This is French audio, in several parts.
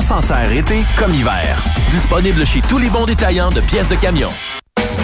s'en sert été comme hiver. Disponible chez tous les bons détaillants de pièces de camion.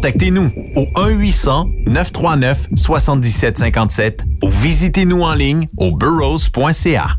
Contactez-nous au 1-800-939-7757 ou visitez-nous en ligne au burrows.ca.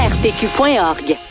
ARPQ.org.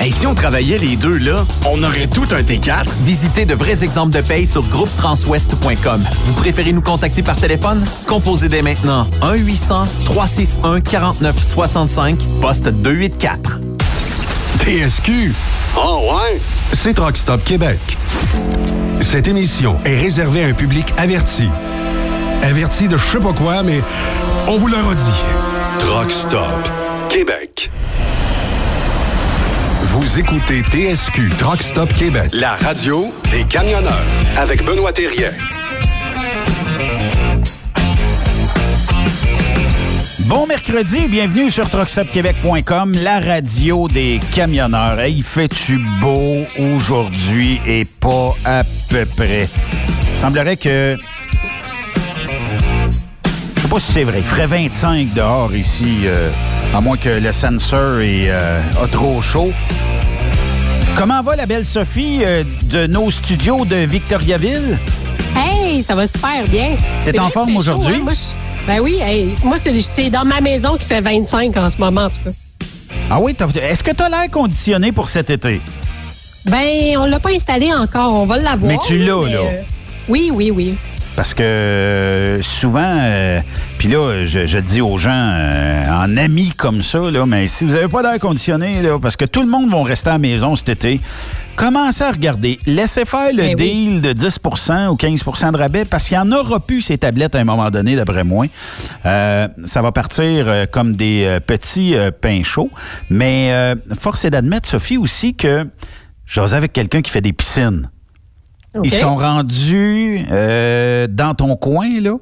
Et si on travaillait les deux, là, on aurait tout un T4. Visitez de vrais exemples de paye sur groupetranswest.com. Vous préférez nous contacter par téléphone? Composez dès maintenant 1-800-361-4965, poste 284. TSQ. Oh ouais? C'est Truck Stop Québec. Cette émission est réservée à un public averti. Averti de je sais pas quoi, mais on vous le redit. Truck Stop Québec. Vous écoutez TSQ Truck Stop Québec, la radio des camionneurs avec Benoît Thérien. Bon mercredi, bienvenue sur truckstopquebec.com, la radio des camionneurs. Hey, il fait-tu beau aujourd'hui et pas à peu près? Il semblerait que... Je sais pas si c'est vrai, il ferait 25 dehors ici, euh, à moins que le sensor est, euh, a trop chaud. Comment va la belle Sophie euh, de nos studios de Victoriaville? Hey, ça va super bien. T'es en forme aujourd'hui? hein? Je- Ben oui, hey, moi, c'est- dans ma maison qui fait 25 en ce moment, en tout cas. Ah oui, est-ce que tu as l'air conditionné pour cet été? Ben, on l'a pas installé encore, on va l'avoir. Mais tu l'as, là. euh, oui, oui, oui. Parce que euh, souvent, euh, puis là, je, je dis aux gens euh, en amis comme ça, là, mais si vous n'avez pas d'air conditionné, là, parce que tout le monde va rester à la maison cet été, commencez à regarder. Laissez faire le oui. deal de 10% ou 15% de rabais, parce qu'il n'y en aura plus ces tablettes à un moment donné, d'après moi. Euh, ça va partir euh, comme des euh, petits euh, pains chauds. Mais euh, force est d'admettre, Sophie, aussi que j'osais avec quelqu'un qui fait des piscines. Ils sont rendus euh, dans ton coin, là,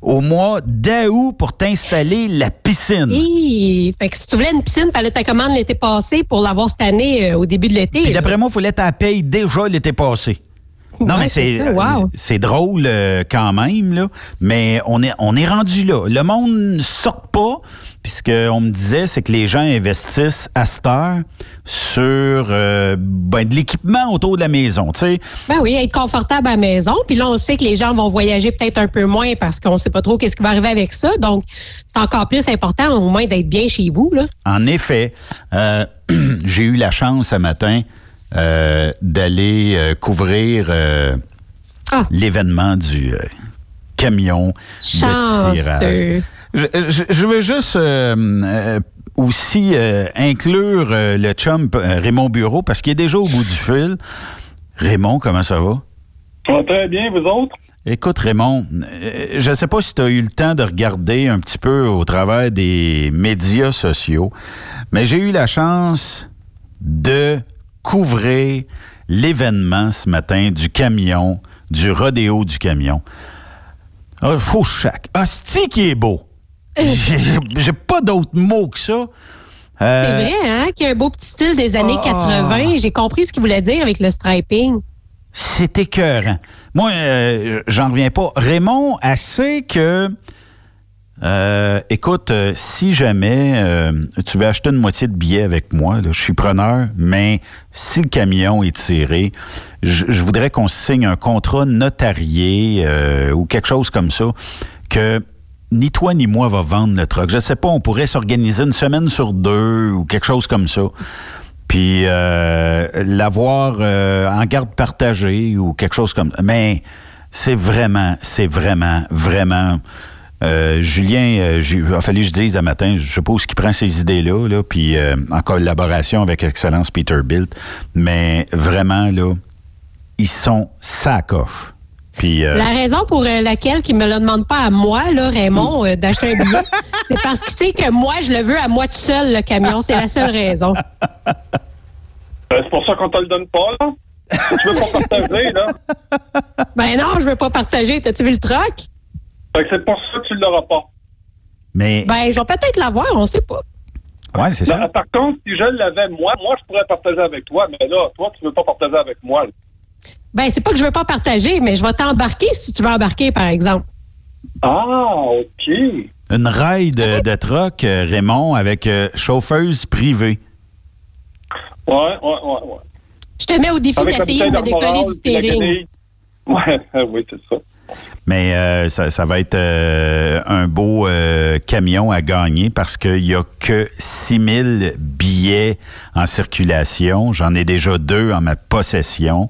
au mois d'août pour t'installer la piscine. Hi! Fait que si tu voulais une piscine, fallait ta commande l'été passé pour l'avoir cette année euh, au début de l'été. D'après moi, il fallait ta paye déjà l'été passé. Non, Ouais, mais c'est c'est wow. drôle euh, quand même, là. Mais on est, on est rendu là. Le monde ne sort pas, puisque on me disait, c'est que les gens investissent à cette heure sur euh, ben, de l'équipement autour de la maison, tu sais. Ben oui, être confortable à la maison. Puis là, on sait que les gens vont voyager peut-être un peu moins parce qu'on sait pas trop qu'est-ce qui va arriver avec ça. Donc, c'est encore plus important au moins d'être bien chez vous, là. En effet, euh, j'ai eu la chance ce matin euh, d'aller euh, couvrir euh, Ah. l'événement du euh, camion de tirage. Je, je- je veux juste aussi euh, inclure euh, le chum euh, Raymond Bureau parce qu'il est déjà au bout du fil. Raymond, comment ça va? Ça va très bien, vous autres? Écoute, Raymond, euh, je ne sais pas si tu as eu le temps de regarder un petit peu au travers des médias sociaux, mais j'ai eu la chance de couvrir l'événement ce matin du camion, du rodéo du camion. Ah, faux chac. Hostie qui est beau. J'ai- pas d'autres mots que ça. C'est Euh, vrai, hein, qu'il y a un beau petit style des années Ah. 80. J'ai compris ce qu'il voulait dire avec le striping. C'est écœurant. Moi, euh, j'en reviens pas. Raymond, assez que. Euh, écoute, euh, si jamais euh, tu veux acheter une moitié de billets avec moi, là, je suis preneur, mais si le camion est tiré, je, voudrais qu'on signe un contrat notarié euh, ou quelque chose comme ça, que ni toi ni moi va vendre le truck. Je sais pas, on pourrait s'organiser une semaine sur deux ou quelque chose comme ça. Puis euh, l'avoir en garde partagée ou quelque chose comme ça. Mais c'est vraiment, c'est vraiment, vraiment Euh, Julien, euh, il a fallu que je dise un matin, je suppose qu'il prend ces idées-là, là, puis euh, en collaboration avec Excellence Peterbilt, mais vraiment, là, ils sont sacoches. Puis, euh, La raison pour laquelle il me le demande pas à moi, là, Raymond, euh, d'acheter un billet, c'est parce qu'il sait que moi, je le veux à moi tout seul, le camion. C'est la seule raison. C'est pour ça qu'on te le donne pas, là. tu veux pas partager, là. Ben non, je veux pas partager. T'as-tu vu le troc? Fait que c'est pour ça que tu l'auras pas. mais, Ben, je vais peut-être l'avoir, on sait pas. ouais, c'est Ben, ça. par contre, si je l'avais, moi, moi, je pourrais partager avec toi, mais là, toi, tu veux pas partager avec moi. Ben, c'est pas que je veux pas partager, mais je vais t'embarquer si tu veux embarquer, par exemple. Ah, OK. Une ride de, de truck, euh, Raymond, avec euh, chauffeuse privée. Ouais, ouais, ouais, ouais. Je te mets au défi d'essayer de décoller du steering. Ouais, oui, c'est ça. Mais euh, ça, ça va être euh, un beau euh, camion à gagner parce qu'il n'y a que 6000 billets en circulation. J'en ai déjà deux en ma possession.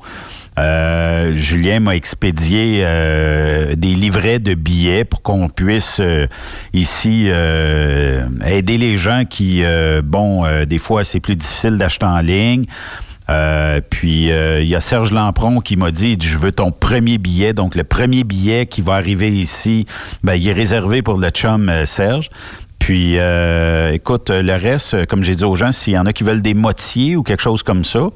Euh, Julien m'a expédié euh, des livrets de billets pour qu'on puisse euh, ici euh, aider les gens qui, euh, bon, euh, des fois c'est plus difficile d'acheter en ligne. Euh, puis euh, il y a Serge Lampron qui m'a dit je veux ton premier billet donc le premier billet qui va arriver ici ben, il est réservé pour le chum euh, Serge. Puis euh, écoute le reste comme j'ai dit aux gens s'il y en a qui veulent des moitiés ou quelque chose comme ça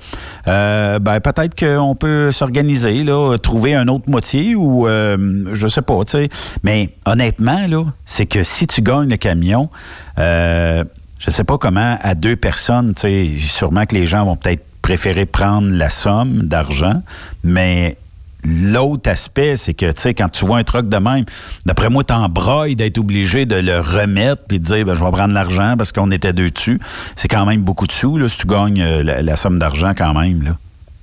ben peut-être qu'on peut s'organiser trouver un autre moitié ou euh, je sais pas tu sais. Mais honnêtement c'est que si tu gagnes le camion je sais pas comment à deux personnes, sûrement que les gens vont peut-être préférer prendre la somme d'argent, mais l'autre aspect, c'est que, tu sais, quand tu vois un truc de même, d'après moi, t'embroilles d'être obligé de le remettre puis de dire, ben, je vais prendre l'argent parce qu'on était deux dessus. C'est quand même beaucoup de sous, là, si tu gagnes euh, la, la somme d'argent quand même, là.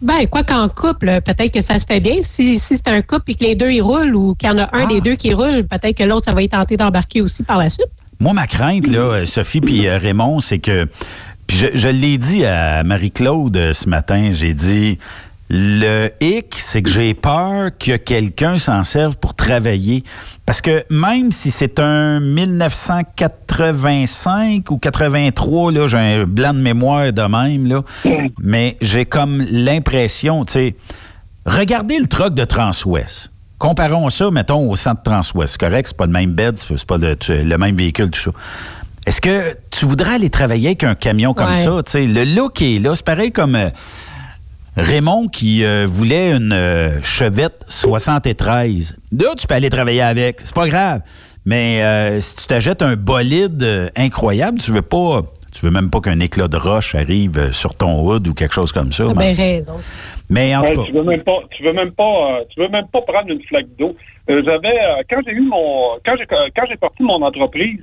Ben, quoi qu'en couple, peut-être que ça se fait bien. Si, si c'est un couple et que les deux ils roulent ou qu'il y en a un Ah. des deux qui roule, peut-être que l'autre, ça va y tenter d'embarquer aussi par la suite. Moi, ma crainte, là, Sophie puis euh, Raymond, c'est que. Je, l'ai dit à Marie-Claude euh, ce matin, j'ai dit. Le hic, c'est que j'ai peur que quelqu'un s'en serve pour travailler. Parce que même si c'est un 1985 ou 83, là, j'ai un blanc de mémoire de même, là, mais j'ai comme l'impression, tu sais, regardez le truck de Transwest. Comparons ça, mettons, au centre Transwest. C'est correct, c'est pas le même bed, c'est pas le, le même véhicule, tout ça. Est-ce que tu voudrais aller travailler avec un camion comme Ouais. ça? tu sais? Le look est là. C'est pareil comme euh, Raymond qui euh, voulait une euh, Chevette 73. Là, tu peux aller travailler avec. C'est pas grave. Mais euh, si tu t'achètes un bolide euh, incroyable, tu veux pas. Tu veux même pas qu'un éclat de roche arrive sur ton hood ou quelque chose comme ça. Bien raison. Mais en Ouais, tout cas. tu veux même pas, tu veux même pas, euh, tu veux même pas prendre une flaque d'eau. Euh, j'avais, euh, quand j'ai eu mon, quand j'ai, quand j'ai parti mon entreprise,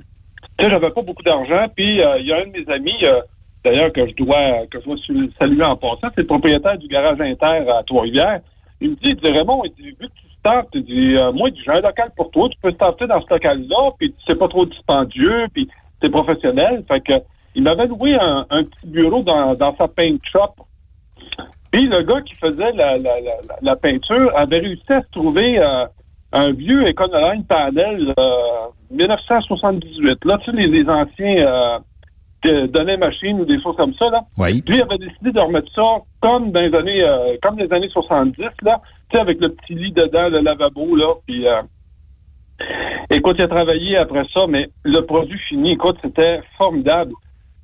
j'avais pas beaucoup d'argent, puis euh, il y a un de mes amis, euh, d'ailleurs que je dois, que je saluer en passant, c'est le propriétaire du garage Inter à Trois-Rivières. Il me dit, il dit Raymond, il dit, vu que tu startes, il dit, euh, moi, j'ai un local pour toi, tu peux starter dans ce local-là, puis c'est pas trop dispendieux, puis c'est professionnel. Fait que il m'avait loué un, petit bureau dans, dans sa paint shop. Puis le gars qui faisait la, la, la, peinture avait réussi à se trouver un vieux Econoline Panel euh, 1978. Là, tu sais, les, les anciens euh, de Donnet Machine ou des choses comme ça, là. Oui. Lui avait décidé de remettre ça comme dans les années euh, comme les années 70, là, tu sais, avec le petit lit dedans, le lavabo, là, puis euh, écoute, il a travaillé après ça, mais le produit fini, écoute, c'était formidable.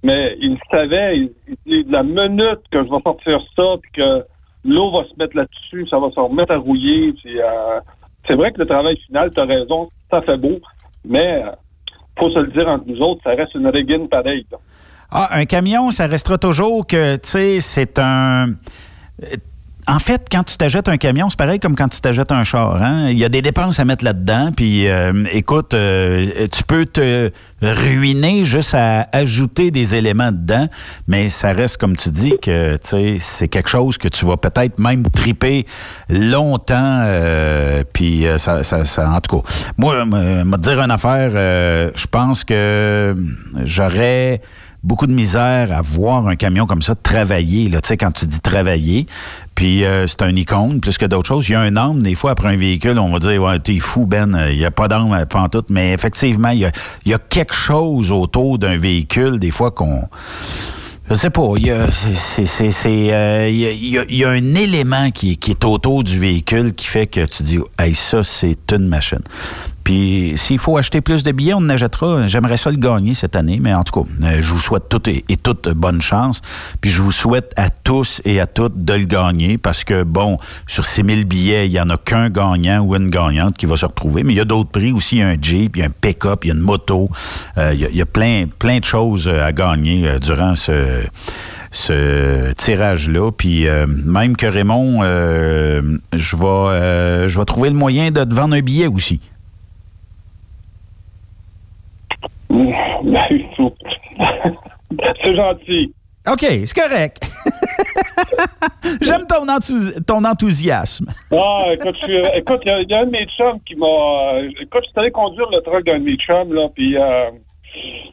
Mais il savait, il, il la minute que je vais sortir ça, puis que l'eau va se mettre là-dessus, ça va se remettre à rouiller, puis euh, c'est vrai que le travail final, tu as raison, ça fait beau, mais euh, faut se le dire entre nous autres, ça reste une régine pareille. Ah, un camion, ça restera toujours que, tu sais, c'est un. Euh, En fait, quand tu t'achètes un camion, c'est pareil comme quand tu t'achètes un char. Hein? Il y a des dépenses à mettre là-dedans. Puis, euh, écoute, euh, tu peux te ruiner juste à ajouter des éléments dedans, mais ça reste, comme tu dis, que c'est quelque chose que tu vas peut-être même triper longtemps. euh, puis, euh, ça, ça, ça- en tout cas, moi, me me dire une affaire, euh, je pense que j'aurais beaucoup de misère à voir un camion comme ça travailler. Là, tu sais, quand tu dis travailler, puis euh, c'est un icône plus que d'autres choses. Il y a un âme, des fois, après un véhicule, on va dire Ouais, t'es fou, Ben, il n'y a pas d'âme pas tout. Mais effectivement, il y a, quelque chose autour d'un véhicule, des fois, qu'on. Je sais pas. Euh, il y a- il y a un élément qui, qui est autour du véhicule qui fait que tu dis, hey, ça, c'est une machine. Puis s'il faut acheter plus de billets, on en achètera. J'aimerais ça le gagner cette année, mais en tout cas, euh, je vous souhaite toutes et, toutes bonne chance. Puis je vous souhaite à tous et à toutes de le gagner parce que, bon, sur 6000 billets, il n'y en a qu'un gagnant ou une gagnante qui va se retrouver. Mais il y a d'autres prix aussi. Il y a un Jeep, il y a un pick-up, il y a une moto. Euh, il, y a, plein, plein de choses euh, à gagner durant ce tirage-là. Puis même que Raymond, je vais je vais trouver le moyen de te vendre un billet aussi. C'est gentil. OK, c'est correct. J'aime ton, enthousi- ton enthousiasme. Ah, écoute, il y, y a un de mes chums qui m'a. écoute, je suis allé conduire le truck d'un de mes chums, là, puis. euh,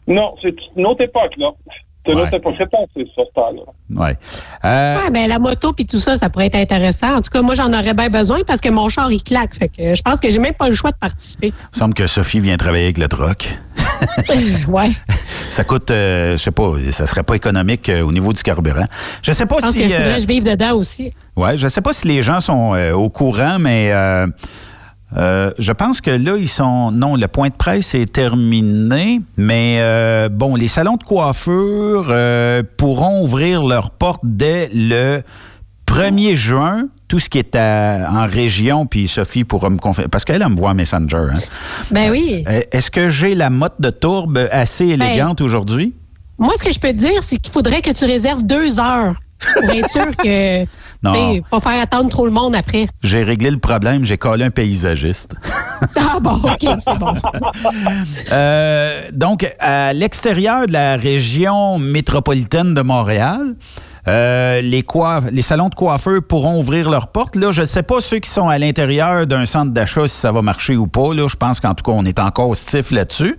non, c'est une autre époque, là. Ouais. autre époque. C'est passé, ça, ce temps-là. Ouais. Euh, Ouais, ben, la moto puis tout ça, ça pourrait être intéressant. En tout cas, moi, j'en aurais bien besoin parce que mon char, il claque. Fait que je pense que j'ai même pas le choix de participer. il semble que Sophie vient travailler avec le truck. ouais. Ça coûte, euh, je sais pas, ça serait pas économique euh, au niveau du carburant. Je sais pas Je pense si. qu'il faudrait euh, que je vive dedans aussi. Ouais, je sais pas si les gens sont euh, au courant, mais euh, euh, je pense que là, ils sont. Non, le point de presse est terminé, mais euh, bon, les salons de coiffure euh, pourront ouvrir leurs portes dès le 1er juin. Tout ce qui est à- en région, puis Sophie pourra me confirmer, parce qu'elle elle me voit en Messenger. hein. Ben oui. Est-ce que j'ai la motte de tourbe assez élégante aujourd'hui? Moi, ce que je peux te dire, c'est qu'il faudrait que tu réserves deux heures pour être sûr que. Non. Pas faire attendre trop le monde après. J'ai réglé le problème, j'ai collé un paysagiste. Ah bon, OK, c'est bon. Euh, donc, à l'extérieur de la région métropolitaine de Montréal, euh, les, les salons de coiffeurs pourront ouvrir leurs portes. Là, je ne sais pas ceux qui sont à l'intérieur d'un centre d'achat si ça va marcher ou pas. Là, je pense qu'en tout cas, on est encore stiff là-dessus.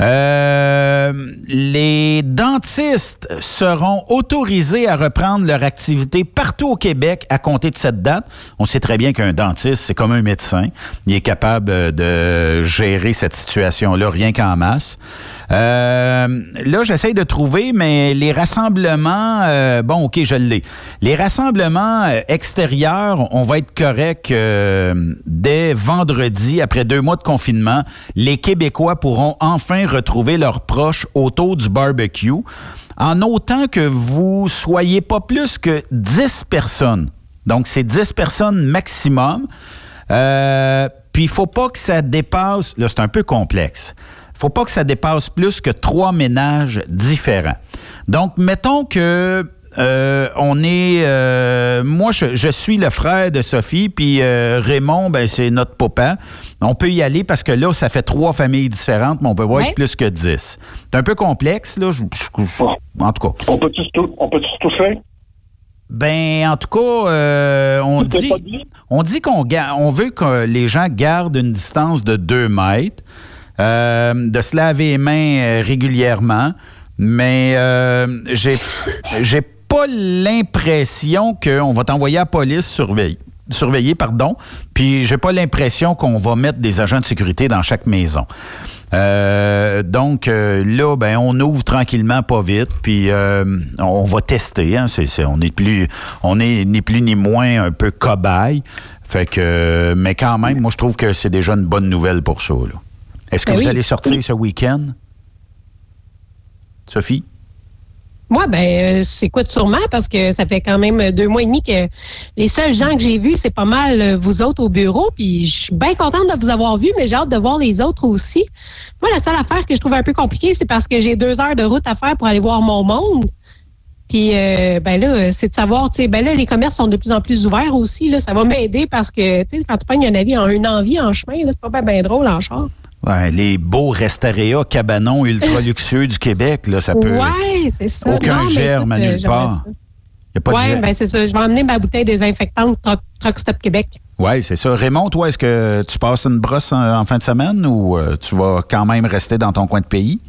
Euh, les dentistes seront autorisés à reprendre leur activité partout au Québec à compter de cette date. On sait très bien qu'un dentiste, c'est comme un médecin. Il est capable euh, de gérer cette situation-là rien qu'en masse. Euh, là, j'essaie de trouver, mais les rassemblements, euh, bon, OK, je l'ai. Les rassemblements euh, extérieurs, on va être correct euh, dès vendredi, après deux mois de confinement. Les Québécois pourront enfin retrouver leurs proches autour du barbecue, en autant que vous soyez pas plus que 10 personnes. Donc, c'est 10 personnes maximum. Euh, puis, il faut pas que ça dépasse. Là, c'est un peu complexe. Faut pas que ça dépasse plus que trois ménages différents. Donc, mettons que. euh, on est. euh, moi, je, je suis le frère de Sophie, puis euh, Raymond, ben, c'est notre papa. On peut y aller parce que là, ça fait trois familles différentes, mais on peut Ouais. être plus que dix. C'est un peu complexe, là. je- je- je- en tout cas. On peut-tu peut se toucher? Ben, en tout cas, euh, on Tout dit, on dit qu'on on veut que les gens gardent une distance de 2 mètres, euh, de se laver les mains euh, régulièrement, mais euh, j'ai pas l'impression qu'on va t'envoyer à la police surveiller. Surveiller, pardon. Puis j'ai pas l'impression qu'on va mettre des agents de sécurité dans chaque maison. Donc là, ben on ouvre tranquillement, pas vite, puis on va tester. Hein, on est plus, on est ni plus ni moins un peu cobaye. Fait que, mais quand même, moi je trouve que c'est déjà une bonne nouvelle pour ça. Est-ce que Ben vous oui. allez sortir ce week-end, Sophie? Moi, ben, euh, j'écoute sûrement? Parce que ça fait quand même deux mois et demi que les seuls gens que j'ai vus, c'est pas mal euh, vous autres au bureau. Puis je suis bien contente de vous avoir vus, mais j'ai hâte de voir les autres aussi. Moi, la seule affaire que je trouve un peu compliquée, c'est parce que j'ai deux heures de route à faire pour aller voir mon monde. Puis, euh, ben là, c'est de savoir, tu sais, ben là, les commerces sont de plus en plus ouverts aussi. Là, ça va m'aider parce que, tu sais, quand tu pognes un avis en une envie en chemin, c'est pas bien drôle en char. Ouais, les beaux restaréas, cabanons ultra luxueux du Québec, là, ça peut. Ouais, c'est ça. Aucun Non, germe à écoute, euh, nulle j'aimerais part. ça. Y a pas de Oui, ben c'est ça. Je vais emmener ma bouteille désinfectante Truck, Truck Stop Québec. Oui, c'est ça. Raymond, toi, est-ce que tu passes une brosse en, en fin de semaine ou euh, tu vas quand même rester dans ton coin de pays?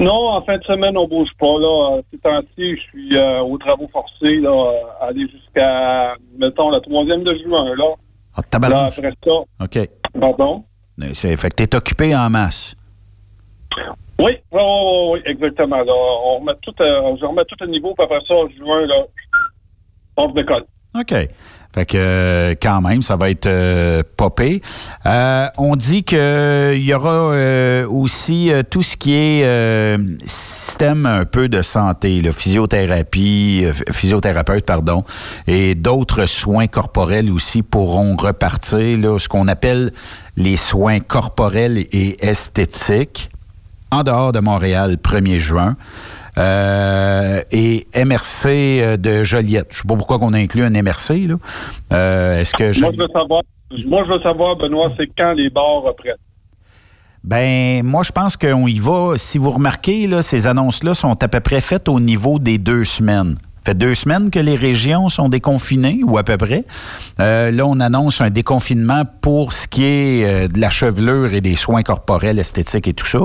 Non, en fin de semaine, on bouge pas. Là. Ces temps-ci, je suis euh, aux travaux forcés, là, euh, aller jusqu'à, mettons, la troisième de juin. Là, Ah, là après ça, OK. pardon? C'est, fait que t'es occupé en masse. Oui, oui, oui, oui, exactement. Là. On remet tout, euh, je remets tout à niveau, puis après ça, en juin, là, on se décolle. OK. Fait que quand même, ça va être euh, popé. Euh, on dit que il y aura euh, aussi tout ce qui est système un peu de santé, là, physiothérapie, physiothérapeute, pardon, et d'autres soins corporels aussi pourront repartir, là, ce qu'on appelle les soins corporels et esthétiques en dehors de Montréal, 1er juin. Euh, et MRC euh, de Joliette. Je sais pas pourquoi on a inclus un MRC. Là. Euh, Est-ce que Moi, je veux savoir, moi, je veux savoir, Benoît, c'est quand les bars reprennent? Ben, moi, je pense qu'on y va. Si vous remarquez, là, ces annonces-là sont à peu près faites au niveau des deux semaines. Fait deux semaines que les régions sont déconfinées, ou à peu près. Euh, là, on annonce un déconfinement pour ce qui est euh, de la chevelure et des soins corporels, esthétiques et tout ça.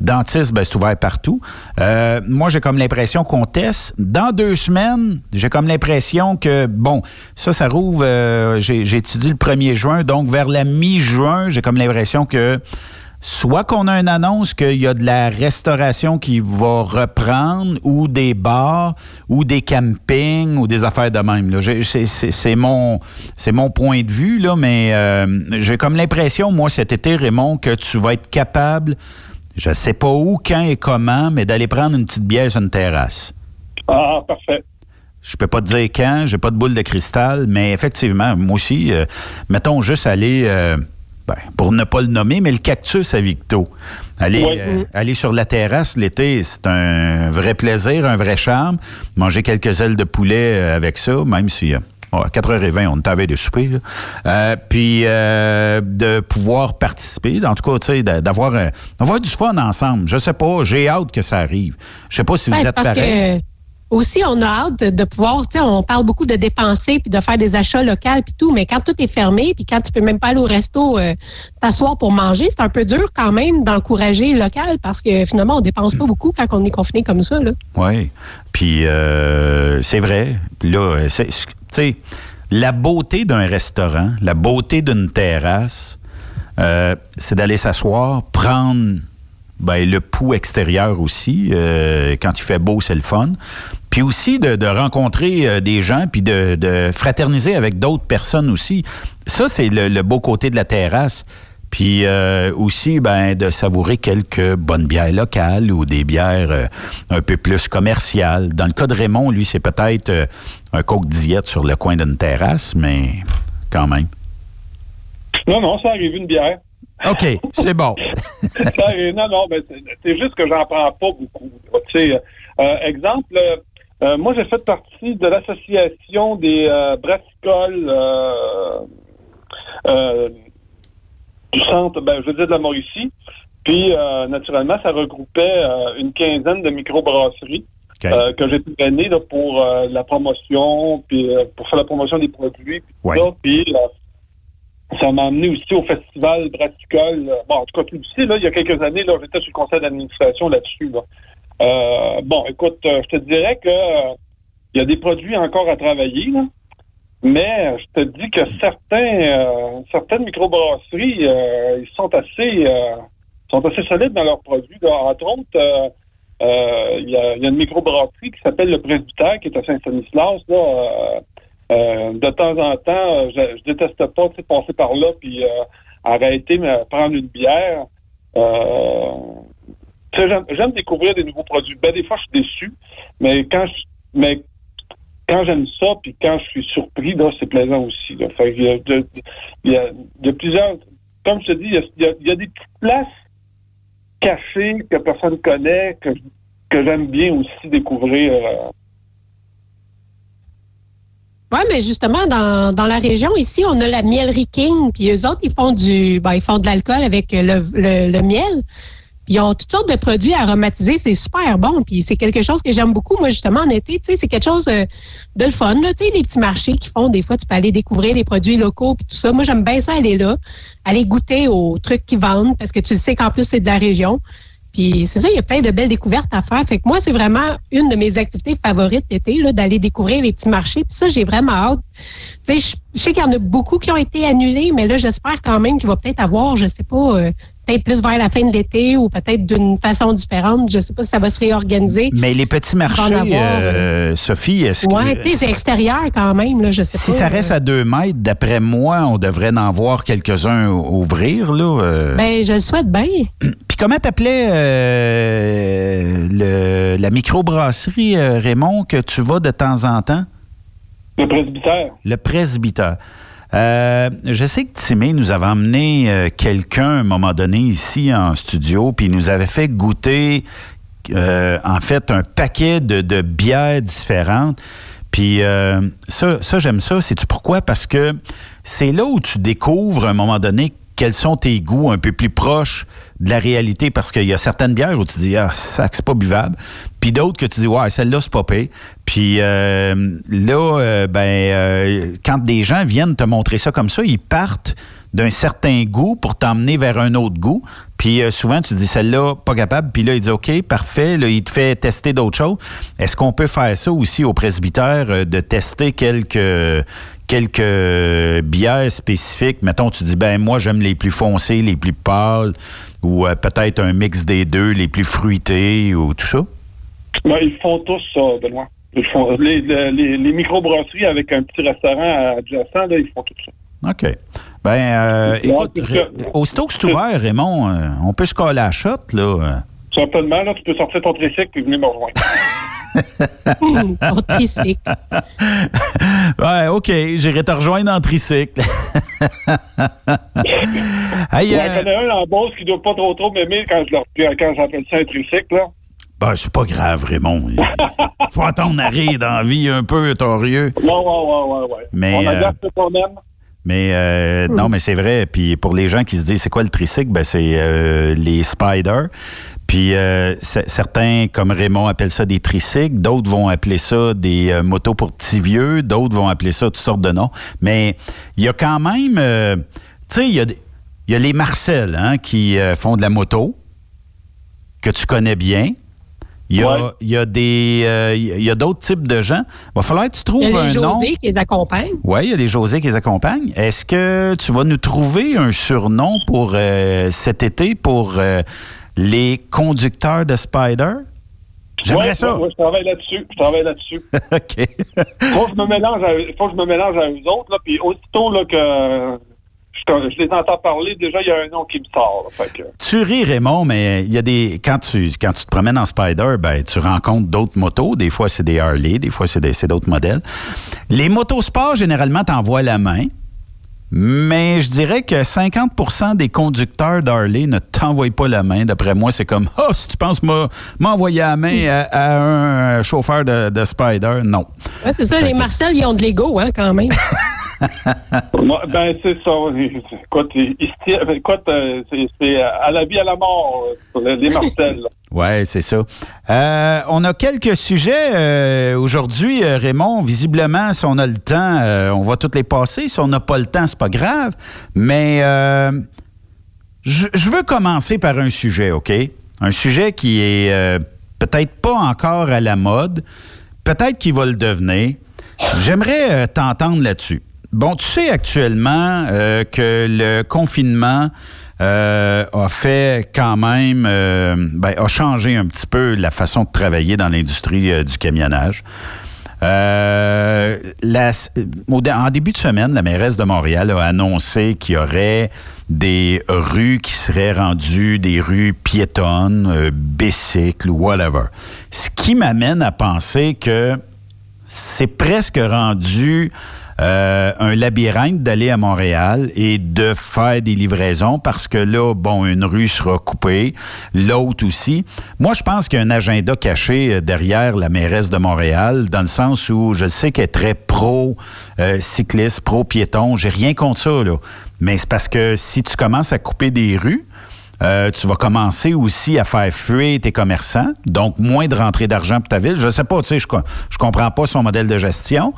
Dentiste, ben, c'est ouvert partout. Euh, moi, j'ai comme l'impression qu'on teste. Dans deux semaines, j'ai comme l'impression que, bon, ça, ça rouvre, euh, j'ai étudié le 1er juin, donc vers la mi-juin, j'ai comme l'impression que soit qu'on a une annonce qu'il y a de la restauration qui va reprendre, ou des bars, ou des campings, ou des affaires de même. C'est mon, c'est mon point de vue, là, mais euh, j'ai comme l'impression, moi, cet été, Raymond, que tu vas être capable, je sais pas où, quand et comment, mais d'aller prendre une petite bière sur une terrasse. Ah, parfait. Je peux pas te dire quand, j'ai pas de boule de cristal, mais effectivement, moi aussi, euh, mettons juste aller, euh, ben, pour ne pas le nommer, mais le cactus à Victo. Aller, Oui. euh, aller sur la terrasse l'été, c'est un vrai plaisir, un vrai charme. Manger quelques ailes de poulet euh, avec ça, même si... euh, bon, à 4h20, on est à la veille de souper. Euh, puis euh, de pouvoir participer, en tout cas, tu sais, d'a- d'avoir, d'avoir du fun ensemble. Je sais pas, j'ai hâte que ça arrive. Je sais pas si vous Ben, êtes pareil. Aussi, on a hâte de, pouvoir, tu sais, on parle beaucoup de dépenser puis de faire des achats locaux puis tout, mais quand tout est fermé puis quand tu peux même pas aller au resto euh, t'asseoir pour manger, c'est un peu dur quand même d'encourager le local parce que finalement, on dépense pas beaucoup quand on est confiné comme ça. Là. Oui. Puis euh, c'est vrai. Là, tu sais, la beauté d'un restaurant, la beauté d'une terrasse, euh, c'est d'aller s'asseoir, prendre ben, le pouls extérieur aussi. euh, quand il fait beau, c'est le fun. Puis aussi de, de rencontrer euh, des gens, puis de, de fraterniser avec d'autres personnes aussi. Ça, c'est le, le beau côté de la terrasse. Puis euh, aussi, ben, de savourer quelques bonnes bières locales ou des bières euh, un peu plus commerciales. Dans le cas de Raymond, lui, c'est peut-être euh, un coke diète sur le coin d'une terrasse, mais quand même. Non, non, ça arrive une bière. OK, c'est bon. Non, non, mais c'est- juste que j'en prends pas beaucoup. euh, exemple, euh, euh, moi, j'ai fait partie de l'association des euh, brassicoles du centre, ben, je veux dire de la Mauricie. Puis, naturellement, ça regroupait une quinzaine de microbrasseries OK. euh, que j'ai traîné là, pour la promotion, puis pour faire la promotion des produits, puis tout Ouais. ça. Puis, ça m'a amené aussi au festival brassicole. Bon, en tout cas, le sais, là, il y a quelques années, là, j'étais sur le conseil d'administration là-dessus. Là. Euh, bon, écoute, euh, je te dirais que euh, il y a des produits encore à travailler, là, mais je te dis que certains, euh, certaines microbrasseries, euh, ils sont assez, sont assez solides dans leurs produits. là. Entre autres, il y, a, il y a une microbrasserie qui s'appelle le Presbytère, qui est à Saint-Stanislas. Là, euh, euh, de temps en temps, euh, je, je déteste pas passer par là puis euh, arrêter, mais prendre une bière. Euh, j'aime, découvrir des nouveaux produits. Ben, des fois, je suis déçu, mais quand je, mais quand j'aime ça, puis quand je suis surpris, là, c'est plaisant aussi. Là. Fait qu'il y a de, il y a de plusieurs, comme je te dis, il y a, il y a- il des petites places cachées que personne connaît, que, que j'aime bien aussi découvrir. Oui, mais justement, dans, dans la région, ici, on a la Mielerie King, puis eux autres, ils font du ben, ils font de l'alcool avec le, le, miel. Puis ils ont toutes sortes de produits aromatisés, c'est super bon. Puis c'est quelque chose que j'aime beaucoup, moi, justement, en été, tu sais, c'est quelque chose euh, de le fun, là, les petits marchés qui font, des fois, tu peux aller découvrir les produits locaux, puis tout ça. Moi, j'aime bien ça, aller là, aller goûter aux trucs qu'ils vendent, parce que tu sais qu'en plus, c'est de la région. Puis c'est ça, il y a plein de belles découvertes à faire. Fait que moi, c'est vraiment une de mes activités favorites l'été, d'aller découvrir les petits marchés. Puis ça, j'ai vraiment hâte. Tu sais, je, je sais qu'il y en a beaucoup qui ont été annulés, mais là, j'espère quand même qu'il va peut-être avoir, je sais pas, euh, peut-être plus vers la fin de l'été ou peut-être d'une façon différente. Je sais pas si ça va se réorganiser. Mais les petits marchés, avoir, euh, Sophie, est-ce que... Ouais, sais, c'est extérieur quand même, là, je sais Si pas. ça reste euh, à deux mètres, d'après moi, on devrait en voir quelques-uns ouvrir. Là, euh. Ben, je le souhaite bien. Puis comment t'appelais euh, la microbrasserie, euh, Raymond, que tu vas de temps en temps? Le presbytère. Le presbytère. Euh, je sais que Timé nous avait emmené euh, quelqu'un à un moment donné ici en studio, puis il nous avait fait goûter euh, en fait un paquet de, bières différentes. Puis euh, ça, ça j'aime ça. Sais-tu pourquoi? Parce que c'est là où tu découvres à un moment donné quels sont tes goûts un peu plus proches de la réalité. Parce qu'il y a certaines bières où tu dis, ah, ça, c'est pas buvable. Puis d'autres que tu dis, ouais, celle-là, c'est pas pire. Puis euh, là, euh, ben, euh, quand des gens viennent te montrer ça comme ça, ils partent d'un certain goût pour t'emmener vers un autre goût. Puis euh, souvent, tu dis celle-là, pas capable. Puis là, il dit OK, parfait. Là, il te fait tester d'autres choses. Est-ce qu'on peut faire ça aussi au presbytère, de tester quelques quelques bières spécifiques? Mettons, tu dis, ben moi, j'aime les plus foncés, les plus pâles, ou euh, peut-être un mix des deux, les plus fruités, ou tout ça? Ben, ils font tous ça, Benoît. Ils font, les, les, les- microbrasseries avec un petit restaurant adjacent, là, ils font tout ça. OK. Ben, euh, écoute, aussitôt que c'est ouvert, Raymond, euh, on peut se coller à la shot, là. Certainement, là, tu peux sortir ton tricycle et venir me rejoindre. Ton tricycle. Ouais, OK, j'irai te rejoindre en tricycle. Hey, J'en euh, connais un en Beauce qui doit pas trop trop m'aimer quand je leur quand j'appelle ça un tricycle, là. ben, c'est pas grave, Raymond. Faut attendre à rire dans la vie un peu, torieux. Ouais, ouais, ouais, ouais, ouais. Mais, On euh, ce qu'on aime. Mais euh, non, mais c'est vrai. Puis pour les gens qui se disent c'est quoi le tricycle, ben c'est euh, les spiders. Puis euh, certains, comme Raymond, appellent ça des tricycles. D'autres vont appeler ça des euh, motos pour petits vieux. D'autres vont appeler ça toutes sortes de noms. Mais il y a quand même, euh, tu sais, il y a, des- il y a les Marcel hein, qui euh, font de la moto que tu connais bien. Il y a, Ouais. il y a des, euh, il y a d'autres types de gens. Il va falloir que tu trouves Il y a un nom. José qui les accompagnent. Oui, il y a des José qui les accompagnent. Est-ce que tu vas nous trouver un surnom pour euh, cet été pour euh, les conducteurs de Spider? J'aimerais Ouais, ça. ouais, ouais, je travaille là-dessus. Je travaille là-dessus. OK. faut que je me mélange à, faut que je me mélange à eux autres, là, puis aussitôt, là, que je, les entends parler, déjà, il y a un nom qui me sort, là, fait que... tu ris, Raymond, mais il y a des. Quand tu, quand tu te promènes en Spider, ben, tu rencontres d'autres motos. Des fois, c'est des Harley, des fois, c'est d'autres modèles. Les motos sport, généralement, t'envoient la main. Mais je dirais que 50% des conducteurs d'Harley ne t'envoient pas la main. D'après moi, c'est comme Ah, si tu penses m'a- m'envoyer la main à, à un chauffeur de, de Spider, non. Ouais, c'est ça, Fait les que- Marcel, ils ont de l'ego, hein, quand même. Moi, ben, c'est ça. Écoute, euh, c'est c'est à la vie, à la mort, euh, les Marcel. Oui, c'est ça. Euh, on a quelques sujets euh, aujourd'hui, euh, Raymond. Visiblement, si on a le temps, on va toutes les passer. Si on n'a pas le temps, c'est pas grave. Mais je veux commencer par un sujet, OK? Un sujet qui est peut-être pas encore à la mode, peut-être qu'il va le devenir. J'aimerais t'entendre là-dessus. Bon, tu sais actuellement que le confinement euh, a fait quand même, euh, ben, a changé un petit peu la façon de travailler dans l'industrie euh, du camionnage. Euh, en début de semaine, la mairesse de Montréal a annoncé qu'il y aurait des rues qui seraient rendues des rues piétonnes, bicycles whatever. Ce qui m'amène à penser que c'est presque rendu euh, un labyrinthe d'aller à Montréal et de faire des livraisons parce que là, bon, une rue sera coupée, l'autre aussi. Moi, je pense qu'il y a un agenda caché euh, derrière la mairesse de Montréal, dans le sens où je sais qu'elle est très pro-cycliste, pro-piéton. J'ai rien contre ça, là. Mais c'est parce que si tu commences à couper des rues, euh, tu vas commencer aussi à faire fuir tes commerçants, donc moins de rentrée d'argent pour ta ville. Je sais pas, tu sais, je, je comprends pas son modèle de gestion.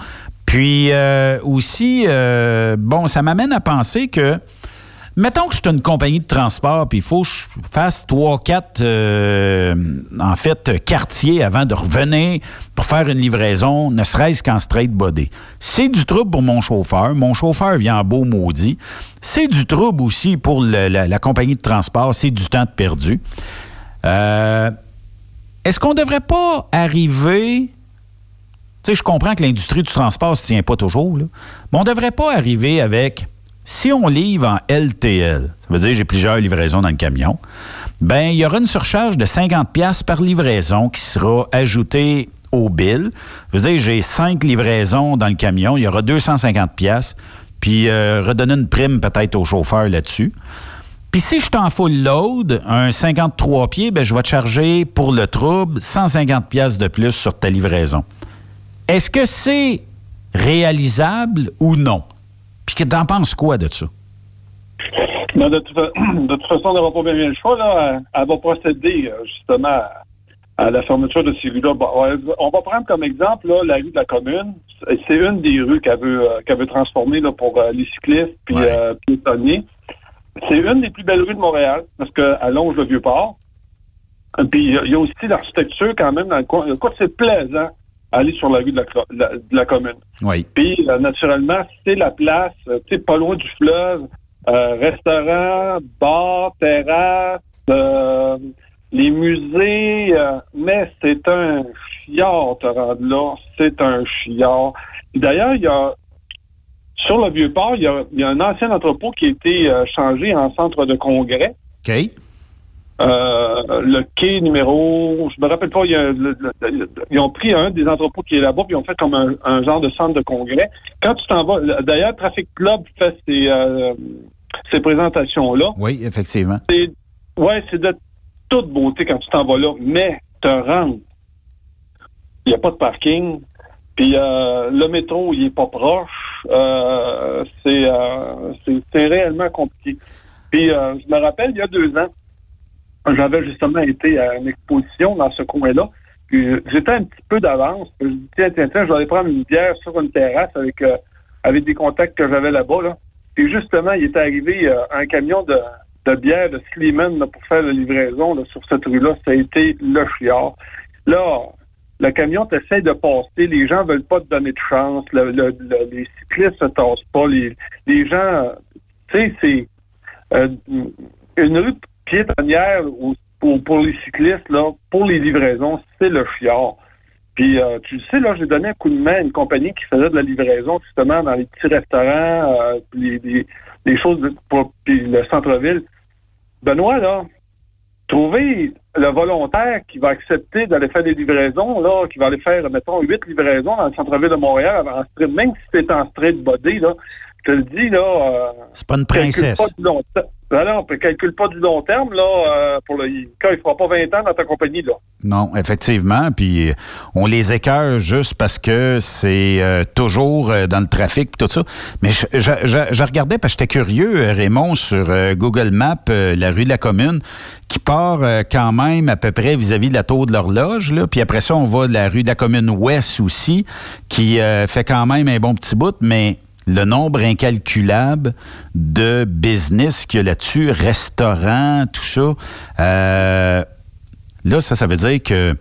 Puis euh, aussi, euh, bon, ça m'amène à penser que Mettons que je suis une compagnie de transport, puis il faut que je fasse trois, quatre, euh, en fait, quartiers avant de revenir pour faire une livraison, ne serait-ce qu'en straight body. C'est du trouble pour mon chauffeur. Mon chauffeur vient en beau maudit. C'est du trouble aussi pour la compagnie de transport. C'est du temps de perdu. Euh, Est-ce qu'on ne devrait pas arriver... Tu sais, je comprends que l'industrie du transport ne se tient pas toujours, mais on ne devrait pas arriver avec... Si on livre en LTL, ça veut dire j'ai plusieurs livraisons dans le camion, ben il y aura une surcharge de 50 pièces par livraison qui sera ajoutée au bill. Ça veut dire j'ai cinq livraisons dans le camion, il y aura 250 pièces, puis euh, redonner une prime peut-être au chauffeur là-dessus. Puis si je suis en full load, un 53 pieds, ben je vais te charger pour le trouble 150 pièces de plus sur ta livraison. Est-ce que c'est réalisable ou non? Puis que t'en penses quoi de ça? Mais de, toute, fa- de toute façon, on n'aura pas bien, le choix. Là. Elle, va procéder euh, justement à, la fermeture de ces rues-là. Bon, on va prendre comme exemple là, la rue de la commune. C'est une des rues qu'elle veut, euh, veut transformer là, pour euh, les cyclistes puis Ouais. euh, piétonniers. C'est une des plus belles rues de Montréal parce qu'elle longe le Vieux-Port. Puis il y a- il y a aussi l'architecture quand même dans le coin. Écoute, c'est plaisant aller sur la rue de la, la- de la commune. Oui. Puis, euh, naturellement, c'est la place, euh, tu sais, pas loin du fleuve, euh, restaurant, bar, terrasse, euh, les musées, euh, mais c'est un chiard te rendre là, c'est un chiard. D'ailleurs, il y a sur le vieux port, il y a, y a un ancien entrepôt qui a été euh, changé en centre de congrès. OK. Euh, le quai numéro, je me rappelle pas, il y a le- le- le- ils ont pris un des entrepôts qui est là-bas, puis ils ont fait comme un, un genre de centre de congrès. Quand tu t'en vas, d'ailleurs, Traffic Club fait ces, euh, ces présentations-là. Oui, effectivement. C'est, ouais, c'est de toute beauté quand tu t'en vas là, mais te rendre, il n'y a pas de parking. Puis euh, le métro, il est pas proche. Euh, c'est, euh, c'est, réellement compliqué. Puis je me rappelle, il y a deux ans, j'avais justement été à une exposition dans ce coin-là. J'étais un petit peu d'avance. Je dis, tiens, tiens, tiens, je vais aller prendre une bière sur une terrasse avec, euh, avec des contacts que j'avais là-bas. Là. Puis justement, il est arrivé euh, un camion de, de bière de Sliman pour faire la livraison là, sur cette rue-là. Ça a été le chiard. Là, le camion t'essaie de passer, les gens veulent pas te donner de chance, le- le- le- les cyclistes se tassent pas, les, les gens, tu sais, c'est euh, une rue piétonnière où- pour, les cyclistes, là, pour les livraisons, c'est le chiard. Puis, euh, tu le sais, là, j'ai donné un coup de main à une compagnie qui faisait de la livraison, justement, dans les petits restaurants, euh, les, les, les choses, de- pour, le centre-ville. Benoît, là, trouver le volontaire qui va accepter d'aller faire des livraisons, là, qui va aller faire, mettons, huit livraisons dans le centre-ville de Montréal, en straight- même si c'est en straight body, là, je te le dis, là... euh, C'est pas une calcule princesse. pas du long terme. Non, non, calcule pas du long terme, là, euh, pour le quand il fera pas 20 ans dans ta compagnie, là. Non, effectivement. Puis euh, on les écœure juste parce que c'est euh, toujours dans le trafic et tout ça. Mais je, je- je- je regardais parce que j'étais curieux, Raymond, sur Google Maps, la rue de la Commune, qui part quand même à peu près vis-à-vis de la tour de l'horloge. Puis après ça, on va de la rue de la Commune Ouest aussi, qui euh, fait quand même un bon petit bout, mais le nombre incalculable de business qu'il y a là-dessus, restaurants, tout ça. Euh, Là, ça, ça veut dire que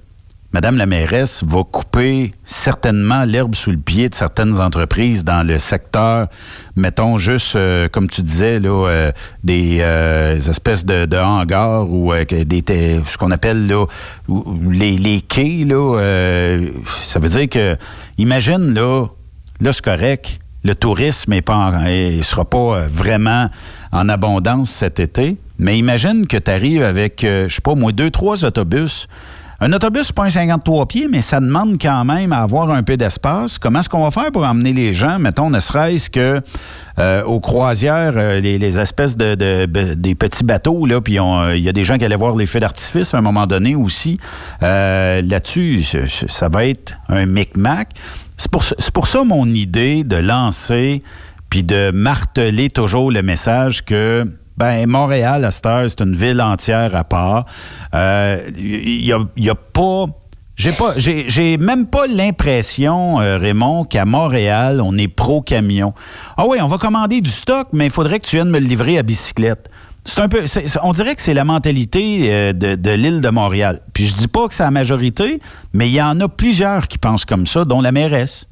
Madame la mairesse va couper certainement l'herbe sous le pied de certaines entreprises dans le secteur, mettons juste, euh, comme tu disais, là, euh, des euh, espèces de, hangars ou des, ce qu'on appelle là, les, les quais. Là, ça veut dire que, imagine, là, là c'est correct, le tourisme est- sera pas vraiment en abondance cet été, mais imagine que tu arrives avec, je sais pas, moi, deux, trois autobus. Un autobus, c'est pas un 53 pieds, mais ça demande quand même à avoir un peu d'espace. Comment est-ce qu'on va faire pour emmener les gens, mettons, ne serait-ce que euh, aux croisières, euh, les, espèces de, de- de- des petits bateaux, là, puis euh, il y a des gens qui allaient voir les feux d'artifice à un moment donné aussi. Là-dessus, ça va être un micmac. C'est pour, pour ça mon idée de lancer puis de marteler toujours le message que ben Montréal, à cette heure, c'est une ville entière à part. Euh, Il n'y a, a pas J'ai pas, j'ai, même pas l'impression, euh, Raymond, qu'à Montréal, on est pro-camion. Ah oui, on va commander du stock, mais il faudrait que tu viennes me le livrer à bicyclette. C'est un peu, on dirait que c'est la mentalité euh, de, de l'île de Montréal. Puis je dis pas que c'est la majorité, mais il y en a plusieurs qui pensent comme ça, dont la mairesse.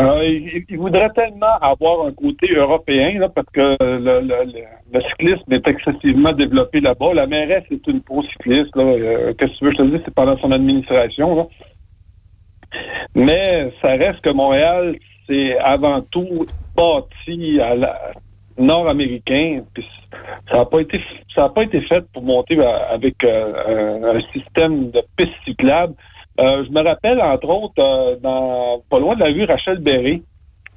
Euh, il, voudrait tellement avoir un côté européen, là, parce que le, cyclisme est excessivement développé là-bas. La mairesse est une pro-cycliste. Euh, Qu'est-ce que tu veux je te dise? C'est pendant son administration. Là. Mais ça reste que Montréal, c'est avant tout bâti à la nord-américain. Ça n'a pas été ça a pas été fait pour monter avec euh, un, un système de pistes cyclables. Euh, je me rappelle, entre autres, euh, dans pas loin de la rue Rachel Berry.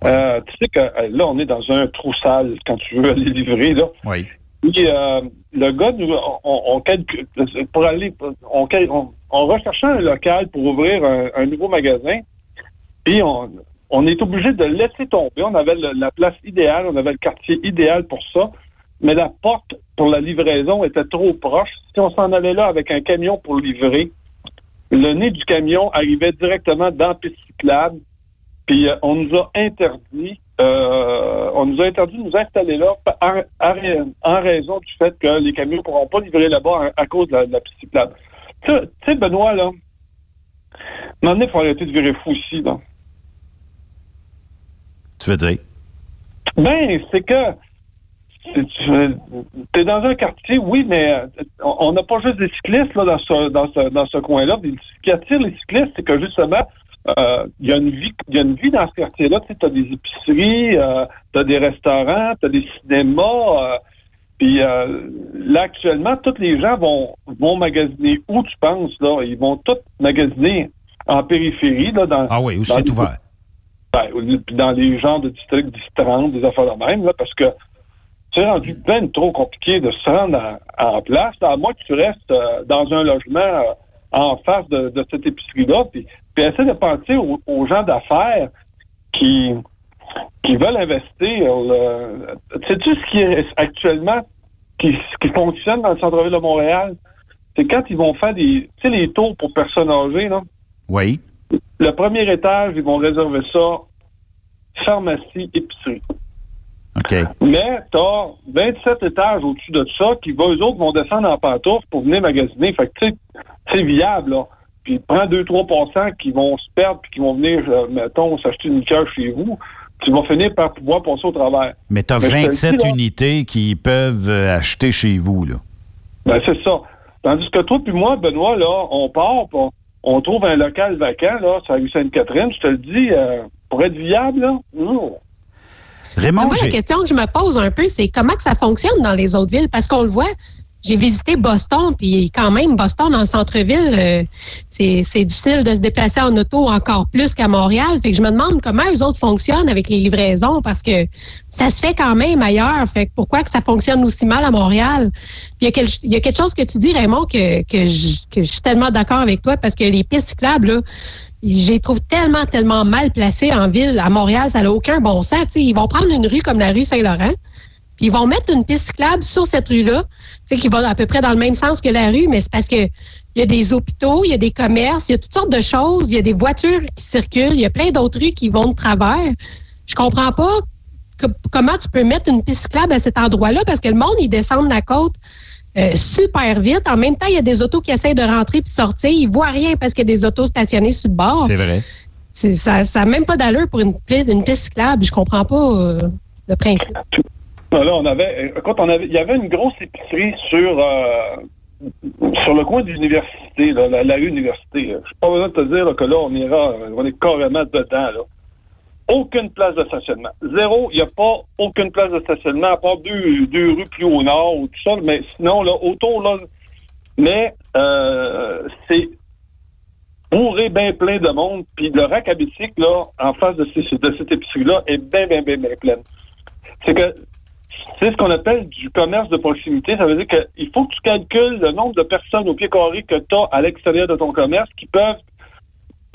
Euh, tu sais que là, on est dans un trou sale quand tu veux aller livrer. Là. Oui. Puis, euh, le gars, nous, on, on calcule, pour aller, on, cal- on, on recherchait un local pour ouvrir un, un nouveau magasin. Puis, on, on est obligé de laisser tomber. On avait le- la place idéale, on avait le quartier idéal pour ça. Mais la porte pour la livraison était trop proche. Si on s'en allait là avec un camion pour livrer, le nez du camion arrivait directement dans la piste cyclable. Puis euh, on nous a interdit, euh, on nous a interdit de nous installer là en, raison du fait que les camions ne pourront pas livrer là-bas à, à cause de la, de la piste cyclable. Tu sais- Benoît, là, donné, il faut arrêter de virer fou ici, là. Tu veux dire? Ben, c'est que tu es dans un quartier, oui, mais euh, on n'a pas juste des cyclistes là, dans ce, dans ce, dans ce coin-là. Ce qui attire les cyclistes, c'est que justement, euh, il y a une vie, y a une vie dans ce quartier-là. Tu as des épiceries, tu as des restaurants, tu as des cinémas. euh, puis euh, là, actuellement, tous les gens vont, vont magasiner où tu penses, là. Ils vont tous magasiner en périphérie, là, dans. Ah oui, où c'est ouvert. ben, dans les genres de districts 10 30, des affaires de même, là, parce que c'est rendu ben trop compliqué de se rendre en, en place, à moins que tu restes euh, dans un logement euh, en face de, de cette épicerie-là, puis, puis essaie de penser aux, aux gens d'affaires qui, qui veulent investir. là. Sais-tu ce qui est actuellement qui, qui fonctionne dans le centre-ville de Montréal? C'est quand ils vont faire des, tu sais, les tours pour personnes âgées, là. Oui. Le premier étage, ils vont réserver ça pharmacie, épicerie. OK. Mais tu as 27 étages au-dessus de ça qui, va, eux autres, vont descendre en pantoufles pour venir magasiner. Fait que, tu sais, c'est viable, là. Puis prends 2-3% qui vont se perdre puis qui vont venir, euh, mettons, s'acheter une liqueur chez vous. Tu vas finir par pouvoir passer au travers. Mais tu as Mais je te le 27 dis, là. unités qui peuvent euh, acheter chez vous, là. Ben, c'est ça. Tandis que toi puis moi, Benoît, là, on part, on, on trouve un local vacant, là, sur la rue Sainte-Catherine. Je te le dis, euh, pour être viable, là, non. Raymond, Moi, la question que je me pose un peu, c'est comment que ça fonctionne dans les autres villes? Parce qu'on le voit, j'ai visité Boston, puis quand même, Boston, dans le centre-ville, euh, c'est difficile de se déplacer en auto encore plus qu'à Montréal. Fait que je me demande comment eux autres fonctionnent avec les livraisons, parce que ça se fait quand même ailleurs. Fait que pourquoi que ça fonctionne aussi mal à Montréal? Puis il y y a quelque chose que tu dis, Raymond, que, que, je, que je suis tellement d'accord avec toi, parce que les pistes cyclables, là, je les trouve tellement, tellement mal placées en ville. À Montréal, ça n'a aucun bon sens. Tu sais, ils vont prendre une rue comme la rue Saint-Laurent, puis ils vont mettre une piste cyclable sur cette rue-là, qui va à peu près dans le même sens que la rue, mais c'est parce que il y a des hôpitaux, il y a des commerces, il y a toutes sortes de choses, il y a des voitures qui circulent, il y a plein d'autres rues qui vont de travers. Je comprends pas comment tu peux mettre une piste cyclable à cet endroit-là, parce que le monde, il descend de la côte euh, super vite. En même temps, il y a des autos qui essayent de rentrer puis sortir. Ils voient rien parce qu'il y a des autos stationnées sur le bord. C'est vrai. C'est- Ça n'a même pas d'allure pour une, une piste cyclable. Je comprends pas euh, le principe. Là, on avait, écoute, on avait, il y avait une grosse épicerie sur euh, sur le coin de l'université, la, la rue université. Je n'ai pas besoin de te dire là, que là, on ira, euh, on est carrément dedans. Là. Aucune place de stationnement. Zéro, il n'y a pas aucune place de stationnement, à part deux, deux rues plus au nord ou tout ça. Mais sinon, là, autour, là, mais euh, c'est bourré bien plein de monde. Puis le rack bicycle, là, en face de, ces- de cette épicerie-là, est bien, bien, bien, bien pleine. C'est que c'est ce qu'on appelle du commerce de proximité. Ça veut dire qu'il faut que tu calcules le nombre de personnes au pied carré que tu as à l'extérieur de ton commerce qui peuvent.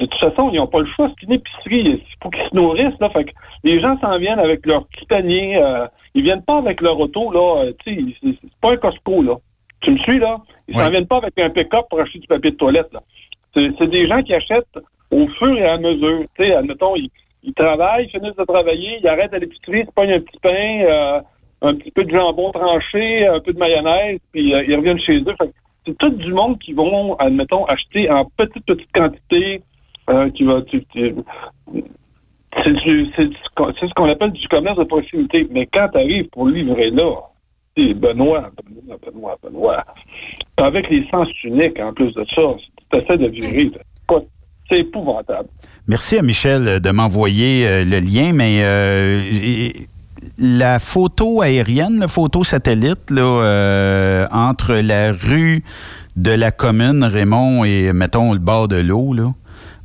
De toute façon, ils n'ont pas le choix. C'est une épicerie. Il faut qu'ils se nourrissent. Là. Fait que les gens s'en viennent avec leur petit panier. euh, ils viennent pas avec leur auto. là. euh, c'est pas un Costco. Là. Tu me suis, là? Ils s'en Ouais. viennent pas avec un pick-up pour acheter du papier de toilette. Là. C'est des gens qui achètent au fur et à mesure. Tu sais, admettons, ils, ils travaillent, ils finissent de travailler, ils arrêtent à l'épicerie, ils pognent un petit pain, euh, un petit peu de jambon tranché, un peu de mayonnaise, puis euh, ils reviennent chez eux. Fait c'est tout du monde qui vont, admettons, acheter en petite, petite quantité, euh, va... tu- tu- c'est ce qu'on appelle du commerce de proximité. Mais quand tu arrives pour livrer là, c'est Benoît, Benoît, Benoît, Benoît. Avec les sens uniques, en plus de ça, tu essaies de virer. C'est épouvantable. Merci à Michel euh, de m'envoyer euh, le lien, mais euh, la photo aérienne, la photo satellite, là, euh, entre la rue de la commune Raymond et, mettons, le bord de l'eau, là,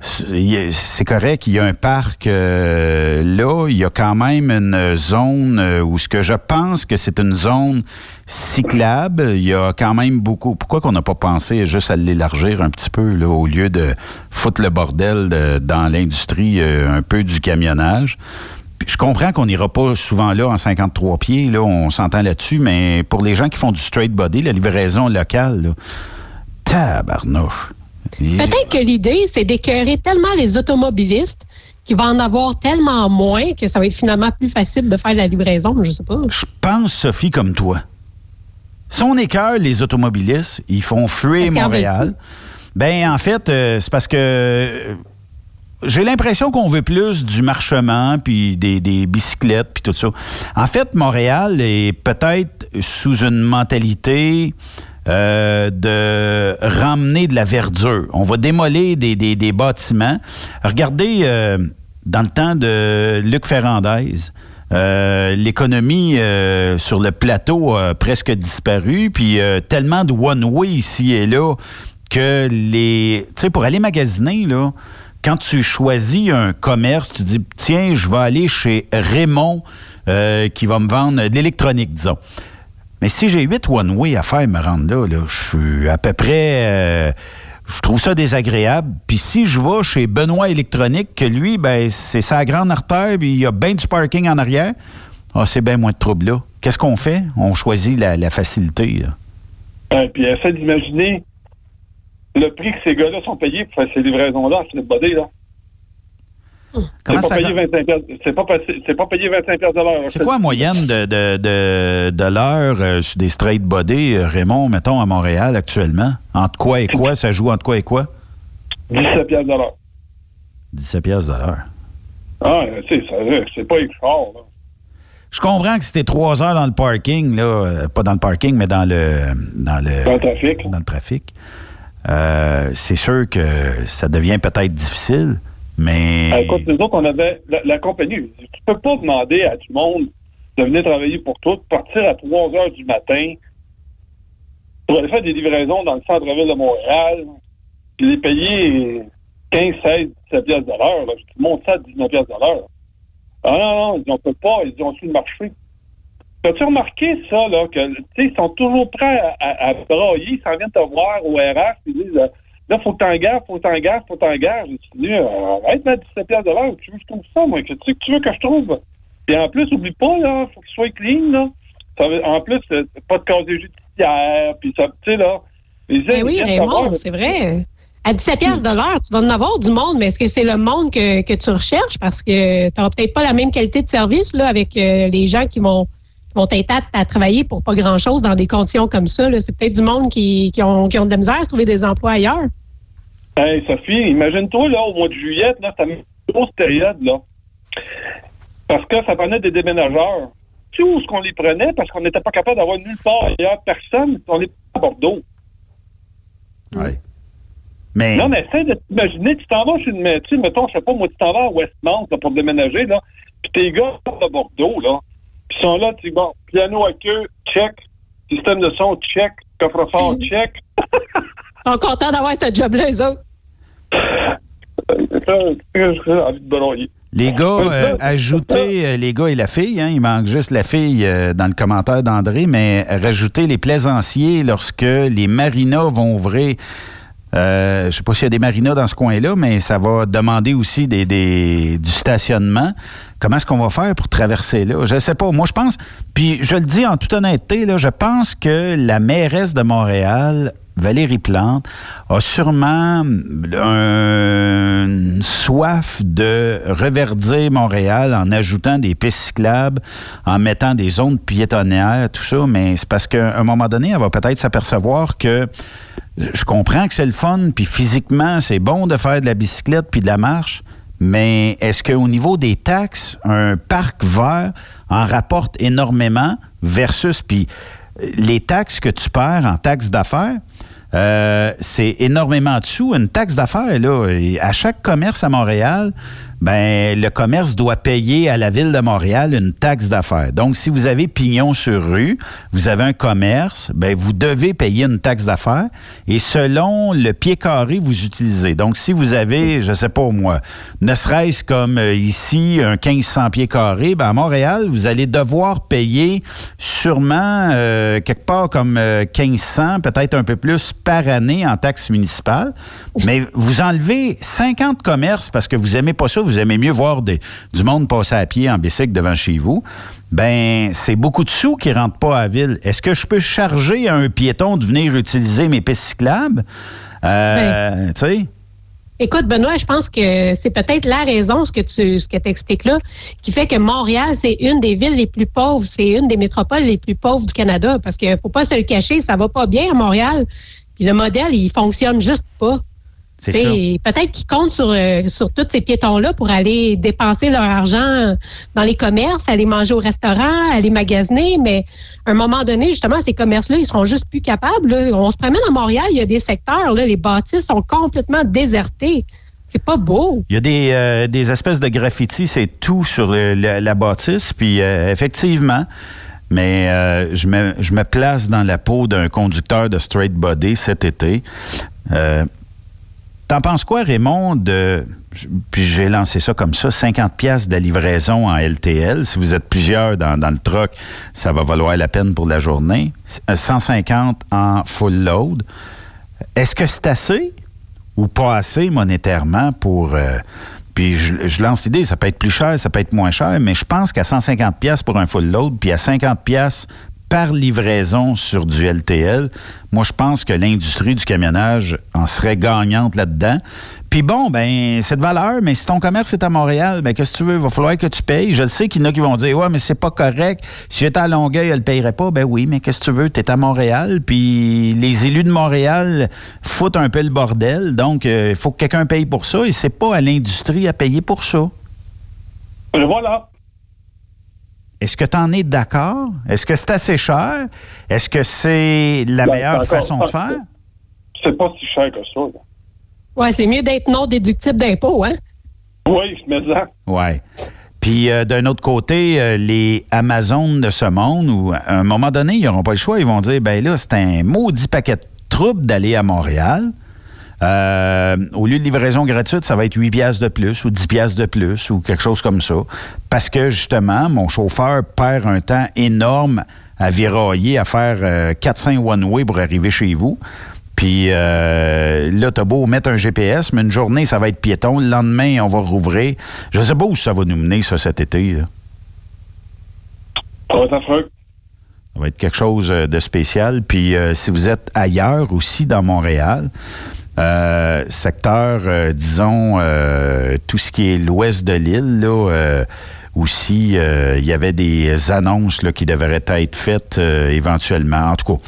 c'est correct, il y a un parc euh, là, il y a quand même une zone euh, où ce que je pense que c'est une zone cyclable, il y a quand même beaucoup. Pourquoi qu'on n'a pas pensé juste à l'élargir un petit peu au lieu de foutre le bordel de- dans l'industrie euh, un peu du camionnage? Je comprends qu'on n'ira pas souvent là en 53 pieds, là, on s'entend là-dessus, mais pour les gens qui font du straight body, la livraison locale, là, tabarnouche. Peut-être que l'idée, c'est d'écœurer tellement les automobilistes qu'il va en avoir tellement moins que ça va être finalement plus facile de faire la livraison, je sais pas. Je pense, Sophie, comme toi. Si on écœure les automobilistes, ils font fuir Montréal. Ben, en fait, euh, c'est parce que euh, j'ai l'impression qu'on veut plus du marchement, puis des, des bicyclettes, puis tout ça. En fait, Montréal est peut-être sous une mentalité euh, de ramener de la verdure. On va démolir des, bâtiments. Regardez, euh, dans le temps de Luc Ferrandez, euh, l'économie sur le plateau a presque disparu, puis tellement de one-way ici et là que les... Tu sais, pour aller magasiner, là, quand tu choisis un commerce, tu dis, tiens, je vais aller chez Raymond qui va me vendre de l'électronique, disons. Mais si j'ai huit one-way à faire me rendre là, là je suis à peu près... euh, je trouve ça désagréable. Puis si je vais chez Benoît Électronique, que lui, ben, c'est sa grande artère, puis il y a bien du parking en arrière, ah, c'est bien moins de trouble là. Qu'est-ce qu'on fait? On choisit la, facilité. là. Euh, puis essaie d'imaginer le prix que ces gars-là sont payés pour faire ces livraisons-là Philippe Bodé, là. Comment C'est pas, payé 25 piastres- c'est pas, c'est pas payé 25 piastres de l'heure. C'est quoi la moyenne de, de, de, de l'heure euh, sur des straight body, euh, Raymond, mettons, à Montréal actuellement? Entre quoi et quoi? Ça joue entre quoi et quoi? 17 piastres de l'heure. 17 piastres de l'heure. Ah, c'est pas fort, là. Je comprends que c'était trois heures dans le parking, là, euh, pas dans le parking, mais dans le dans le, Dans le trafic. dans le trafic. Euh, c'est sûr que ça devient peut-être difficile, mais Ah, écoute, nous autres, on avait la, compagnie. Tu peux pas demander à le monde de venir travailler pour toi, de partir à 3 heures du matin pour aller faire des livraisons dans le centre-ville de Montréal, puis les payer 15, 16, 17 piastres de l'heure. là. Tu montes ça à 19 piastres de l'heure. Ah non, non, ils on peut pas, ils ont su le marché. As-tu remarqué ça, là, que, tu sais, ils sont toujours prêts à, à, ils s'en viennent te voir au RH, ils disent, euh, là, faut que t'en gardes, faut que t'en gardes, faut que t'en gardes. J'ai dit, euh, arrête à 17 piastres de l'heure, tu veux que je trouve ça, moi, que tu sais que tu veux que je trouve? Et en plus, oublie pas, là, faut qu'il soit clean, là. Ça veut- en plus, euh, pas de casier judiciaire, puis ça, tu sais, là. Les gens, Ben oui, Raymond, c'est vrai. À 17 piastres de l'heure, tu vas en avoir du monde, mais est-ce que c'est le monde que, que tu recherches? Parce que tu n'auras peut-être pas la même qualité de service là, avec euh, les gens qui vont, vont t'aider à, à travailler pour pas grand-chose dans des conditions comme ça. là. C'est peut-être du monde qui, qui, ont, qui ont de la misère à trouver des emplois ailleurs. Hey, Sophie, imagine-toi, là, au mois de juillet, là, c'était une grosse période, là. Parce que ça prenait des déménageurs. Tu sais où est-ce qu'on les prenait? Parce qu'on n'était pas capable d'avoir nulle part ailleurs personne. On les prenait à Bordeaux. Ouais. Mais Non, mais essaie de t'imaginer, tu t'en vas chez une, tu sais, mettons, je sais pas, moi, tu t'en vas à Westmount, là, pour déménager, là, puis tes gars sont à Bordeaux, là, puis ils sont là, tu dis, bon, piano à queue, check, système de son, check, coffre-fort, check. Ils sont contents d'avoir ce job-là, eux autres. J'ai envie de broyer. les gars, euh, ajoutez euh, les gars et la fille, hein, il manque juste la fille euh, dans le commentaire d'André, mais rajoutez les plaisanciers lorsque les marinas vont ouvrir. Euh, je ne sais pas s'il y a des marinas dans ce coin-là, mais ça va demander aussi des, des- du stationnement. Comment est-ce qu'on va faire pour traverser là? Je ne sais pas. Moi, je pense, puis je le dis en toute honnêteté, je pense que la mairesse de Montréal Valérie Plante a sûrement une soif de reverdir Montréal en ajoutant des pistes cyclables, en mettant des zones piétonnières, tout ça, mais c'est parce qu'à un moment donné, elle va peut-être s'apercevoir que je comprends que c'est le fun, puis physiquement, c'est bon de faire de la bicyclette puis de la marche, mais est-ce qu'au niveau des taxes, un parc vert en rapporte énormément versus puis les taxes que tu perds en taxes d'affaires, euh, c'est énormément de sous. Une taxe d'affaires, là, à chaque commerce à Montréal, ben le commerce doit payer à la ville de Montréal une taxe d'affaires. Donc, si vous avez pignon sur rue, vous avez un commerce, ben vous devez payer une taxe d'affaires et selon le pied carré vous utilisez. Donc, si vous avez, je sais pas moi, ne serait-ce comme euh, ici un 1500 pieds carrés, ben à Montréal, vous allez devoir payer sûrement euh, quelque part comme 1500, euh, peut-être un peu plus par année en taxe municipale. Mais vous enlevez 50 commerces parce que vous aimez pas ça, vous aimez mieux voir du monde passer à pied en bicycle devant chez vous. Ben, c'est beaucoup de sous qui rentrent pas à la ville. Est-ce que je peux charger à un piéton de venir utiliser mes pistes cyclables? Euh, tu sais? Écoute, Benoît, je pense que c'est peut-être la raison, ce que tu ce que expliques là, qui fait que Montréal, c'est une des villes les plus pauvres, c'est une des métropoles les plus pauvres du Canada. Parce qu'il faut pas se le cacher, ça va pas bien à Montréal. Puis le modèle, il fonctionne juste pas. Peut-être qu'ils comptent sur, euh, sur tous ces piétons-là pour aller dépenser leur argent dans les commerces, aller manger au restaurant, aller magasiner, mais à un moment donné, justement, ces commerces-là, ils seront juste plus capables. On se promène à Montréal, il y a des secteurs, là, les bâtisses sont complètement désertées. C'est pas beau. Il y a des, euh, des espèces de graffitis, c'est tout sur la bâtisse, puis euh, effectivement, mais je, me, je me place dans la peau d'un conducteur de straight body cet été. T'en penses quoi, Raymond, de, puis j'ai lancé ça comme ça, 50 pièces de livraison en LTL. Si vous êtes plusieurs dans, le truck, ça va valoir la peine pour la journée. 150 en full load. Est-ce que c'est assez ou pas assez monétairement pour... Euh, puis je, lance l'idée, ça peut être plus cher, ça peut être moins cher, mais je pense qu'à 150 pièces pour un full load, puis à 50 pièces par livraison sur du LTL, moi, je pense que l'industrie du camionnage en serait gagnante là-dedans. Puis bon, ben, c'est de valeur, mais si ton commerce est à Montréal, ben, qu'est-ce que tu veux? Il va falloir que tu payes. Je sais qu'il y en a qui vont dire, ouais, mais c'est pas correct. Si j'étais à Longueuil, elle ne payerait pas. Ben oui, mais qu'est-ce que tu veux? Tu es à Montréal, puis les élus de Montréal foutent un peu le bordel. Donc, euh, il faut que quelqu'un paye pour ça et c'est pas à l'industrie à payer pour ça. voilà. Est-ce que tu en es d'accord? Est-ce que c'est assez cher? Est-ce que c'est la ben, meilleure façon de faire? C'est pas si cher que ça. Oui, c'est mieux d'être non déductible d'impôt, hein? Oui, mais ça. Oui. Puis euh, d'un autre côté, euh, les Amazones de ce monde, où à un moment donné, ils n'auront pas le choix, ils vont dire ben là, c'est un maudit paquet de troubles d'aller à Montréal. Euh, au lieu de livraison gratuite, ça va être 8 piastres de plus ou 10 piastres de plus ou quelque chose comme ça. Parce que justement, mon chauffeur perd un temps énorme à virailler, à faire 400 euh, one-way pour arriver chez vous. Puis euh, là, t'as beau mettre un GPS, mais une journée, ça va être piéton. Le lendemain, on va rouvrir. Je sais pas où ça va nous mener, ça, cet été. Ça va être Ça va être quelque chose de spécial. Puis si vous êtes ailleurs aussi dans Montréal, euh, secteur, euh, disons, euh, tout ce qui est l'ouest de l'île, là, aussi, il y avait des annonces là, qui devraient être faites éventuellement. En tout cas,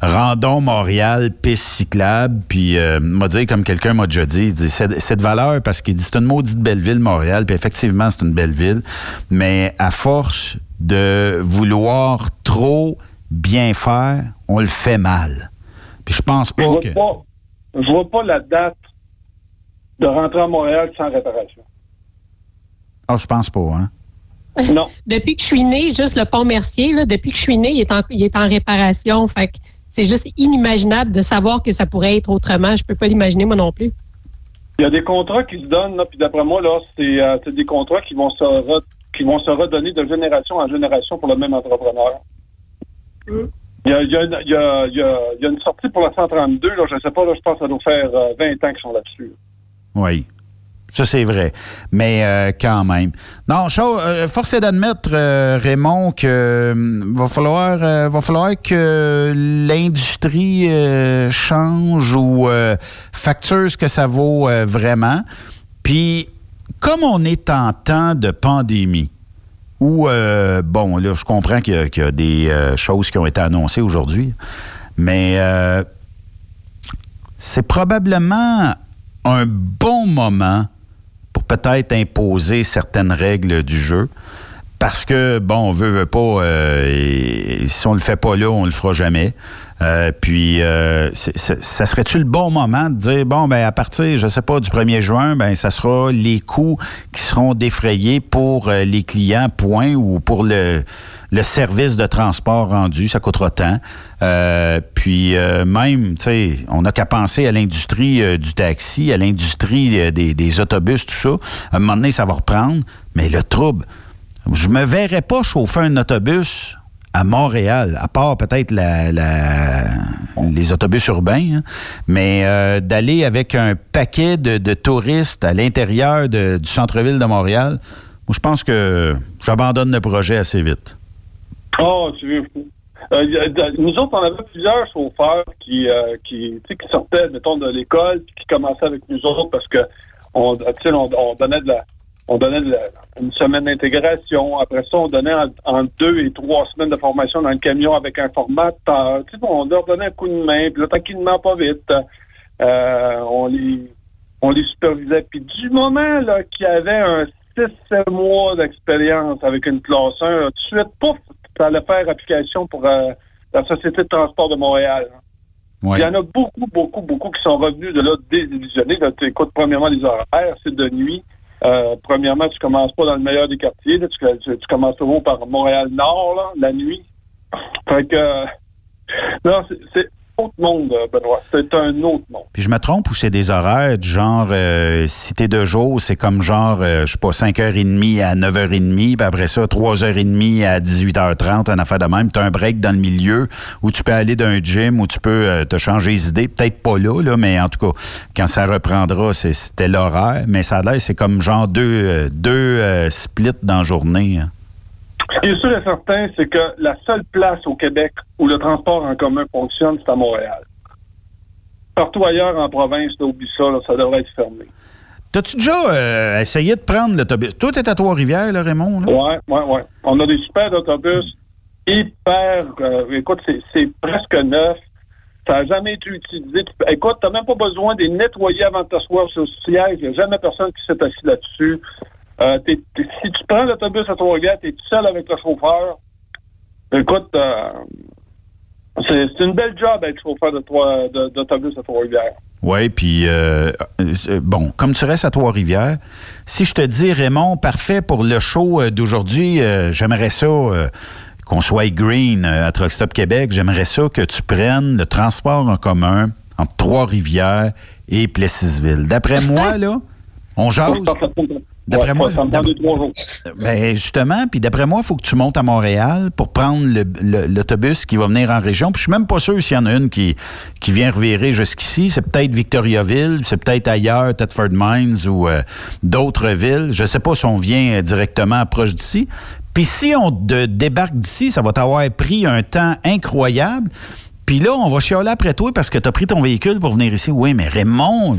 rendons Montréal piste cyclable. Puis, m'a dit, comme quelqu'un m'a déjà dit, dit c'est de valeur parce qu'il dit c'est une maudite belle ville, Montréal. Puis effectivement, c'est une belle ville. Mais à force de vouloir trop bien faire, on le fait mal. Puis je pense pas que je vois pas la date de rentrer à Montréal sans réparation. Ah, je pense pas, hein? Non. depuis que je suis né, juste le pont Mercier, là, depuis que je suis né, il est en, il est en réparation. Fait c'est juste inimaginable de savoir que ça pourrait être autrement. Je peux pas l'imaginer, moi non plus. Il y a des contrats qui se donnent, puis d'après moi, là, euh, c'est, des contrats qui vont, se qui vont se redonner de génération en génération pour le même entrepreneur. Mm. Il y a, une sortie pour la 132, là, je ne sais pas, là, je pense que ça doit faire 20 euh, ans qu'ils sont là-dessus. Oui. Ça, c'est vrai. Mais euh, quand même. Non, chose, euh, force est d'admettre, Raymond, que va falloir va falloir que l'industrie change ou facture ce que ça vaut vraiment. Puis, comme on est en temps de pandémie, où, bon, là, je comprends qu'il y, a des choses qui ont été annoncées aujourd'hui, mais c'est probablement un bon moment pour peut-être imposer certaines règles du jeu. Parce que, bon, on veut, veut pas, euh, et, si on le fait pas là, on le fera jamais. Euh, puis, euh, ça serait-tu le bon moment de dire, bon, ben à partir, je sais pas, du 1er juin, ben ça sera les coûts qui seront défrayés pour les clients, point, ou pour le, le service de transport rendu, ça coûtera tant. Euh, puis euh, même, tu sais, on n'a qu'à penser à l'industrie euh, du taxi, à l'industrie des, autobus, tout ça. À un moment donné, ça va reprendre. Mais le trouble, je me verrais pas chauffer un autobus à Montréal, à part peut-être les autobus urbains, hein. mais d'aller avec un paquet de, touristes à l'intérieur du centre-ville de Montréal, je pense que j'abandonne le projet assez vite. Oh, tu veux fou. Euh, nous autres, on avait plusieurs chauffeurs qui, euh, qui, sortaient, mettons, de l'école, qui commençaient avec nous autres parce que on, on donnait de la, on donnait de une semaine d'intégration. Après ça, on donnait en, deux et trois semaines de formation dans le camion avec un formateur. Tu sais, on leur donnait un coup de main, puis là, tranquillement, pas vite, euh, on les on les supervisait. Puis du moment là qu'il y avait un 6-7 mois d'expérience avec une classe 1, tout de suite, pouf, ça allait faire application pour euh, la Société de transport de Montréal. Il y en a beaucoup, beaucoup, beaucoup qui sont revenus de là désillusionnés. Tu écoutes premièrement les horaires, c'est de nuit. Euh, premièrement, tu commences pas dans le meilleur des quartiers. tu, commences toujours par Montréal-Nord, la nuit. Fait que... Euh, non, c'est autre monde, euh, Benoît. C'est un autre monde. Puis je me trompe ou c'est des horaires du genre, euh, si t'es de jour, c'est comme genre, euh, je sais pas, 5h30 à 9h30, puis après ça, 3h30 à 18h30, un affaire de même. Tu as un break dans le milieu où tu peux aller d'un gym, où tu peux te changer les idées. Peut-être pas là, là, mais en tout cas, quand ça reprendra, c'était l'horaire. Mais ça a c'est comme genre deux, deux splits dans la journée. Hein. Ce qui est sûr et certain, c'est que la seule place au Québec où le transport en commun fonctionne, c'est à Montréal. Partout ailleurs en province, oublie ça, ça devrait être fermé. T'as-tu déjà euh, essayé de prendre l'autobus? Toi, t'es à Trois-Rivières, là, Raymond? Oui, oui, oui. On a des super autobus hyper... Euh, écoute, c'est presque neuf. Ça n'a jamais été utilisé. Écoute, t'as même pas besoin de les nettoyer avant de t'asseoir sur le siège. Il n'y a jamais personne qui s'est assis là-dessus. Euh, si tu prends l'autobus à Trois-Rivières, tu es tout seul avec le chauffeur. Écoute, euh, c'est une belle job d'être chauffeur d'autobus à Trois-Rivières. Oui, puis euh, bon, comme tu restes à Trois-Rivières, si je te dis, Raymond, parfait pour le show d'aujourd'hui, j'aimerais ça qu'on soit green à Truck Stop Québec, j'aimerais ça que tu prennes le transport en commun entre Trois-Rivières et Plessisville. D'après moi, là, on jase. D'après moi, ça me prend deux, trois jours. Ben justement, puis d'après moi, il faut que tu montes à Montréal pour prendre l'autobus qui va venir en région. Puis je suis même pas sûr s'il y en a une qui, qui vient revirer jusqu'ici. C'est peut-être Victoriaville, c'est peut-être ailleurs, Thetford Mines ou euh, d'autres villes. Je sais pas si on vient directement proche d'ici. Puis si on débarque d'ici, ça va t'avoir pris un temps incroyable. Puis là, on va chialer après toi parce que tu as pris ton véhicule pour venir ici. Oui, mais Raymond,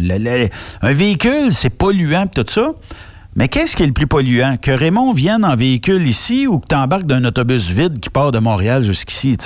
un véhicule, c'est polluant et tout ça. Mais qu'est-ce qui est le plus polluant? Que Raymond vienne en véhicule ici ou que tu embarques d'un autobus vide qui part de Montréal jusqu'ici?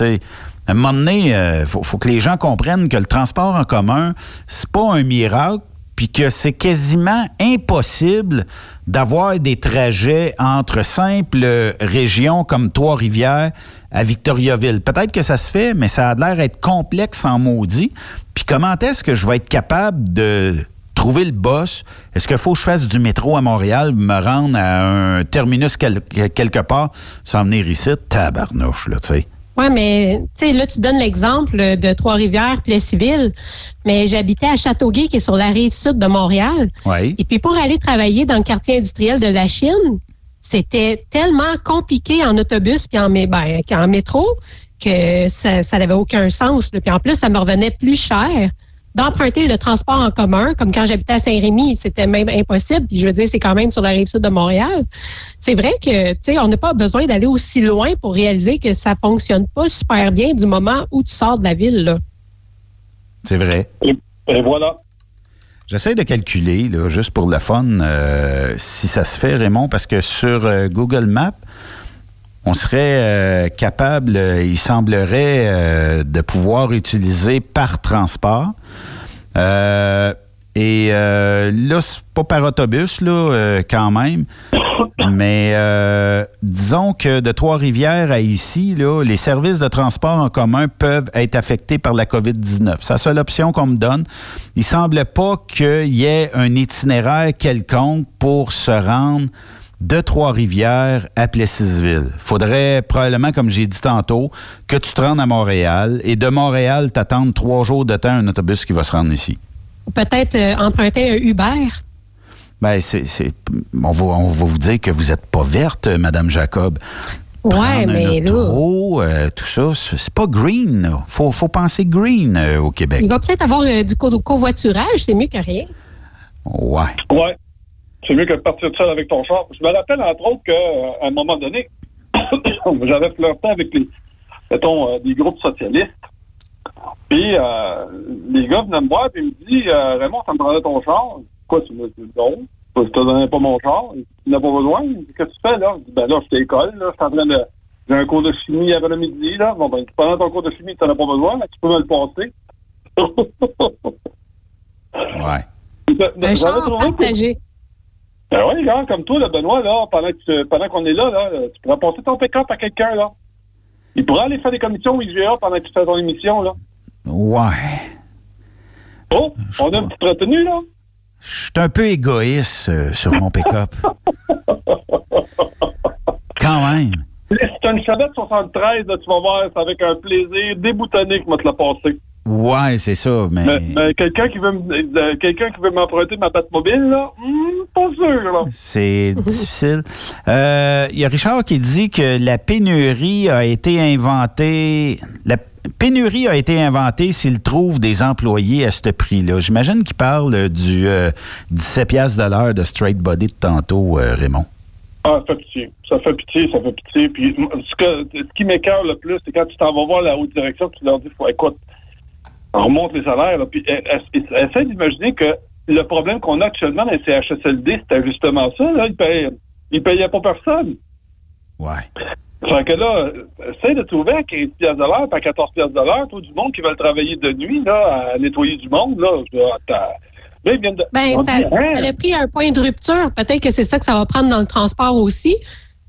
À un moment donné, il euh, faut, que les gens comprennent que le transport en commun, c'est pas un miracle, puis que c'est quasiment impossible d'avoir des trajets entre simples régions comme Trois-Rivières à Victoriaville. Peut-être que ça se fait, mais ça a l'air d'être complexe en maudit. Puis comment est-ce que je vais être capable de trouver le boss. Est-ce qu'il faut que je fasse du métro à Montréal, me rendre à un terminus quelque part, s'en venir ici? Tabarnouche, là, tu sais. Oui, mais tu sais, là, tu donnes l'exemple de Trois-Rivières, Plessisville, mais j'habitais à Châteauguay, qui est sur la rive sud de Montréal. Oui. Et puis, pour aller travailler dans le quartier industriel de la Chine, c'était tellement compliqué en autobus puis en, ben, en métro que ça n'avait aucun sens. Puis en plus, ça me revenait plus cher d'emprunter le transport en commun, comme quand j'habitais à Saint-Rémy, c'était même impossible. Puis je veux dire, c'est quand même sur la rive sud de Montréal. C'est vrai que, tu sais, on n'a pas besoin d'aller aussi loin pour réaliser que ça fonctionne pas super bien du moment où tu sors de la ville, là. C'est vrai. Et, et voilà. J'essaie de calculer, là, juste pour le fun, euh, si ça se fait, Raymond, parce que sur euh, Google Maps, on serait euh, capable, euh, il semblerait, euh, de pouvoir utiliser par transport. Et là, c'est pas par autobus, là, quand même. Mais disons que de Trois-Rivières à ici, les services de transport en commun peuvent être affectés par la COVID-19. C'est la seule option qu'on me donne. Il semble pas qu'il y ait un itinéraire quelconque pour se rendre de Trois-Rivières à Plessisville. faudrait probablement, comme j'ai dit tantôt, que tu te rendes à Montréal et de Montréal, t'attendre trois jours de temps un autobus qui va se rendre ici. Peut-être euh, emprunter un Uber. Ben, c'est, c'est- on, va, on va vous dire que vous n'êtes pas verte, Madame Jacob. Ouais, mais là, euh, tout ça, c'est c'est pas green. Il faut, faut penser green euh, au Québec. il va peut-être avoir euh, du co- covoiturage, c'est mieux que rien. Ouais. Ouais. C'est mieux que de partir seul avec ton char. Je me rappelle, entre autres, qu'à un moment donné, j'avais flirté avec les, mettons, euh, des groupes socialistes. Puis, euh, les gars venaient me voir et me disent euh, Raymond, ça me prendrait ton char. Quoi, tu me dis non, je te donnais pas mon char. Tu n'as pas besoin. Il dit, Qu'est-ce que tu fais là? Je dis, ben là, je suis à l'école, là, je suis en train de. J'ai un cours de chimie avant le midi, là. Bon, ben, pendant ton cours de chimie, tu n'en as pas besoin, mais tu peux me le passer. Ouais. Un char partagé. Ben oui, gars, comme toi, là, Benoît, là, pendant tu- pendant qu'on est là, là, tu pourrais passer ton pick-up à quelqu'un, là. Il pourrait aller faire des commissions au IGA pendant que tu fais ton émission, là. Ouais. Oh, on a une petite retenue, là. Je suis un peu égoïste euh, sur mon pick-up. Quand même. As une Chevette 73, là, tu vas voir, c'est avec un plaisir déboutonné que moi te la passer. Ouais, c'est ça, mais... Mais, mais quelqu'un qui veut euh, quelqu'un qui veut m'emprunter ma patte mobile, là, hmm, pas sûr, là. C'est difficile. Euh, Il y a Richard qui dit que la pénurie a été inventée. La pénurie a été inventée s'il trouve des employés à ce prix-là. J'imagine qu'il parle euh, du euh, 17 piastres de l'heure de straight body de tantôt, euh, Raymond. Ah, ça fait pitié. Ça fait pitié, ça fait pitié. Puis ce, que, ce qui m'écœure le plus, c'est quand tu t'en vas voir la haute direction, tu leur dis, écoute, on remonte les salaires, là, puis essaie d'imaginer que le problème qu'on a actuellement dans les CHSLD, c'était justement ça, là, ils payaient, ils payaient pas personne. Ouais. Fait que là, essaie de trouver à 15 piastres de l'heure, puis à 14 piastres de l'heure, tout du monde qui veut travailler de nuit, là, à nettoyer du monde, là. Là, ils viennent de... Ben, on ça, dit, hein? ça a pris un point de rupture. Peut-être que c'est ça que ça va prendre dans le transport aussi.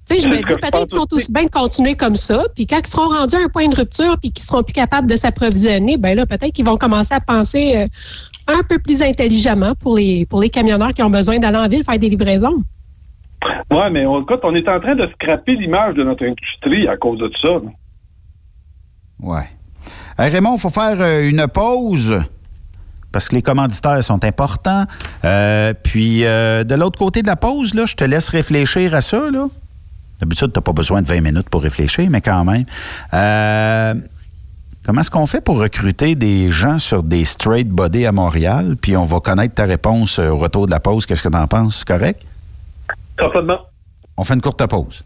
Tu sais, je me dis peut-être qu'ils sont aussi. bien de continuer comme ça. Puis quand ils seront rendus à un point de rupture puis qu'ils seront plus capables de s'approvisionner, ben là, peut-être qu'ils vont commencer à penser euh, un peu plus intelligemment pour les pour les camionneurs qui ont besoin d'aller en ville faire des livraisons. Ouais, mais on- écoute, on est en train de scraper l'image de notre industrie à cause de ça. Hey, Raymond, il faut faire euh, une pause parce que les commanditaires sont importants. Euh, puis, euh, de l'autre côté de la pause, là, je te laisse réfléchir à ça. Là. D'habitude, tu n'as pas besoin de 20 minutes pour réfléchir, mais quand même. Euh, comment est-ce qu'on fait pour recruter des gens sur des straight body à Montréal? Puis, on va connaître ta réponse au retour de la pause. Qu'est-ce que tu en penses? Correct? Certainement. On fait une courte pause.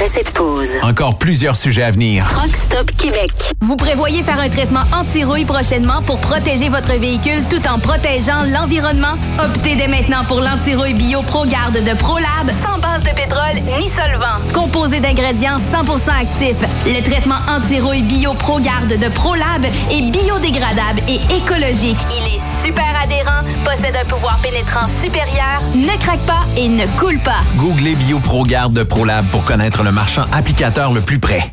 Après cette pause, Encore plusieurs sujets à venir. Truck Stop Québec. Vous prévoyez faire un traitement anti-rouille prochainement pour protéger votre véhicule tout en protégeant l'environnement? Optez dès maintenant pour l'anti-rouille bio ProGarde de ProLab, sans base de pétrole ni solvant. Composé d'ingrédients 100% actifs, le traitement anti-rouille bio ProGarde de ProLab est biodégradable et écologique. Il est super adhérent, possède un pouvoir pénétrant supérieur, ne craque pas et ne coule pas. Googlez BioProGarde de ProLab pour connaître le marchand applicateur le plus près.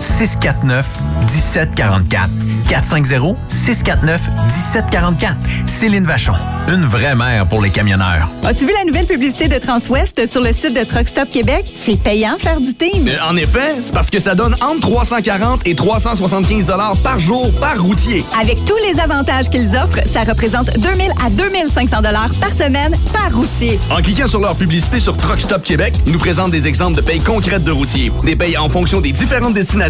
649 1744. 450 649 1744. Céline Vachon, une vraie mère pour les camionneurs. As-tu vu la nouvelle publicité de Transwest sur le site de Truck Stop Québec? C'est payant faire du team. Euh, En effet, c'est parce que ça donne entre 340 et 375 dollars par jour par routier. Avec tous les avantages qu'ils offrent, ça représente 2000 à 2500 dollars par semaine par routier. En cliquant sur leur publicité sur Truck Stop Québec, ils nous présentent des exemples de payes concrètes de routiers, des payes en fonction des différentes destinations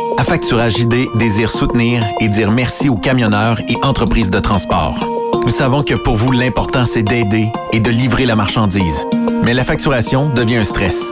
Affacturage ID désire soutenir et dire merci aux camionneurs et entreprises de transport. Nous savons que pour vous, l'important, c'est d'aider et de livrer la marchandise. Mais la facturation devient un stress.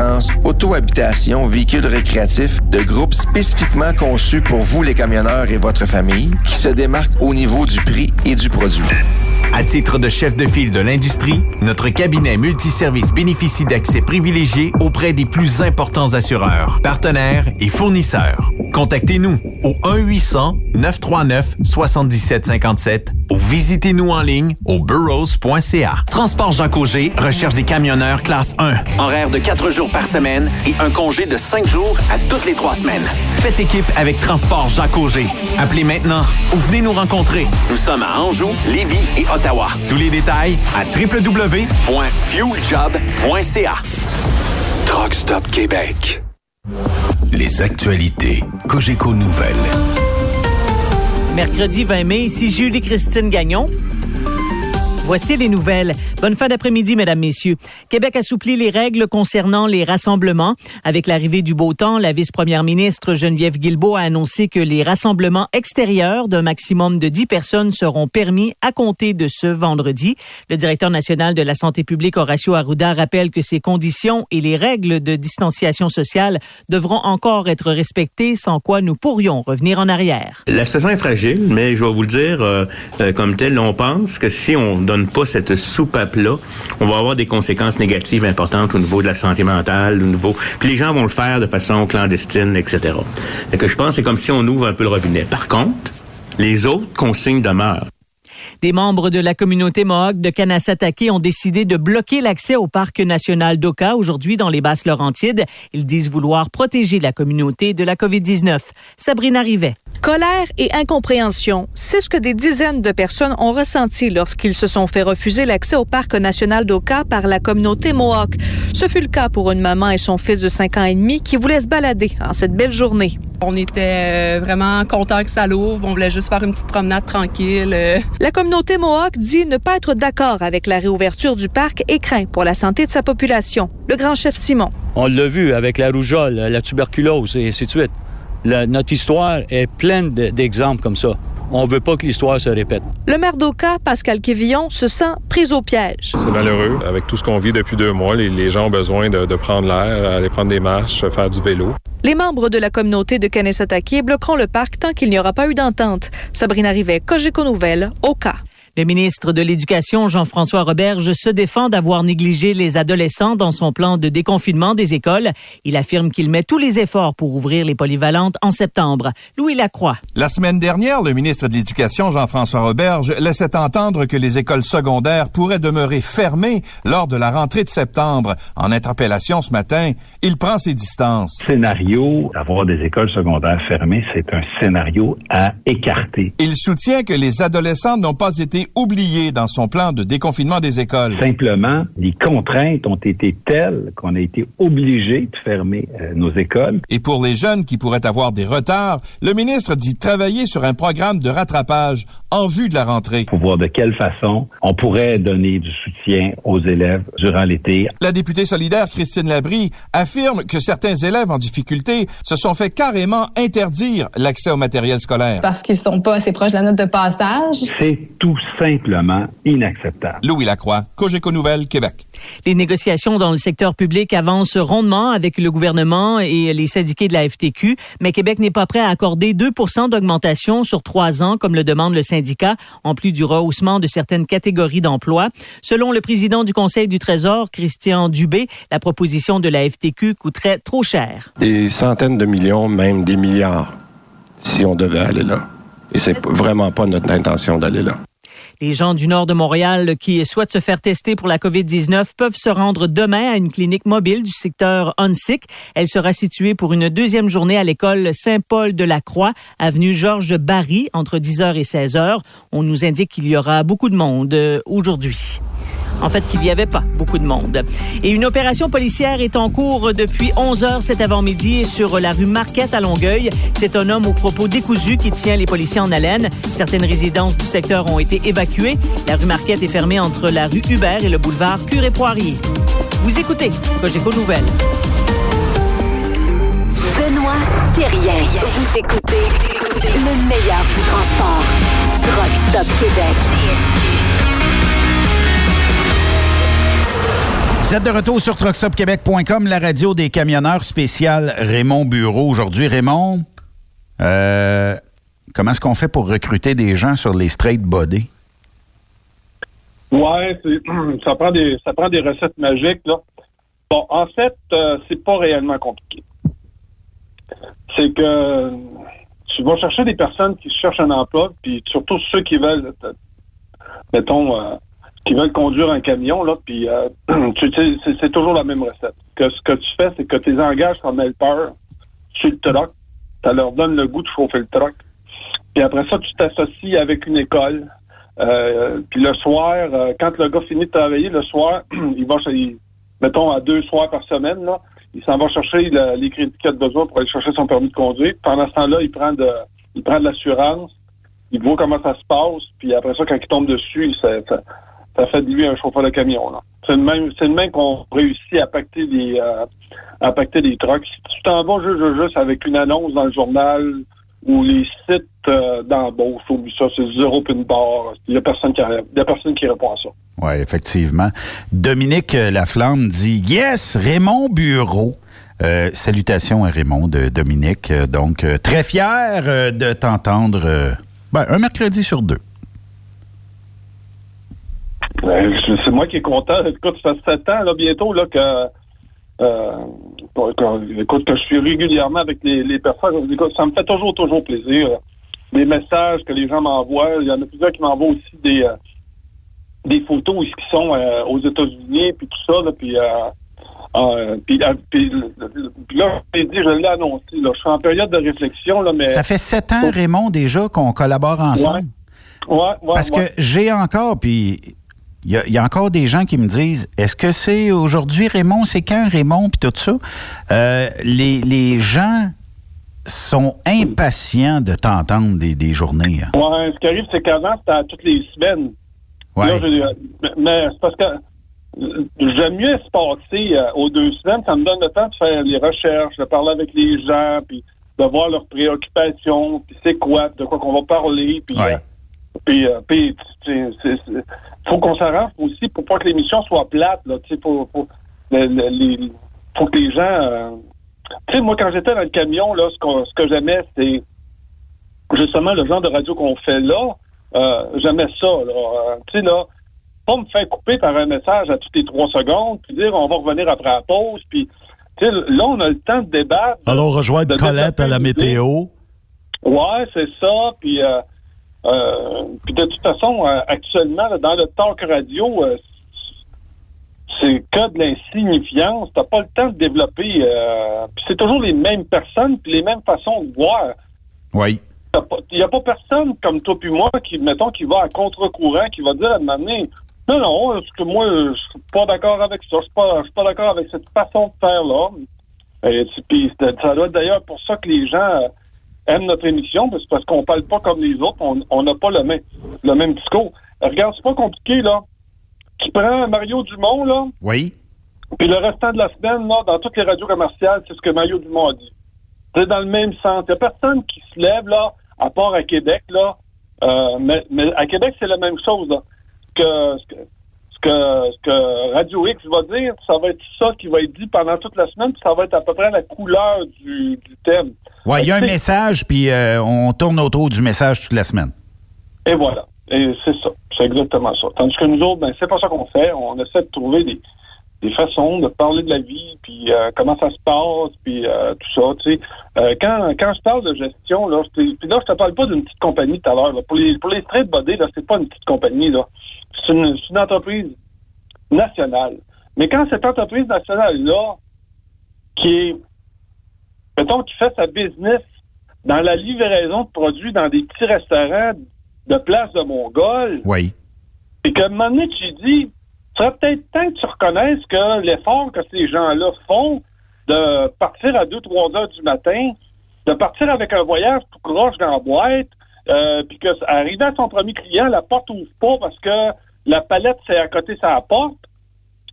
auto-habitation véhicule récréatif de groupe spécifiquement conçu pour vous les camionneurs et votre famille qui se démarque au niveau du prix et du produit. À titre de chef de file de l'industrie, notre cabinet multiservice bénéficie d'accès privilégié auprès des plus importants assureurs, partenaires et fournisseurs. Contactez-nous au 1-800-939-7757, ou visitez-nous en ligne au burrows.ca. Transport Jacques Auger recherche des camionneurs classe 1. Horaire de 4 jours par semaine et un congé de 5 jours à toutes les 3 semaines. Faites équipe avec Transport Jacques Auger. Appelez maintenant ou venez nous rencontrer. Nous sommes à Anjou, Lévis et Ottawa. Tous les détails à www.fueljob.ca. Truck Stop Québec. Les actualités Cogeco Nouvelles. Mercredi 20 mai, ici Julie-Christine Gagnon. Voici les nouvelles. Bonne fin d'après-midi, mesdames, messieurs. Québec assouplit les règles concernant les rassemblements. Avec l'arrivée du beau temps, la vice-première ministre Geneviève Guilbeault a annoncé que les rassemblements extérieurs d'un maximum de 10 personnes seront permis à compter de ce vendredi. Le directeur national de la santé publique, Horacio Arruda, rappelle que ces conditions et les règles de distanciation sociale devront encore être respectées, sans quoi nous pourrions revenir en arrière. La situation est fragile, mais je vais vous le dire euh, euh, comme tel, on pense que si on pas cette soupape-là, on va avoir des conséquences négatives importantes au niveau de la santé mentale, au niveau... Puis les gens vont le faire de façon clandestine, etc. Fait que je pense que c'est comme si on ouvre un peu le robinet. Par contre, les autres consignes demeurent. Des membres de la communauté Mohawk de Kanasatake ont décidé de bloquer l'accès au parc national d'Oka aujourd'hui dans les basses Laurentides. Ils disent vouloir protéger la communauté de la COVID-19. Sabrina Rivet. Colère et incompréhension, c'est ce que des dizaines de personnes ont ressenti lorsqu'ils se sont fait refuser l'accès au parc national d'Oka par la communauté Mohawk. Ce fut le cas pour une maman et son fils de 5 ans et demi qui voulaient se balader en cette belle journée. On était euh, vraiment contents que ça l'ouvre. On voulait juste faire une petite promenade tranquille. euh. La communauté Mohawk dit ne pas être d'accord avec la réouverture du parc et craint pour la santé de sa population. Le grand chef Simon. On l'a vu avec la rougeole, la tuberculose et ainsi de suite. La- notre histoire est pleine de- d'exemples comme ça. On veut pas que l'histoire se répète. Le maire d'Oka, Pascal Quévillon, se sent pris au piège. C'est malheureux. Avec tout ce qu'on vit depuis deux mois, les, les gens ont besoin de, de prendre l'air, aller prendre des marches, faire du vélo. Les membres de la communauté de Kanesatake bloqueront le parc tant qu'il n'y aura pas eu d'entente. Sabrina Rivet, Cogeco Nouvelles, Oka. Le ministre de l'Éducation, Jean-François Roberge, se défend d'avoir négligé les adolescents dans son plan de déconfinement des écoles. Il affirme qu'il met tous les efforts pour ouvrir les polyvalentes en septembre. Louis Lacroix. La semaine dernière, le ministre de l'Éducation, Jean-François Roberge, laissait entendre que les écoles secondaires pourraient demeurer fermées lors de la rentrée de septembre. En interpellation ce matin, il prend ses distances. Scénario, avoir des écoles secondaires fermées, c'est un scénario à écarter. Il soutient que les adolescents n'ont pas été oubliés dans son plan de déconfinement des écoles. Simplement, les contraintes ont été telles qu'on a été obligé de fermer euh, nos écoles. Et pour les jeunes qui pourraient avoir des retards, le ministre dit travailler sur un programme de rattrapage en vue de la rentrée. Pour voir de quelle façon on pourrait donner du soutien aux élèves durant l'été. La députée solidaire Christine Labrie affirme que certains élèves en difficulté se sont fait carrément interdire l'accès au matériel scolaire. Parce qu'ils sont pas assez proches de la note de passage. C'est tout simplement inacceptable. Louis Lacroix, Cogeco Nouvelles, Québec. Les négociations dans le secteur public avancent rondement avec le gouvernement et les syndiqués de la FTQ, mais Québec n'est pas prêt à accorder 2 d'augmentation sur trois ans, comme le demande le syndicat, en plus du rehaussement de certaines catégories d'emplois. Selon le président du Conseil du Trésor, Christian Dubé, la proposition de la FTQ coûterait trop cher. Des centaines de millions, même des milliards, si on devait aller là. Et c'est vraiment pas notre intention d'aller là. Les gens du nord de Montréal qui souhaitent se faire tester pour la COVID-19 peuvent se rendre demain à une clinique mobile du secteur Onsic. Elle sera située pour une deuxième journée à l'école Saint-Paul de la Croix, avenue Georges Barry, entre 10h et 16h. On nous indique qu'il y aura beaucoup de monde euh, aujourd'hui. En fait, qu'il n'y avait pas beaucoup de monde. Et une opération policière est en cours depuis 11 heures cet avant-midi sur la rue Marquette à Longueuil. C'est un homme aux propos décousus qui tient les policiers en haleine. Certaines résidences du secteur ont été évacuées. La rue Marquette est fermée entre la rue Hubert et le boulevard Curé-Poirier. Vous écoutez Cogeco Nouvelles. Benoît Thérien. Vous écoutez le meilleur du transport. Truck Stop Québec. Vous êtes de retour sur truckstopquebec.com, la radio des camionneurs spécial Raymond Bureau. Aujourd'hui, Raymond, euh, comment est-ce qu'on fait pour recruter des gens sur les straight body? Ouais, ça prend des ça prend des recettes magiques là. Bon, en fait, euh, c'est pas réellement compliqué. C'est que tu vas chercher des personnes qui cherchent un emploi, puis surtout ceux qui veulent mettons, euh, qui veulent conduire un camion, là, puis euh, tu c'est- toujours la même recette. Que ce que tu fais, c'est que tes engages comme helper sur le truck, ça leur donne le goût de chauffer le truck. Puis après ça, tu t'associes avec une école. Euh, puis le soir, euh, quand le gars finit de travailler, le soir, il va, il- mettons, à deux soirs par semaine, là, il s'en va chercher le- les crédits qu'il a besoin pour aller chercher son permis de conduire. Pendant ce temps-là, il prend de, il prend de l'assurance, il voit comment ça se passe, puis après ça, quand il tombe dessus, il- ça, ça, ça fait de lui un chauffeur de camion. là. C'est le même, c'est le même qu'on réussit à pacter des, euh, à pacter des trucks. Si tu t'en vas juste, juste, avec une annonce dans le journal ou les sites euh, d'embauche, oublie ça, c'est zéro pin bar. Il y a personne qui, il y a personne qui répond à ça. Oui, effectivement. Dominique euh, Laflamme dit Yes, Raymond Bureau. Euh, salutations à Raymond de Dominique. Euh, Donc, euh, très fier de t'entendre ben, un mercredi sur deux. Euh, c'est moi qui est content. Écoute, ça fait sept ans, là, bientôt, là, que, euh, que- écoute, que je suis régulièrement avec les, les personnes. Écoute, ça me fait toujours, toujours plaisir. Les messages que les gens m'envoient. Il y en a plusieurs qui m'envoient aussi des, euh, des photos où ils sont euh, aux États-Unis, puis tout ça, là, puis, euh, euh, puis, euh, puis, là, je l'ai dit, je l'ai annoncé, là, je suis en période de réflexion, là, mais... Ça fait sept ans, Raymond, déjà qu'on collabore ensemble. Ouais, ouais, Parce ouais. que j'ai encore, puis il y, a- il y a encore des gens qui me disent est-ce que c'est aujourd'hui, Raymond C'est quand, Raymond Puis tout ça? Euh, les, les gens sont impatients de t'entendre des, des journées. hein. Ouais, ce qui arrive, c'est qu'avant, c'était à toutes les semaines. Ouais. Là, je- mais- mais c'est parce que j'aime mieux se passer euh, aux deux semaines. Ça me donne le temps de faire les recherches, de parler avec les gens, puis de voir leurs préoccupations, puis c'est quoi, de quoi qu'on va parler, puis... euh, puis, euh, puis, tu sais, c'est- c'est- faut qu'on s'arrange aussi pour pas que l'émission soit plate. Là, tu sais, faut, faut, le- le- les- faut que les gens. euh, tu sais, moi, quand j'étais dans le camion, là, ce, qu'on- ce que j'aimais, c'est justement le genre de radio qu'on fait là. Euh, j'aimais ça. Là, Euh, tu sais, là, pas me faire couper par un message à toutes les trois secondes, puis dire on va revenir après la pause, puis tu sais, là, on a le temps de débattre. Alors, rejoindre Colette à la météo. Ouais, c'est ça. Puis, euh, euh, puis de toute façon, euh, actuellement, là, dans le talk radio, euh, c'est que de l'insignifiance. T'as pas le temps de développer. euh, puis c'est toujours les mêmes personnes, puis les mêmes façons de voir. Oui. Il n'y a pas personne comme toi puis moi qui, mettons, qui va à contre-courant, qui va dire à donné, non, non, parce que moi, je suis pas d'accord avec ça. Je suis pas, pas d'accord avec cette façon de faire là. Et puis ça doit être d'ailleurs pour ça que les gens aiment notre émission, parce, parce qu'on parle pas comme les autres, on n'a pas le même, le même discours. Regarde, c'est pas compliqué, là. Tu prends Mario Dumont, là, Oui. puis le restant de la semaine, là, dans toutes les radios commerciales, c'est ce que Mario Dumont a dit. C'est dans le même sens. Il n'y a personne qui se lève, là, à part à Québec, là. Euh, mais, mais à Québec, c'est la même chose, là. Que, ce, que, ce, que, que Radio X va dire, ça va être ça qui va être dit pendant toute la semaine, puis ça va être à peu près la couleur du, du thème. Ouais, il y a un message, puis euh, on tourne autour du message toute la semaine. Et voilà. Et c'est ça. C'est exactement ça. Tandis que nous autres, ben, c'est pas ça qu'on fait. On essaie de trouver des, des façons de parler de la vie, puis euh, comment ça se passe, puis euh, tout ça. Tu sais, Euh, quand, quand je parle de gestion, là, puis là, je te parle pas d'une petite compagnie tout à l'heure. là. Pour les, pour les straight body, là, c'est pas une petite compagnie, là. C'est une, une entreprise nationale. Mais quand cette entreprise nationale-là, qui est, mettons, qui fait sa business dans la livraison de produits dans des petits restaurants de place de Mongol, Oui. et qu'à un moment donné, tu dis, serait peut-être temps que tu reconnaisses que l'effort que ces gens-là font de partir à 2-3 heures du matin, de partir avec un voyage tout croche dans la boîte, euh, puis que arriver à son premier client, la porte ouvre pas parce que la palette c'est à côté de sa porte,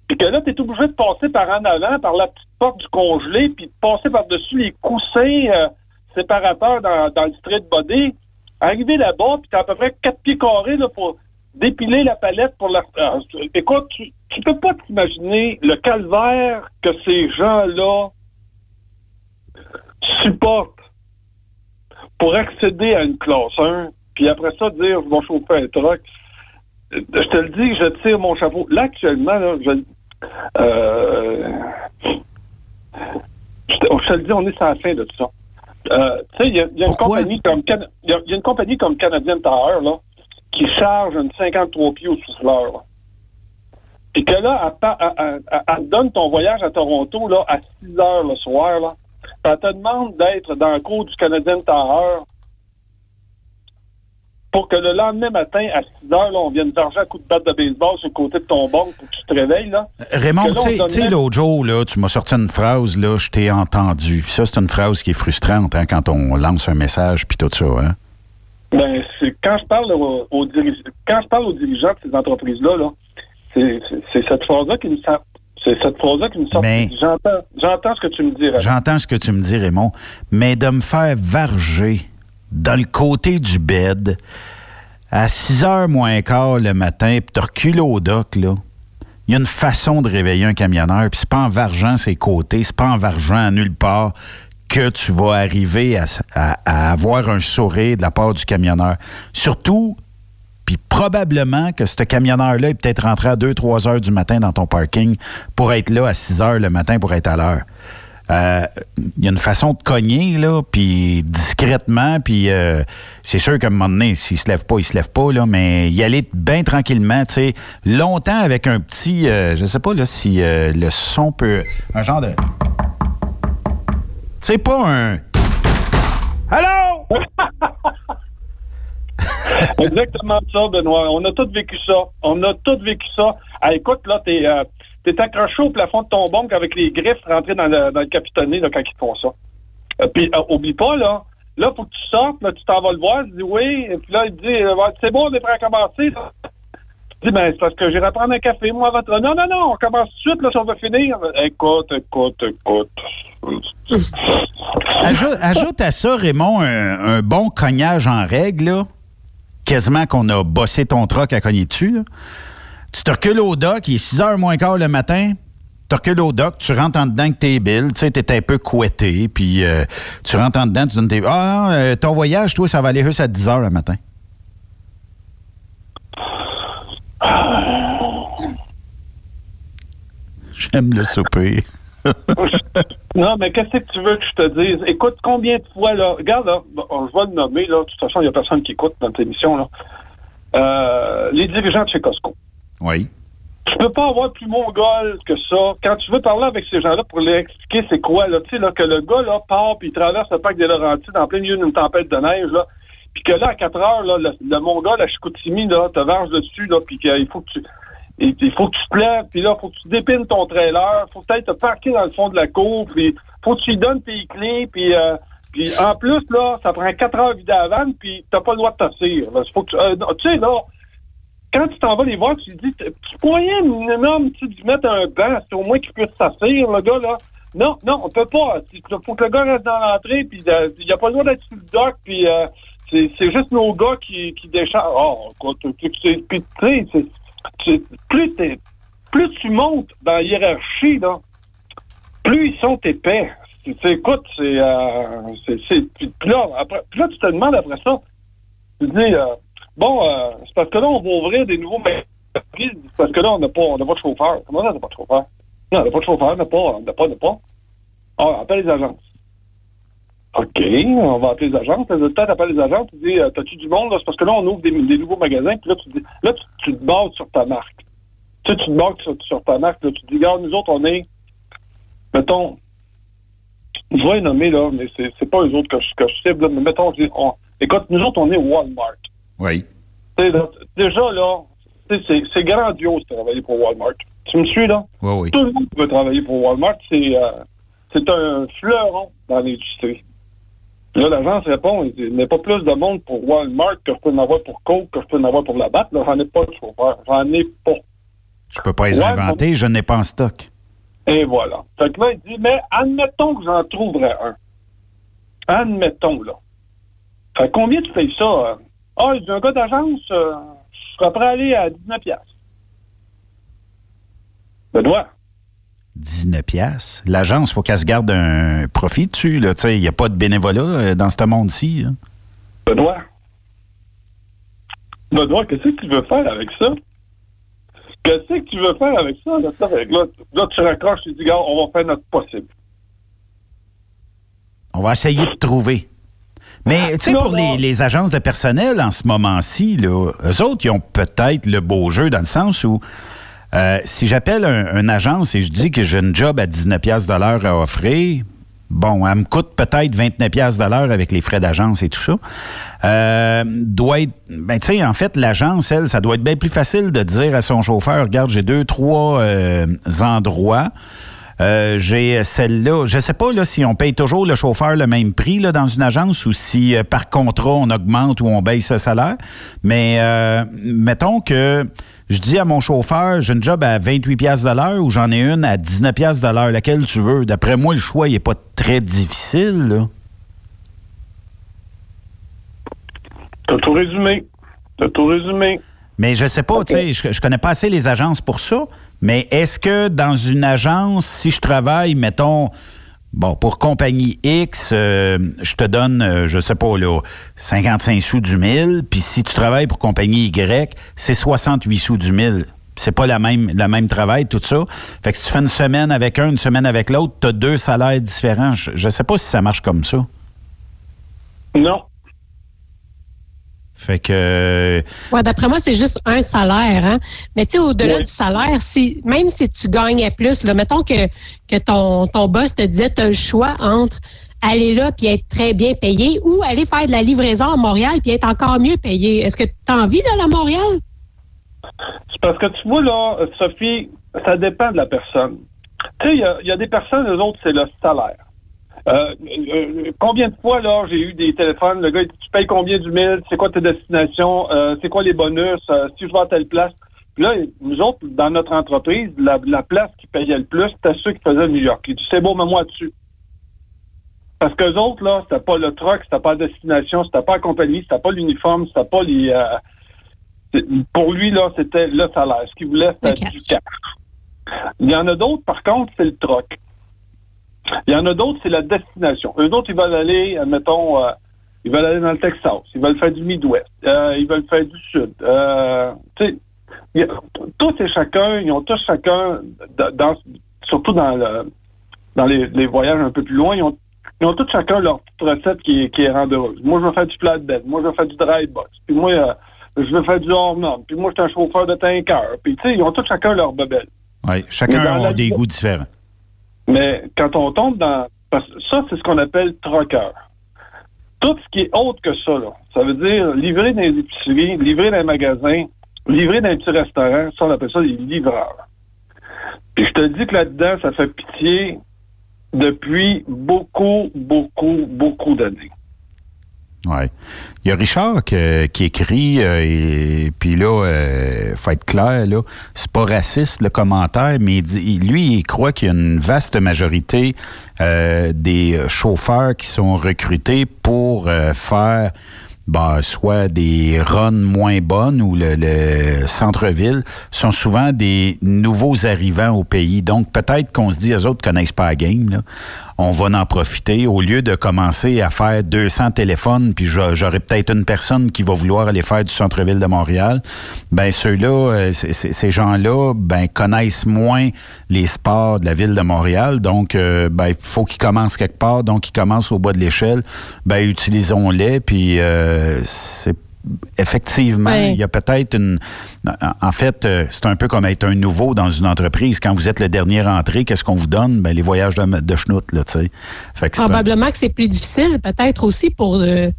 puis que là, tu es obligé de passer par en avant, par la petite porte du congelé, puis de passer par-dessus les coussins euh, séparateurs dans, dans le street body. Arriver là-bas, puis t'as à peu près quatre pieds carrés là, pour dépiler la palette pour la... Ah, écoute, tu, tu peux pas t'imaginer le calvaire que ces gens-là supportent pour accéder à une classe 1, puis après ça, dire, je vais chauffer un truck. Je te le dis, je tire mon chapeau. Là, actuellement, là, je, euh, je, te, le dis, on est la fin de tout ça. Euh, tu sais, il y y a une compagnie comme Can- il y a, il y a une compagnie comme Canadian Tire, là, qui charge une 53 pieds au souffleur. Puis que là, elle, te donne ton voyage à Toronto là, à 6 heures le soir. Là. Puis Elle te demande d'être dans le cours du Canadien Tower pour que le lendemain matin, à 6 heures, là, on vienne t'arger à coup de batte de baseball sur le côté de ton banc pour que tu te réveilles. Là. Raymond, Que là, tu sais- l'autre jour, là, tu m'as sorti une phrase, là, je t'ai entendu. Puis Ça, c'est une phrase qui est frustrante hein, quand on lance un message puis tout ça. Hein? Ben, c'est quand je parle aux, quand je parle aux dirigeants de ces entreprises-là, là, c'est cette phrase-là qui me sort. C'est cette phrase-là qui me sort. Mais- J'entends, j'entends ce que tu me dis. Raymond. J'entends ce que tu me dis, Raymond, mais de me faire varger dans le côté du bed à 6 heures moins quart le matin, puis te reculer au dock, là. Il y a une façon de réveiller un camionneur, puis c'est pas en vargeant ses côtés, c'est pas en vargeant à nulle part que tu vas arriver à, avoir un sourire de la part du camionneur. Surtout, puis probablement que ce camionneur-là est peut-être rentré à 2-3 heures du matin dans ton parking pour être là à 6 heures le matin pour être à l'heure. Euh, Il y a une façon de cogner, là, puis discrètement, puis euh, c'est sûr qu'à un moment donné, s'il se lève pas, il se lève pas, là, mais y aller bien tranquillement, tu sais, longtemps avec un petit, euh, je sais pas, là, si le son peut... Un genre de... Sais, pas un... Allô? Exactement ça, Benoît. On a tous vécu ça. On a tous vécu ça. Ah, écoute, là, t'es euh, accroché au plafond de ton banque avec les griffes rentrées dans le, dans le capitonné quand ils font ça. Euh, puis, euh, oublie pas, là, là, faut que tu sortes, là, tu t'en vas le voir, tu dis oui, et puis là, il dit, euh, c'est bon, on est prêt à commencer. Dis, ben, c'est parce que j'irai prendre un café, moi, de... Non, non, non, on commence tout de suite, là, si on va finir. Écoute, écoute, écoute. Ajoute, à ça, Raymond, un, bon cognage en règle, là. quasiment qu'on a bossé ton troc à cogner dessus. Tu te recules au dock, il est 6 heures moins quart le matin. Tu recules au dock, tu rentres en dedans avec tes billes, tu sais, t'es un peu couetté, puis euh, tu rentres en dedans, tu donnes tes... Ah, euh, ton voyage, toi, ça va aller juste à 10 heures le matin. J'aime le souper. Non, mais qu'est-ce que tu veux que je te dise? Écoute, combien de fois, là, regarde, là, je vais le nommer, là, de toute façon, il n'y a personne qui écoute dans cette émission, là. Euh, les dirigeants de chez Costco. Oui. Tu peux pas avoir plus mongol que ça. Quand tu veux parler avec ces gens-là pour leur expliquer c'est quoi, là, tu sais, là, que le gars, là, part puis il traverse le parc des Laurentides en plein milieu d'une tempête de neige, là, puis que là, à 4 heures, là, le, le mongol à Chicoutimi, là, te verge dessus, là, puis qu'il faut que tu... Il faut que tu te lèves, puis là, faut que tu dépines ton trailer, faut peut-être te parquer dans le fond de la cour, puis faut que tu lui donnes tes clés, puis euh, puis en plus, là, ça prend 4 heures vider la vanne, puis t'as pas le droit de t'asseoir. là. Faut tu, euh, tu sais, là, quand tu t'en vas les voir, tu dis, tu pourrais minimum, tu lui mettre un banc, c'est au moins qu'il puisse s'asseoir, le gars, là. Non, non, on peut pas. Faut que le gars reste dans l'entrée, puis euh, il a pas le droit d'être sur le dock, puis euh, c'est c'est juste nos gars qui, qui déchargent. Oh, sais, puis tu sais, c'est- plus, plus tu montes dans la hiérarchie, là, plus ils sont épais. Sais, écoute, c'est... Euh, c'est- c'est- puis là, après, là, tu te demandes après ça, tu dis, euh, bon, euh, c'est parce que là, on va ouvrir des nouveaux magasins. C'est parce que là, on n'a pas, pas de chauffeur. Comment ça, on n'a pas de chauffeur? Non, on n'a pas de chauffeur, on n'a pas, on n'a pas, on n'a pas. Ah, appelle les agences. OK, on va appeler les agences. T'appelles les agences, tu dis, euh, t'as-tu du monde? C'est parce que là, on ouvre des, des nouveaux magasins, puis là, tu dis, là, tu, tu te bases sur ta marque. Tu sais, tu te bases sur, sur ta marque, là, tu te dis, regarde, nous autres, on est, mettons, je vais les nommer, là, mais c'est, c'est pas eux autres que je, que je cible, là, mais mettons, je dis, on- écoute, nous autres, on est Walmart. Oui. Tu là, déjà, là, tu c'est, c'est grandiose de travailler pour Walmart. Tu me suis, là? Oui, oui. Tout le monde veut travailler pour Walmart, c'est, euh, c'est un fleuron dans l'industrie. Là, l'agence répond, il dit, il n'y a pas plus de monde pour Walmart que je peux en avoir pour Coke, que je peux en avoir pour la batte. Là, j'en ai pas de chauffeur. J'en ai pas. Je peux pas les inventer, je n'ai pas en stock. Et voilà. Fait que là, il dit, mais admettons que j'en trouverais un. Admettons, là. Fait que combien tu payes ça? euh? Ah, il dit, un gars d'agence, euh, je serais prêt à aller à 19 piastres. Benoît. 19 piastres. L'agence, il faut qu'elle se garde un profit dessus. Il n'y a pas de bénévolat euh, dans ce monde-ci. hein. Benoît? Benoît, qu'est-ce que tu veux faire avec ça? Qu'est-ce que tu veux faire avec ça? Là, là, là, tu raccroches, tu dis, gars, on va faire notre possible. On va essayer de trouver. Mais tu sais, pour les, les agences de personnel en ce moment-ci, là, eux autres, ils ont peut-être le beau jeu dans le sens où euh, si j'appelle un, une agence et je dis que j'ai une job à 19 pièces à offrir, bon, elle me coûte peut-être 29 pièces avec les frais d'agence et tout ça. Euh, doit être, ben tu sais, en fait, l'agence, elle, ça doit être bien plus facile de dire à son chauffeur, regarde, j'ai deux, trois euh, endroits. Euh, j'ai celle-là. Je sais pas là, si on paye toujours le chauffeur le même prix là, dans une agence ou si euh, par contrat on augmente ou on baisse le salaire. Mais euh, mettons que je dis à mon chauffeur, j'ai une job à 28 pièces de l'heure ou j'en ai une à 19 pièces de l'heure, laquelle tu veux? D'après moi, le choix, n'est pas très difficile. Là. T'as tout résumé. T'as tout résumé. Mais je sais pas, tu sais, je, je connais pas assez les agences pour ça, mais est-ce que dans une agence, si je travaille, mettons, bon, pour compagnie X, euh, je te donne, euh, je sais pas, là, 55 sous du mille, puis si tu travailles pour compagnie Y, c'est 68 sous du mille. C'est pas la même, travail, tout ça. Fait que si tu fais une semaine avec un, une semaine avec l'autre, tu deux salaires différents. Je, je sais pas si ça marche comme ça. Non. Fait que. Ouais, d'après moi, c'est juste un salaire. Hein? Mais tu sais, au-delà Ouais. du salaire, si, même si tu gagnais plus, là, mettons que, que ton, ton boss te disait tu as le choix entre aller là puis être très bien payé ou aller faire de la livraison à Montréal puis être encore mieux payé. Est-ce que tu as envie d'aller à Montréal? C'est parce que tu vois, là, euh, Sophie, ça dépend de la personne. Tu sais, il y a- il y, a des personnes, les autres, c'est le salaire. Euh, euh, combien de fois, là, j'ai eu des téléphones, le gars, il dit, tu payes combien du mille, c'est quoi tes destinations, euh, c'est quoi les bonus, si je vais à telle place? Puis là, nous autres, dans notre entreprise, la, la place qui payait le plus, c'était ceux qui faisaient New York. Il dit, c'est beau, mets-moi dessus. Parce que les autres, là, c'était pas le truck, c'était pas la destination, c'était pas la compagnie, c'était pas l'uniforme, c'était pas les... pour lui, là, c'était le salaire. Ce qu'il voulait, c'était du cash. Il y en a d'autres, par contre, c'est le troc. Il y en a d'autres, c'est la destination. Eux autres, ils veulent aller, admettons, euh, ils veulent aller dans le Texas, ils veulent faire du Midwest, euh, ils veulent faire du Sud. Euh, a- tous et chacun, ils ont tous chacun, dans, surtout dans, le, dans les, les voyages un peu plus loin, ils ont, ils ont tous chacun leur petite recette qui, est- qui est rendeuse. Moi, je veux faire du flatbed, moi, je veux faire du dry box, puis moi, euh, je veux faire du hors-norme, puis moi, je suis un chauffeur de tanker, puis tu sais, ils ont tous chacun leur bebelle. Oui, chacun a des goûts différents. Mais quand on tombe dans... Parce que ça, c'est ce qu'on appelle troqueur. Tout ce qui est autre que ça, là, ça veut dire livrer dans les épiceries, livrer dans les magasins, livrer dans les petits restaurants, ça, on appelle ça des livreurs. Puis je te dis que là-dedans, ça fait pitié depuis beaucoup, beaucoup, beaucoup d'années. Il y a Richard qui écrit, euh, et puis là, euh, faut être clair, c'est pas raciste le commentaire, mais lui, il croit qu'il y a une vaste majorité euh, des chauffeurs qui sont recrutés pour euh, faire bah, soit des runs moins bonnes ou le, le centre-ville sont souvent des nouveaux arrivants au pays. Donc, peut-être qu'on se dit, eux autres connaissent pas la game. On va en profiter au lieu de commencer à faire 200 téléphones, puis j'a- j'aurai peut-être une personne qui va vouloir aller faire du centre-ville de Montréal. Ben, ceux-là, euh, ces gens-là, ben, connaissent moins les sports de la ville de Montréal. Donc, euh, ben, il faut qu'ils commencent quelque part. Donc, ils commencent au bas de l'échelle. Ben, utilisons-les, puis euh, c'est effectivement, il y a peut-être une. En fait, euh, c'est un peu comme être un nouveau dans une entreprise. Quand vous êtes le dernier rentré, qu'est-ce qu'on vous donne? Ben, les voyages de, de schnout, là, tu sais. Un- Probablement que c'est plus difficile, peut-être aussi pour. euh,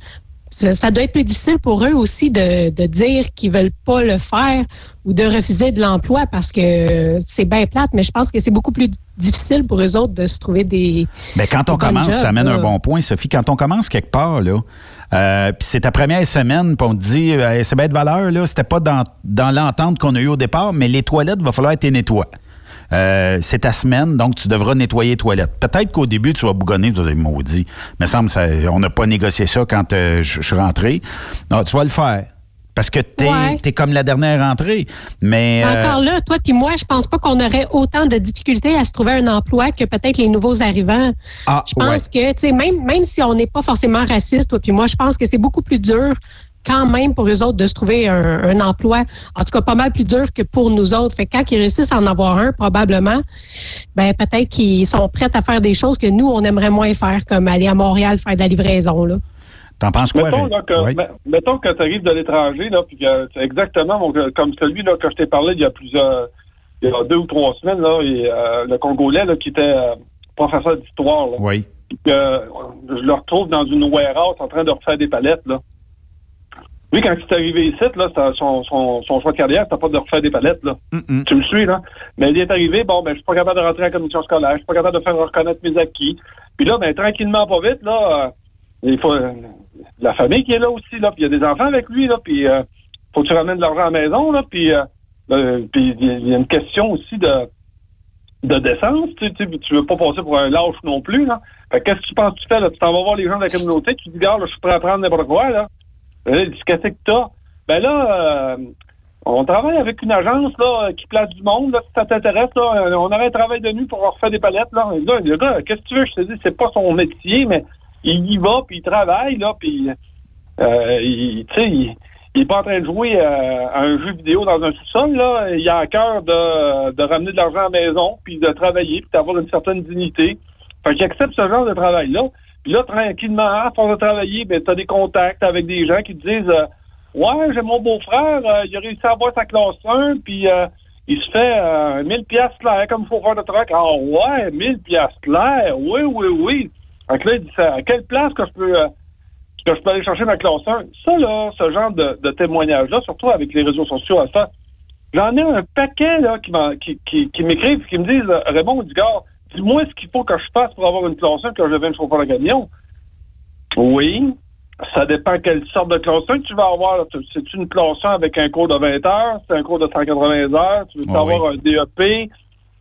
ça, ça doit être plus difficile pour eux aussi de, de dire qu'ils veulent pas le faire ou de refuser de l'emploi parce que c'est bien plate, mais je pense que c'est beaucoup plus difficile pour eux autres de se trouver des. Ben, quand on des commence, tu amènes là. un bon point, Sophie. Quand on commence quelque part, là, euh, puis c'est ta première semaine, puis on te dit, euh, c'est bien de valeur, là, c'était pas dans, dans l'entente qu'on a eue au départ, mais les toilettes, va falloir être nettoies. Euh, c'est ta semaine, donc tu devras nettoyer les toilettes. Peut-être qu'au début, tu vas bougonner, tu vas dire, maudit. Mais semble ça, on n'a pas négocié ça quand euh, je suis rentré. Non, tu vas le faire. Parce que t'es Ouais. es comme la dernière entrée. Mais. euh, Encore là, toi puis moi, je pense pas qu'on aurait autant de difficultés à se trouver un emploi que peut-être les nouveaux arrivants. Ah, je pense ouais. que, tu sais, même, même si on n'est pas forcément raciste, toi puis moi, je pense que c'est beaucoup plus dur quand même pour eux autres de se trouver un, un emploi. En tout cas, pas mal plus dur que pour nous autres. Fait que quand ils réussissent à en avoir un, probablement, ben peut-être qu'ils sont prêts à faire des choses que nous, on aimerait moins faire, comme aller à Montréal faire de la livraison. Là. T'en penses quoi? Mettons, là, que, Oui. me- mettons que tu arrives de l'étranger, là, puis que c'est exactement mon- comme celui là, que je t'ai parlé il y a plusieurs, il y a deux ou trois semaines, là, et, euh, le Congolais là, qui était euh, professeur d'histoire. là. Oui. Puis que, euh, je le retrouve dans une warehouse en train de refaire des palettes. Là. Lui, quand il est arrivé ici, là, son, son, son choix de carrière, c'était pas de refaire des palettes. Là. Tu me suis, là? Mais il est arrivé, bon, ben, je suis pas capable de rentrer en commission scolaire, je suis pas capable de faire reconnaître mes acquis. Puis là, ben, tranquillement, pas vite, là, euh, il faut la famille qui est là aussi, là, puis il y a des enfants avec lui, là, puis euh, faut que tu ramènes de l'argent à la maison, là, puis euh, euh, il y a- une question aussi de de décence, tu, tu, tu veux pas passer pour un lâche non plus, là. Qu'est-ce que tu penses que tu fais, là? Tu t'en vas voir les gens de la communauté, tu dis, regarde, là, je suis prêt à prendre n'importe quoi, là. Là, il dit, qu'est-ce que t'as? Ben là, euh, on travaille avec une agence, là, qui place du monde, là, si ça t'intéresse, là, euh, on aurait un travail de nuit pour refaire des palettes, là. Là, qu'est-ce que tu veux? Je te dis, c'est pas son métier, mais il y va, puis il travaille, là, puis, euh, il, tu sais, il, il est pas en train de jouer euh, à un jeu vidéo dans un sous-sol, là. Il a à cœur de, de ramener de l'argent à la maison, puis de travailler, puis d'avoir une certaine dignité. Fait qu'il accepte ce genre de travail-là. Puis là, tranquillement, à force de travailler, ben, tu as des contacts avec des gens qui te disent euh, Ouais, j'ai mon beau-frère, euh, il a réussi à avoir sa classe 1, puis euh, il se fait euh, 1000 piastres l'air comme chauffeur de truck. Ah ouais, 1000 piastres l'air, oui, oui, oui. Que là, il dit ça, à quelle place que je peux euh, que je peux aller chercher ma classe 1? Ça, là, ce genre de, de témoignage-là, surtout avec les réseaux sociaux à ça, j'en ai un paquet là, qui, qui, qui, qui m'écrivent qui me disent euh, Raymond Digard, dis-moi ce qu'il faut que je fasse pour avoir une classe 1 quand je devienne chauffeur de camion. Oui. Ça dépend quelle sorte de classe 1 que tu vas avoir. C'est une classe 1 avec un cours de 20 heures, c'est un cours de 180 heures, tu veux Ah avoir un DEP.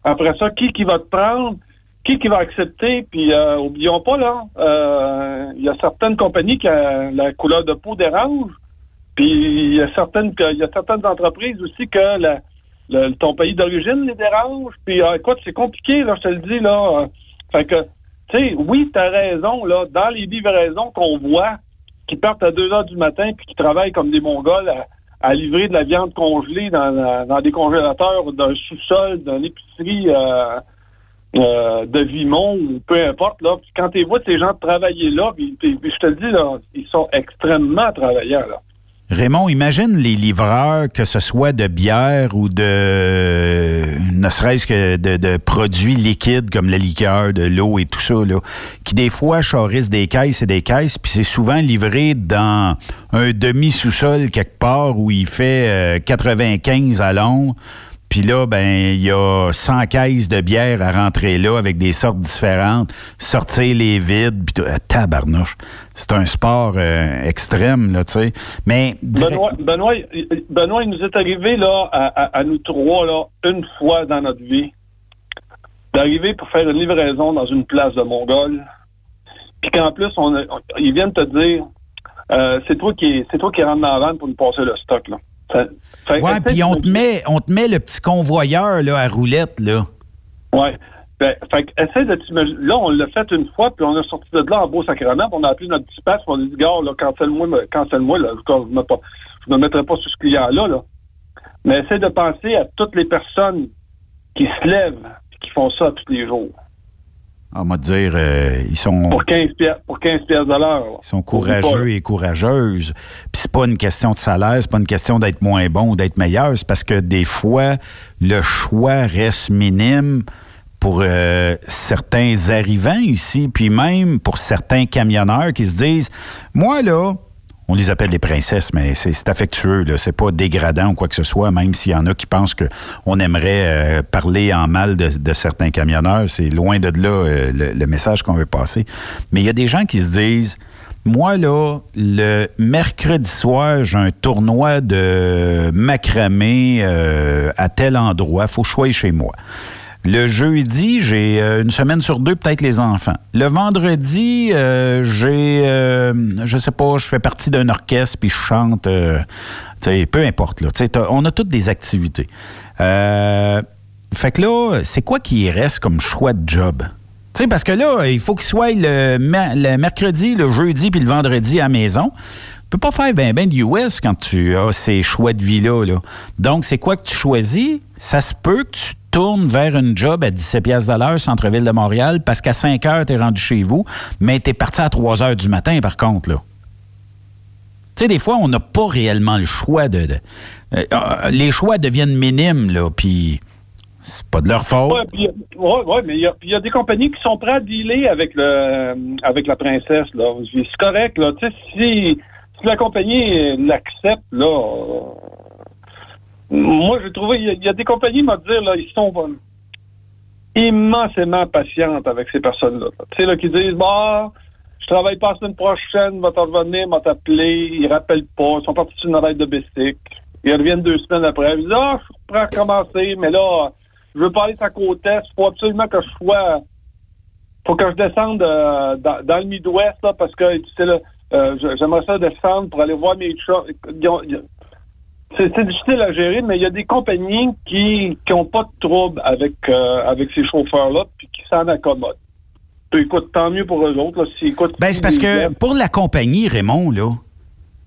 Après ça, qui qui va te prendre? Qui qui va accepter? Puis euh, oublions pas, là, euh, il y a certaines compagnies qui a la couleur de peau dérange. Puis il y a certaines il y a certaines entreprises aussi que la- le- ton pays d'origine les dérange. Puis euh, écoute, c'est compliqué, là, je te le dis, là. Fait que, tu sais, oui, tu as raison, là, dans les livraisons qu'on voit, qui partent à 2 heures du matin puis qui travaillent comme des Mongols à, à livrer de la viande congelée dans, dans- dans des congélateurs d'un sous-sol, d'une épicerie euh, euh, de Vimont ou peu importe. Là. Quand tu vois ces gens travailler là, je te le dis, ils sont extrêmement travailleurs. Là. Raymond, imagine les livreurs, que ce soit de bière ou de, ne serait-ce que de, produits liquides comme la liqueur, de l'eau et tout ça, là, qui des fois charrissent des caisses et des caisses, puis c'est souvent livré dans un demi-sous-sol quelque part où il fait euh, 95 à long. Puis là, ben, il y a 100 caisses de bière à rentrer là avec des sortes différentes, sortir les vides, puis. Ah, tabarnouche. C'est un sport euh, extrême, là, tu sais. Mais Benoît, Benoît, Benoît, il nous est arrivé là, à, à- à nous trois là, une fois dans notre vie d'arriver pour faire une livraison dans une place de Mongol. Puis qu'en plus, on- ils viennent te dire euh, c'est toi qui c'est toi qui rentre dans la vanne pour nous passer le stock. Là. Ouais, puis on te met, on te met le petit convoyeur là à roulette là. Ouais. Ben, fait que, essaie de t'imaginer. Là, on l'a fait une fois, puis on est sorti de là en beau sacrement, puis on a appelé notre dispatch, puis on a dit, gars, là, cancelle-moi, cancelle-moi, là, je ne me, pas- je me mettrai pas sur ce client-là, là. Mais essaie de penser à toutes les personnes qui se lèvent, et qui font ça tous les jours. On va dire, euh, ils sont. Pour 15 piastres, pour 15 piastres de l'heure. Ils sont courageux et courageuses. Puis c'est pas une question de salaire, c'est pas une question d'être moins bon ou d'être meilleur, c'est parce que des fois, le choix reste minime pour euh, certains arrivants ici, puis même pour certains camionneurs qui se disent, moi là, on les appelle des princesses, mais c'est affectueux. C'est pas dégradant ou quoi que ce soit, même s'il y en a qui pensent qu'on aimerait euh, parler en mal de, certains camionneurs. C'est loin de là euh, le, message qu'on veut passer. Mais il y a des gens qui se disent moi, là, le mercredi soir, j'ai un tournoi de macramé euh, à tel endroit. faut sois chez moi. Le jeudi, j'ai euh, une semaine sur deux, peut-être les enfants. Le vendredi, euh, j'ai, euh, je sais pas, je fais partie d'un orchestre puis je chante. peu importe. Là, on a toutes des activités. Fait que là, c'est quoi qui reste comme choix de job? Parce que là, il faut qu'il soit le, mercredi, le jeudi puis le vendredi à la maison. Tu peux pas faire ben ben de US quand tu as ces choix de vie-là. là. Donc, c'est quoi que tu choisis? Ça se peut que tu tournes vers une job à 17 pièces de l'heure, centre-ville de Montréal, parce qu'à 5 heures, tu es rendu chez vous, mais tu es parti à 3 heures du matin, par contre. là. Tu sais, des fois, on n'a pas réellement le choix de. de- euh, euh, les choix deviennent minimes, là, puis c'est pas de leur faute. Puis, ouais, ouais, mais il y, a- des compagnies qui sont prêtes à dealer avec le avec la princesse. C'est correct, là. Si, si la compagnie l'accepte, là. euh, moi, j'ai trouvé, il y, a- des compagnies, m'a dire, là, ils sont euh, immensément patientes avec ces personnes-là. là. Tu sais, là, qui disent, bah, je travaille pas la semaine prochaine, va t'en revenir, va t'appeler, ils rappellent pas, ils sont partis sur une arrête de bicycle. Ils reviennent deux semaines après, ils disent, ah, je reprends à recommencer, mais là, je veux pas aller à côte est, faut absolument que je sois, faut que je descende euh, dans, dans le Midwest, là, parce que, tu sais, là, euh, j'aimerais ça descendre pour aller voir mes chats. C'est difficile à gérer, mais il y a des compagnies qui qui ont pas de trouble avec euh, avec ces chauffeurs-là, puis qui s'en accommodent. Puis écoute, tant mieux pour eux autres. Là, s'ils écoutent- Ben, c'est parce que pour la compagnie, Raymond, là,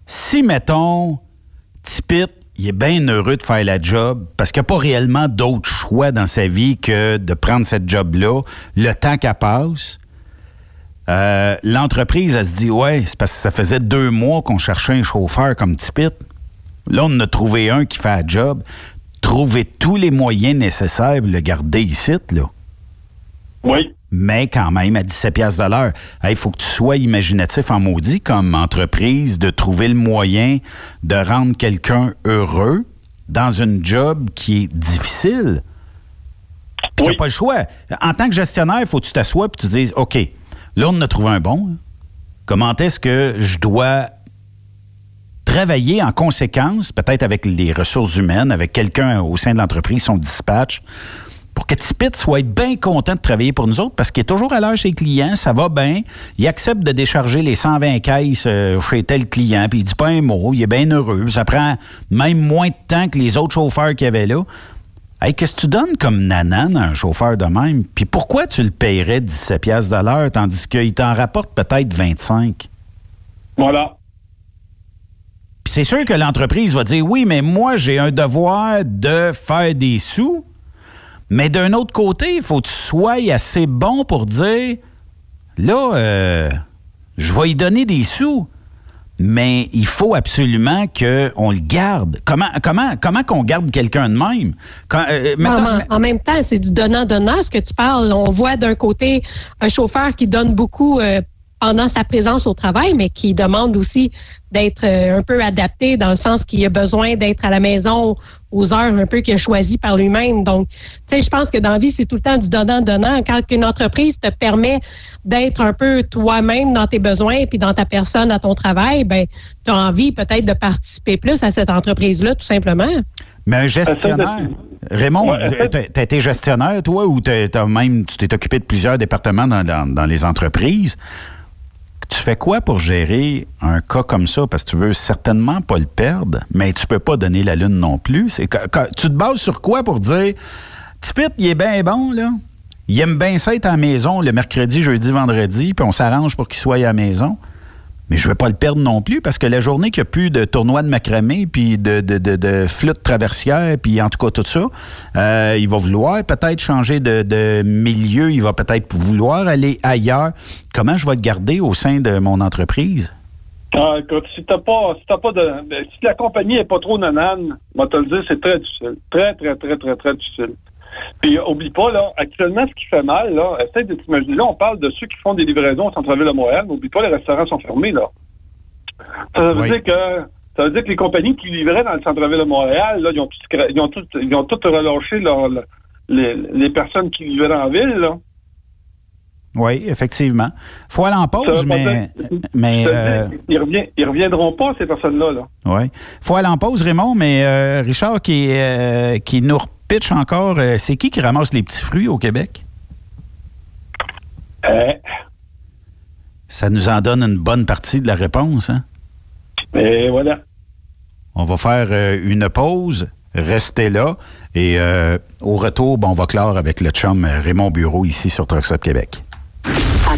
si, mettons, Tipit, il est bien heureux de faire la job parce qu'il n'y a pas réellement d'autre choix dans sa vie que de prendre cette job-là, le temps qu'elle passe. euh, L'entreprise, elle se dit, ouais, c'est parce que ça faisait deux mois qu'on cherchait un chauffeur comme Tipit. Là, on a trouvé un qui fait la job. Trouver tous les moyens nécessaires pour le garder ici, là. Oui. Mais quand même, à 17 piastres de l'heure, il faut que tu sois imaginatif en maudit comme entreprise de trouver le moyen de rendre quelqu'un heureux dans une job qui est difficile. Puis t'as pas le choix. En tant que gestionnaire, il faut que tu t'assoies et tu te dises, OK, là, on a trouvé un bon. Comment est-ce que je dois travailler en conséquence, peut-être avec les ressources humaines, avec quelqu'un au sein de l'entreprise, son dispatch, pour que Tipit soit bien content de travailler pour nous autres parce qu'il est toujours à l'heure chez les clients, ça va bien. Il accepte de décharger les 120 caisses euh, chez tel client, puis il dit pas un mot, il est bien heureux. Ça prend même moins de temps que les autres chauffeurs qu'il y avait là. Hey, qu'est-ce que tu donnes comme nanan à un chauffeur de même? Puis pourquoi tu le paierais 17 piastres de l'heure tandis qu'il t'en rapporte peut-être 25? Voilà. Puis c'est sûr que l'entreprise va dire oui, mais moi, j'ai un devoir de faire des sous. Mais d'un autre côté, il faut que tu sois assez bon pour dire là, euh, je vais y donner des sous. Mais il faut absolument qu'on le garde. Comment comment comment qu'on garde quelqu'un de même? Quand, euh, mettons- en, même temps, c'est du donnant-donnant ce que tu parles. On voit d'un côté un chauffeur qui donne beaucoup euh, pendant sa présence au travail, mais qui demande aussi d'être euh, un peu adapté dans le sens qu'il a besoin d'être à la maison aux heures un peu qu'il a choisi par lui-même. Donc, tu sais, je pense que dans la vie, c'est tout le temps du donnant-donnant. Quand une entreprise te permet d'être un peu toi-même dans tes besoins puis dans ta personne à ton travail, ben, tu as envie peut-être de participer plus à cette entreprise-là, tout simplement. Mais un gestionnaire. Raymond, Ouais, t'as été gestionnaire, toi, ou t'as t'as même tu t'es occupé de plusieurs départements dans, dans- dans les entreprises? Tu fais quoi pour gérer un cas comme ça? Parce que tu veux certainement pas le perdre, mais tu peux pas donner la lune non plus. Tu te bases sur quoi pour dire Tipit, il est bien bon, là? Il aime bien ça être à la maison le mercredi, jeudi, vendredi, puis on s'arrange pour qu'il soit à la maison. Mais je ne veux pas le perdre non plus parce que la journée qu'il n'y a plus de tournoi de macramé, puis de, de, de, de flûte traversière, puis en tout cas tout ça, euh, il va vouloir peut-être changer de, de milieu, il va peut-être vouloir aller ailleurs. Comment je vais le garder au sein de mon entreprise? Ah, écoute, si t'as pas, si t'as pas de, ben, si la compagnie est pas trop nanane, moi te le dire, c'est très difficile. Très, très, très, très, très difficile. Puis, euh, oublie pas, là, actuellement, ce qui fait mal, là, essaye de t'imaginer, là, on parle de ceux qui font des livraisons au centre-ville de Montréal, mais oublie pas, les restaurants sont fermés, là. Ça veut Oui. dire que, ça veut dire que les compagnies qui livraient dans le centre-ville de Montréal, là, ils ont tout, scra- ils ont tout, ils ont tout relâché leur- les, les personnes qui livraient dans la ville, là. Oui, effectivement. faut aller en pause, mais, mais euh, qu'ils revient- ils reviendront pas, ces personnes-là, là. Oui. faut aller en pause, Raymond, mais euh, Richard qui, euh, qui nous repitch encore, euh, c'est qui qui ramasse les petits fruits au Québec? Euh, Ça nous en donne une bonne partie de la réponse. Hein? Et voilà. On va faire euh, une pause, restez là, et au retour, bon, on va clore avec le chum Raymond Bureau ici sur Truck Stop Québec.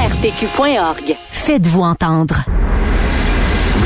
ARPQ.org. Faites-vous entendre.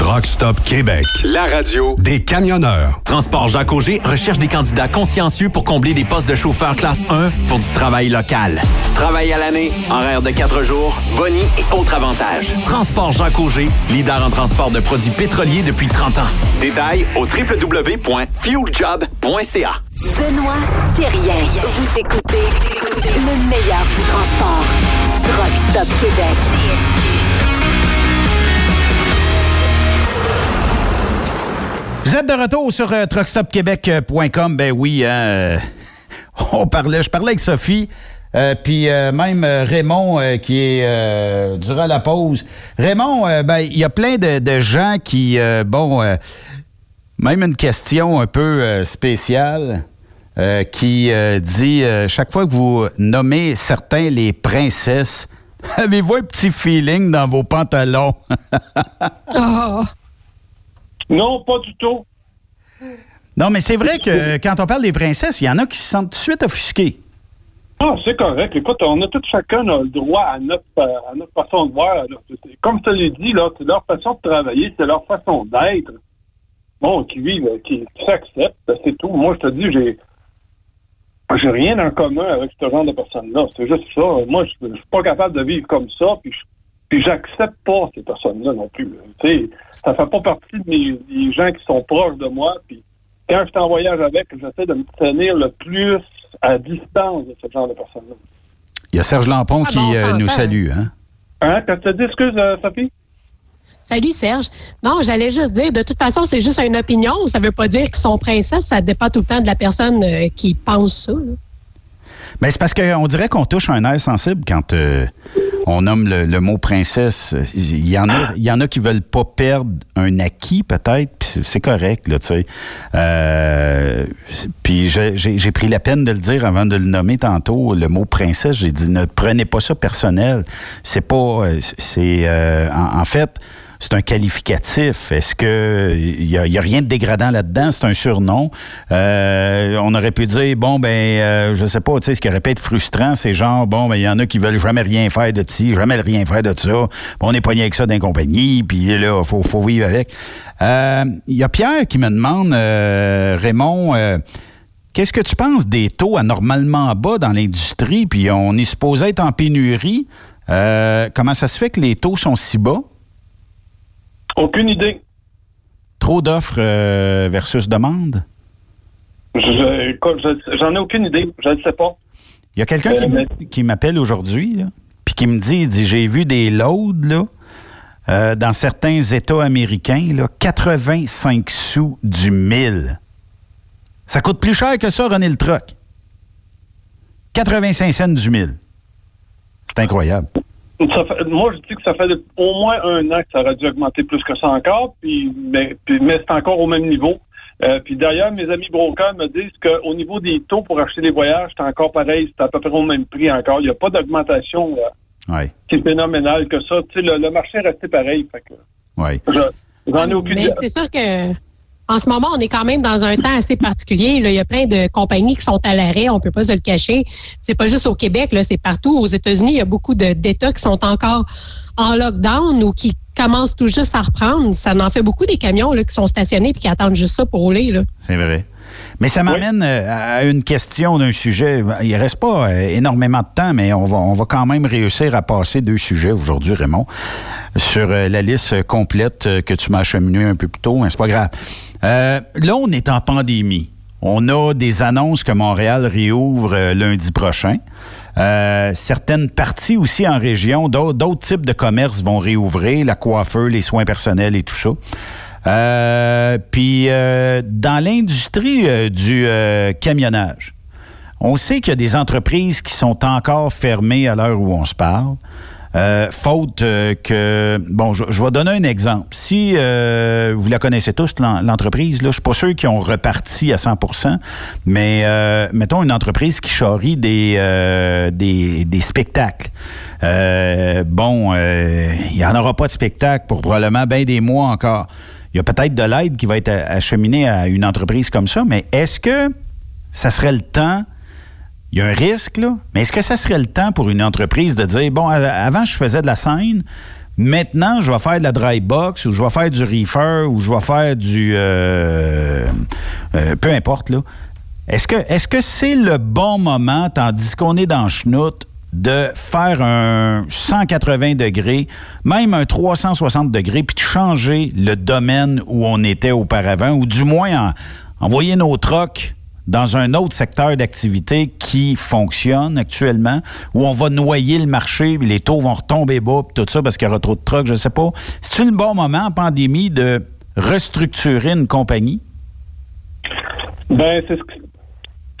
Truck Stop Québec, la radio des camionneurs. Transport Jacques Auger recherche des candidats consciencieux pour combler des postes de chauffeur classe 1 pour du travail local. Travail à l'année, horaire de 4 jours, boni et autres avantages. Transport Jacques Auger, leader en transport de produits pétroliers depuis 30 ans. Détails au www.fueljob.ca. Benoît Thérien. Vous écoutez le meilleur du transport. Truck Stop Québec. Vous êtes de retour sur euh, truckstopquebec.com. Ben oui, hein, euh, on parlait, je parlais avec Sophie, euh, puis même Raymond qui est durant la pause. Raymond, ben il y a plein de, gens qui, bon, même une question un peu spéciale. qui dit chaque fois que vous nommez certains les princesses, avez-vous un petit feeling dans vos pantalons? Ah. Non, pas du tout. Non, mais c'est vrai que quand on parle des princesses, il y en a qui se sentent tout de suite offusqués. Ah, c'est correct. Écoute, on a tout chacun a le droit à notre, euh, à notre façon de voir. Comme je te l'ai dit, là, c'est leur façon de travailler, c'est leur façon d'être. Bon, qui vivent, qui, qui s'acceptent, ben, c'est tout. Moi, je te dis, j'ai j'ai rien en commun avec ce genre de personnes-là. C'est juste ça. Moi, je je suis pas capable de vivre comme ça, puis je- puis j'accepte pas ces personnes-là non plus. Tu sais, ça fait pas partie de mes des gens qui sont proches de moi, puis quand je suis en voyage avec, j'essaie de me tenir le plus à distance de ce genre de personnes-là. Il y a Serge Lampon Ah qui bon, euh, nous salue. Hein? Hein, quand tu te dis, excuse, euh, Sophie? Salut Serge. Non, j'allais juste dire, de toute façon, c'est juste une opinion. Ça veut pas dire qu'ils sont princesses. Ça dépend tout le temps de la personne euh, qui pense ça. là. Ben, c'est parce qu'on dirait qu'on touche un air sensible quand euh, on nomme le, mot princesse. Il y, en a, il y qui veulent pas perdre un acquis, peut-être, c'est- correct, là, tu sais. Euh, puis j'ai- pris la peine de le dire avant de le nommer tantôt, le mot princesse. J'ai dit, ne prenez pas ça personnel. C'est pas... euh, C'est... euh, en fait... C'est un qualificatif. Est-ce que il y, a- rien de dégradant là-dedans? C'est un surnom. Euh, on aurait pu dire bon ben euh, je sais pas. Tu sais ce qui aurait pu être frustrant, c'est genre bon ben il y en a qui veulent jamais rien faire de ci, jamais rien faire de ça. On est pogné avec ça dans les compagnies, puis là faut faut vivre avec. Euh, Il y a Pierre qui me demande euh, Raymond. euh, Qu'est-ce que tu penses des taux anormalement bas dans l'industrie, puis on est supposé être en pénurie? Euh, comment ça se fait que les taux sont si bas? Aucune idée. Trop d'offres euh, versus demande? Je- je- J'en ai aucune idée. Je ne sais pas. Il y a quelqu'un Euh, qui, qui m'appelle aujourd'hui, puis qui me dit, dit, j'ai vu des loads, là, euh, dans certains États américains, là, 85 sous du 1000. Ça coûte plus cher que ça, René le truck. 85 cents du 1000. C'est incroyable. Ça fait- moi, je dis que ça fait au moins un an que ça aurait dû augmenter plus que ça encore, puis, mais, puis- mais c'est encore au même niveau. Euh, puis d'ailleurs, mes amis brokers me disent qu'au niveau des taux pour acheter des voyages, c'est encore pareil, c'est à peu près au même prix encore. Il n'y a pas d'augmentation euh, Ouais, qui est phénoménale que ça. Tu sais, le, le marché est resté pareil. Fait que ouais. je- j'en ai aucune Mais idée. c'est sûr que en ce moment, on est quand même dans un temps assez particulier. Il y a plein de compagnies qui sont à l'arrêt, on peut pas se le cacher. C'est pas juste au Québec, c'est partout. Aux États-Unis, il y a beaucoup d'États qui sont encore en lockdown ou qui commencent tout juste à reprendre. Ça en fait beaucoup des camions qui sont stationnés et qui attendent juste ça pour rouler. C'est vrai. Mais ça m'amène euh, à une question d'un sujet. Il reste pas euh, énormément de temps, mais on va, on va quand même réussir à passer deux sujets aujourd'hui, Raymond, sur euh, la liste complète que tu m'as acheminée un peu plus tôt. C'est pas grave. Euh, là, on est en pandémie. On a des annonces que Montréal réouvre lundi prochain. Euh, certaines parties aussi en région, d'autres d'autres types de commerces vont réouvrir, la coiffeur, les soins personnels et tout ça. Euh, puis euh, dans l'industrie euh, du euh, camionnage, on sait qu'il y a des entreprises qui sont encore fermées à l'heure où on se parle. Faute que... Bon, je, vais donner un exemple. Si vous la connaissez tous, l'en- l'entreprise, je suis pas sûr qu'ils ont reparti à 100% mais mettons une entreprise qui charrie des, des, des spectacles. Bon, il n'y en aura pas de spectacle pour probablement bien des mois encore. Il y a peut-être de l'aide qui va être acheminée à une entreprise comme ça, mais est-ce que ça serait le temps il y a un risque, là, mais est-ce que ça serait le temps pour une entreprise de dire, bon, avant, je faisais de la scène, maintenant, je vais faire de la dry box ou je vais faire du reefer ou je vais faire du... Euh, euh, peu importe, là. Est-ce que c'est le bon moment, tandis qu'on est dans Schnout, de faire un 180 degrés, même un 360 degrés, puis de changer le domaine où on était auparavant, ou du moins envoyer nos trocs dans un autre secteur d'activité qui fonctionne actuellement, où on va noyer le marché, les taux vont retomber bas, tout ça parce qu'il y aura trop de trucks, je sais pas. C'est-tu le bon moment en pandémie de restructurer une compagnie? Ben, c'est ce,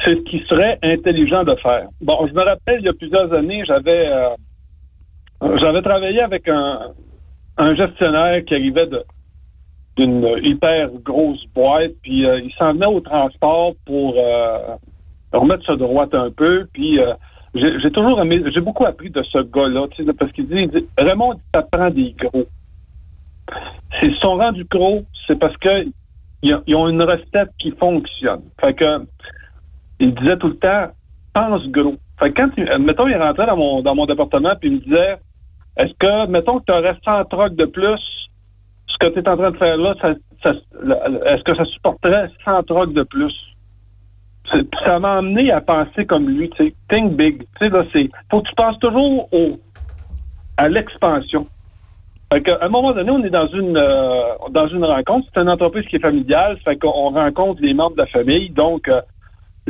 ce qui serait intelligent de faire. Bon, je me rappelle, il y a plusieurs années, j'avais euh, j'avais travaillé avec un, un gestionnaire qui arrivait d'une hyper grosse boîte, puis euh, il s'en venait au transport pour euh, remettre ça droit un peu, puis euh, j'ai toujours aimé, j'ai beaucoup appris de ce gars-là, parce qu'il dit, dit, Raymond, ça prend des gros. S'ils sont rendus gros, c'est parce que ils ont une recette qui fonctionne. Fait que il disait tout le temps, pense gros. Fait que quand, mettons, il rentrait dans mon, dans mon département puis il me disait, est-ce que, mettons que tu aurais 100 trocs de plus, ce que tu es en train de faire là, est-ce que ça supporterait 100 trocs de plus? Ça m'a amené à penser comme lui, tu sais, think big. Tu sais, là, c'est, faut que tu penses toujours au, à l'expansion. Fait qu'à un moment donné, on est dans une euh, dans une rencontre. C'est une entreprise qui est familiale, fait qu'on rencontre les membres de la famille. Donc, euh,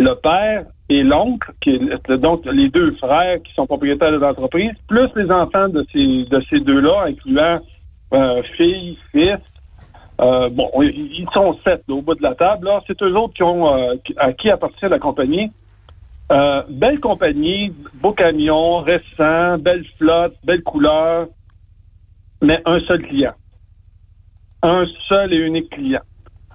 le père et l'oncle, qui donc les deux frères qui sont propriétaires de l'entreprise, plus les enfants de ces de ces deux-là, incluant euh, fille, fils. Euh, bon, ils sont sept au bout de la table. C'est eux autres qui ont euh, à qui appartient la compagnie. belle compagnie, beau camion, récent, belle flotte, belle couleur, mais un seul client. Un seul et unique client.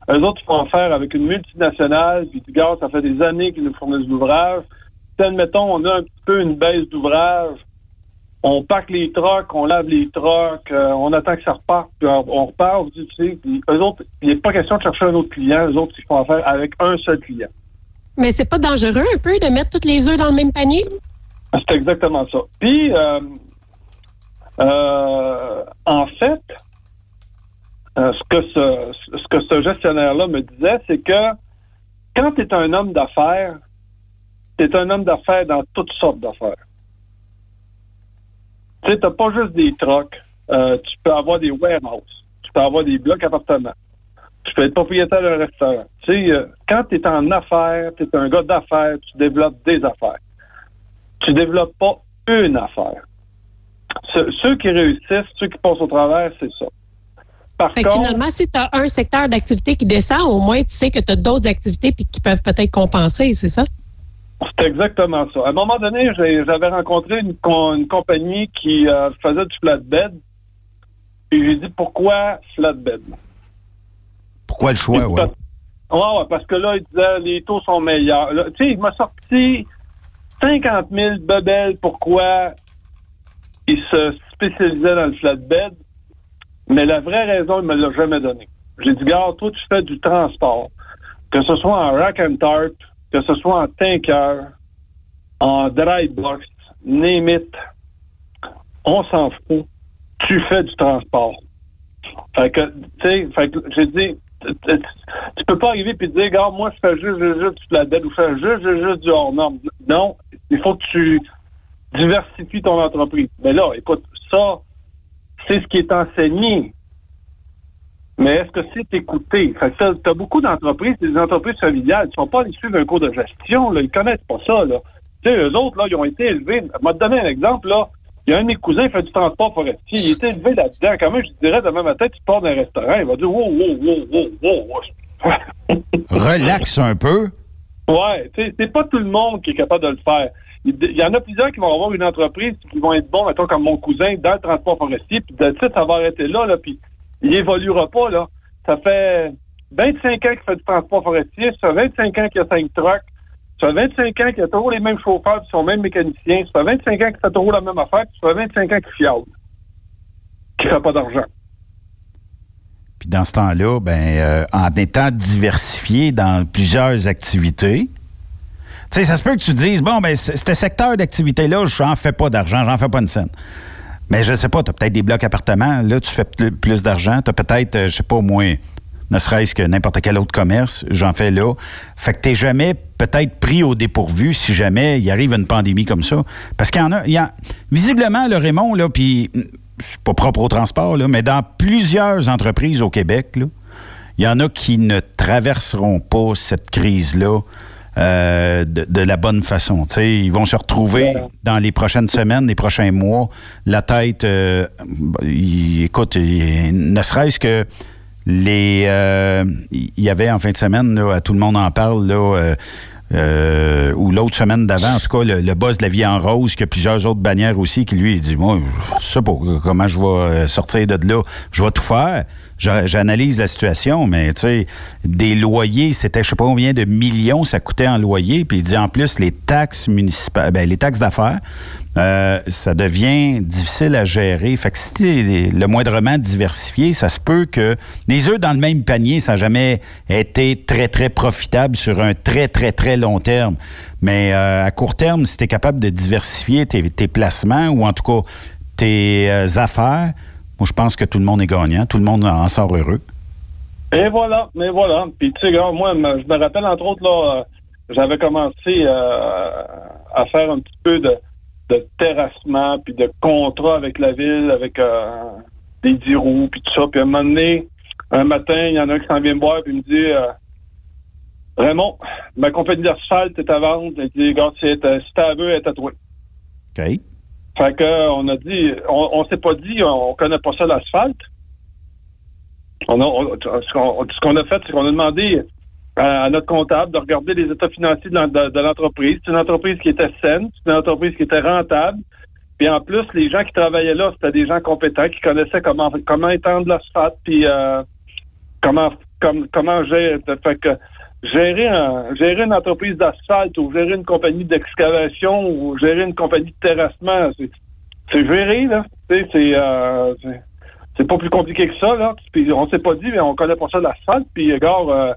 Eux autres, ils font affaire avec une multinationale, puis du gars, ça fait des années qu'ils nous fournissent l'ouvrage. Si, admettons, on a un petit peu une baisse d'ouvrage, on pack les trocs, on lave les trocs, euh, on attend que ça reparte, puis on, repart, tu sais, puis eux autres, il n'est pas question de chercher un autre client, eux autres, ils font affaire avec un seul client. Mais c'est pas dangereux un peu de mettre tous les œufs dans le même panier? C'est exactement ça. Puis, euh, euh, en fait, euh, ce que ce, gestionnaire-là me disait, c'est que quand tu es un homme d'affaires, tu es un homme d'affaires dans toutes sortes d'affaires. Tu sais, pas juste des trocs. Euh, tu peux avoir des warehouses. Tu peux avoir des blocs appartements. Tu peux être propriétaire d'un restaurant. Tu sais, euh, quand tu es en affaires, tu es un gars d'affaires, tu développes des affaires. Tu développes pas une affaire. ceux qui réussissent, ceux qui passent au travers, c'est ça. Par contre, finalement, si tu as un secteur d'activité qui descend, au moins tu sais que tu as d'autres activités puis qui peuvent peut-être compenser, c'est ça? C'est exactement ça. À un moment donné, j'avais rencontré une, compagnie qui euh, faisait du flatbed. Et j'ai dit pourquoi flatbed? Pourquoi le choix, ouais? ouais, parce que là, il disait les taux sont meilleurs. Tu sais, il m'a sorti 50 000 bebelles pourquoi il se spécialisait dans le flatbed. Mais la vraie raison, il me l'a jamais donnée. J'ai dit, gars, toi, tu fais du transport. Que ce soit en rack and tarp, que ce soit en tanker, en dry box, name on s'en fout. Tu fais du transport. Fait que, tu sais, j'ai dit, tu peux pas arriver et dire, gars, moi, je fais juste, juste, juste du bête ou je fais juste, juste, juste du hors norme. Non, il faut que tu diversifies ton entreprise. Mais là, écoute, ça, c'est ce qui est enseigné. Mais est-ce que c'est écouté? Fait que as beaucoup d'entreprises, des entreprises familiales, qui ne sont pas allées suivre un cours de gestion, là, ils connaissent pas ça, là. Tu sais, eux autres, là, ils ont été élevés. Je vais te donner un exemple, là. Il y a un de mes cousins qui fait du transport forestier. Il était élevé là-dedans. Quand même, je dirais, demain matin, tu pars d'un restaurant, il va dire, wow, wow, wow, wow, wow. Relax un peu. Ouais, tu sais, c'est pas tout le monde qui est capable de le faire. Il y en a plusieurs qui vont avoir une entreprise qui vont être bons, mettons, comme mon cousin, dans le transport forestier, puis de ça va arrêter là, là, puis il évoluera pas, là. Ça fait 25 ans qu'il fait du transport forestier, ça fait 25 ans qu'il y a 5 trucks, ça fait 25 ans qu'il y a toujours les mêmes chauffeurs, puis son même mécanicien, ça fait 25 ans qu'il fait toujours la même affaire, puis ça fait 25 ans qu'il fiable, qu'il fait pas d'argent. Puis dans ce temps-là, ben, euh, en étant diversifié dans plusieurs activités, tu sais, ça se peut que tu dises, bon, ben, ce secteur d'activité-là, j'en fais pas d'argent, j'en fais pas une scène. Mais je sais pas, tu as peut-être des blocs appartements, là, tu fais pl- plus d'argent. Tu as peut-être, euh, je sais pas, moins, ne serait-ce que n'importe quel autre commerce, j'en fais là. Fait que tu jamais peut-être pris au dépourvu si jamais il arrive une pandémie comme ça. Parce qu'il y en a, il y a visiblement, le Raymond, là, puis mm, c'est pas propre au transport, là, mais dans plusieurs entreprises au Québec, là, il y en a qui ne traverseront pas cette crise-là euh, de, de la bonne façon. Ils vont se retrouver dans les prochaines semaines, les prochains mois, la tête. euh, il- écoute, il- ne serait-ce que les. euh, Il y avait en fin de semaine, là, à tout le monde en parle, là. euh, ou l'autre semaine d'avant, en tout cas, le, le boss de la vie en rose, qui a plusieurs autres bannières aussi, qui lui, il dit Moi, je sais pas comment je vais sortir de là. Je vais tout faire. J'a- J'analyse la situation, mais tu sais, des loyers, c'était je sais pas combien de millions ça coûtait en loyer. Puis il dit en plus, les taxes municipales, ben, les taxes d'affaires, euh, ça devient difficile à gérer. Fait que si t'es le moindrement diversifié, ça se peut que les œufs dans le même panier, ça n'a jamais été très, très profitable sur un très, très, très long terme. Mais euh, à court terme, si tu es capable de diversifier tes, tes placements ou en tout cas tes euh, affaires, moi, je pense que tout le monde est gagnant. Tout le monde en sort heureux. Et voilà, mais voilà. Puis tu sais, moi, je me rappelle entre autres là, euh, j'avais commencé euh, à faire un petit peu de, de terrassement, puis de contrat avec la ville, avec euh, des dix roues, puis tout ça. Puis à un moment donné, un matin, il y en a un qui s'en vient me voir, puis il me dit Raymond, ma compagnie d'asphalte est à vendre. Il dit, gars, si t'as veux, elle est à toi. OK. Fait que on a dit, on, on s'est pas dit, on, connaît pas ça l'asphalte. On a, on- ce qu'on a fait, c'est qu'on a demandé à, à notre comptable de regarder les états financiers de l'entreprise. C'est une entreprise qui était saine, c'est une entreprise qui était rentable. Puis en plus, les gens qui travaillaient là, c'était des gens compétents qui connaissaient comment comment étendre l'asphalte, puis euh, comment comme, comment gérer. Fait que gérer un, gérer une entreprise d'asphalte ou gérer une compagnie d'excavation ou gérer une compagnie de terrassement, c'est géré, là. Euh, c'est- pas plus compliqué que ça, là. Puis on s'est pas dit, mais on connaît pas ça l'asphalte, puis gars, euh,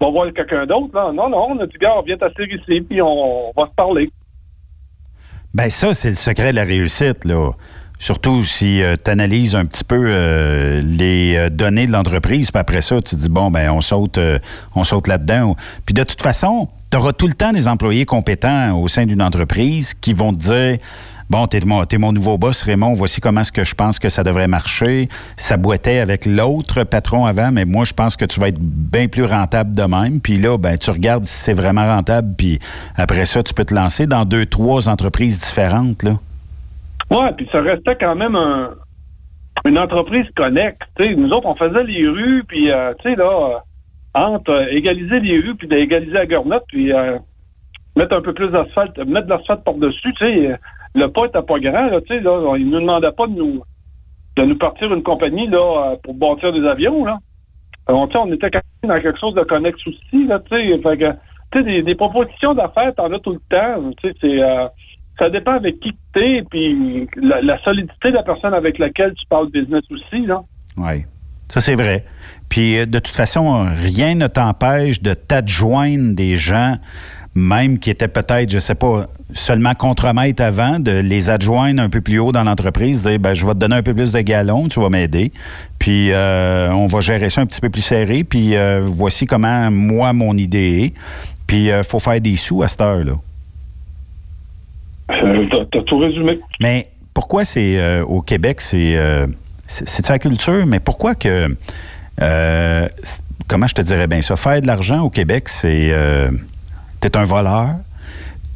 on va voir quelqu'un d'autre, là. Non, non, on a dit, gars, viens t'asseoir ici, puis on, on va se parler. Ben ça, c'est le secret de la réussite, là. Surtout si tu analyses un petit peu euh, les euh, données de l'entreprise, puis après ça, tu dis, bon, ben on saute, euh, on saute là-dedans. Puis de toute façon, tu tout le temps des employés compétents au sein d'une entreprise qui vont te dire, bon, t'es mon, mon nouveau boss, Raymond, voici comment est-ce que je pense que ça devrait marcher. Ça boitait avec l'autre patron avant, mais moi, je pense que tu vas être bien plus rentable de même. Puis là, ben, tu regardes si c'est vraiment rentable, puis après ça, tu peux te lancer dans deux, trois entreprises différentes, là. Ouais, puis ça restait quand même un, une entreprise connecte. Tu sais, nous autres, on faisait les rues, puis, euh, tu sais, là, euh, entre euh, égaliser les rues, puis d'égaliser la gornotte, puis euh, mettre un peu plus d'asphalte, mettre de l'asphalte par-dessus, tu sais, le pas était pas grand, là, tu sais, là, ils nous demandaient pas de nous, de nous partir une compagnie, là, euh, pour bâtir des avions, là. Alors, on était quand même dans quelque chose de connexe aussi, là, tu sais, tu sais, des, des propositions d'affaires, t'en as tout le temps, tu sais, c'est... ça dépend avec qui tu es, puis la, la solidité de la personne avec laquelle tu parles business aussi, là. Oui, ça c'est vrai. Puis euh, de toute façon, rien ne t'empêche de t'adjoindre des gens, même qui étaient peut-être, je sais pas, seulement contremaîtres avant, de les adjoindre un peu plus haut dans l'entreprise, dire ben je vais te donner un peu plus de galons, tu vas m'aider. Puis euh, on va gérer ça un petit peu plus serré. Puis euh, voici comment moi mon idée est. Puis il faut faire des sous à cette heure-là. Euh, T'as tout résumé. Mais pourquoi c'est euh, au Québec, c'est euh, c'est culture, mais pourquoi que euh, comment je te dirais bien ça, faire de l'argent au Québec, c'est t'es un voleur,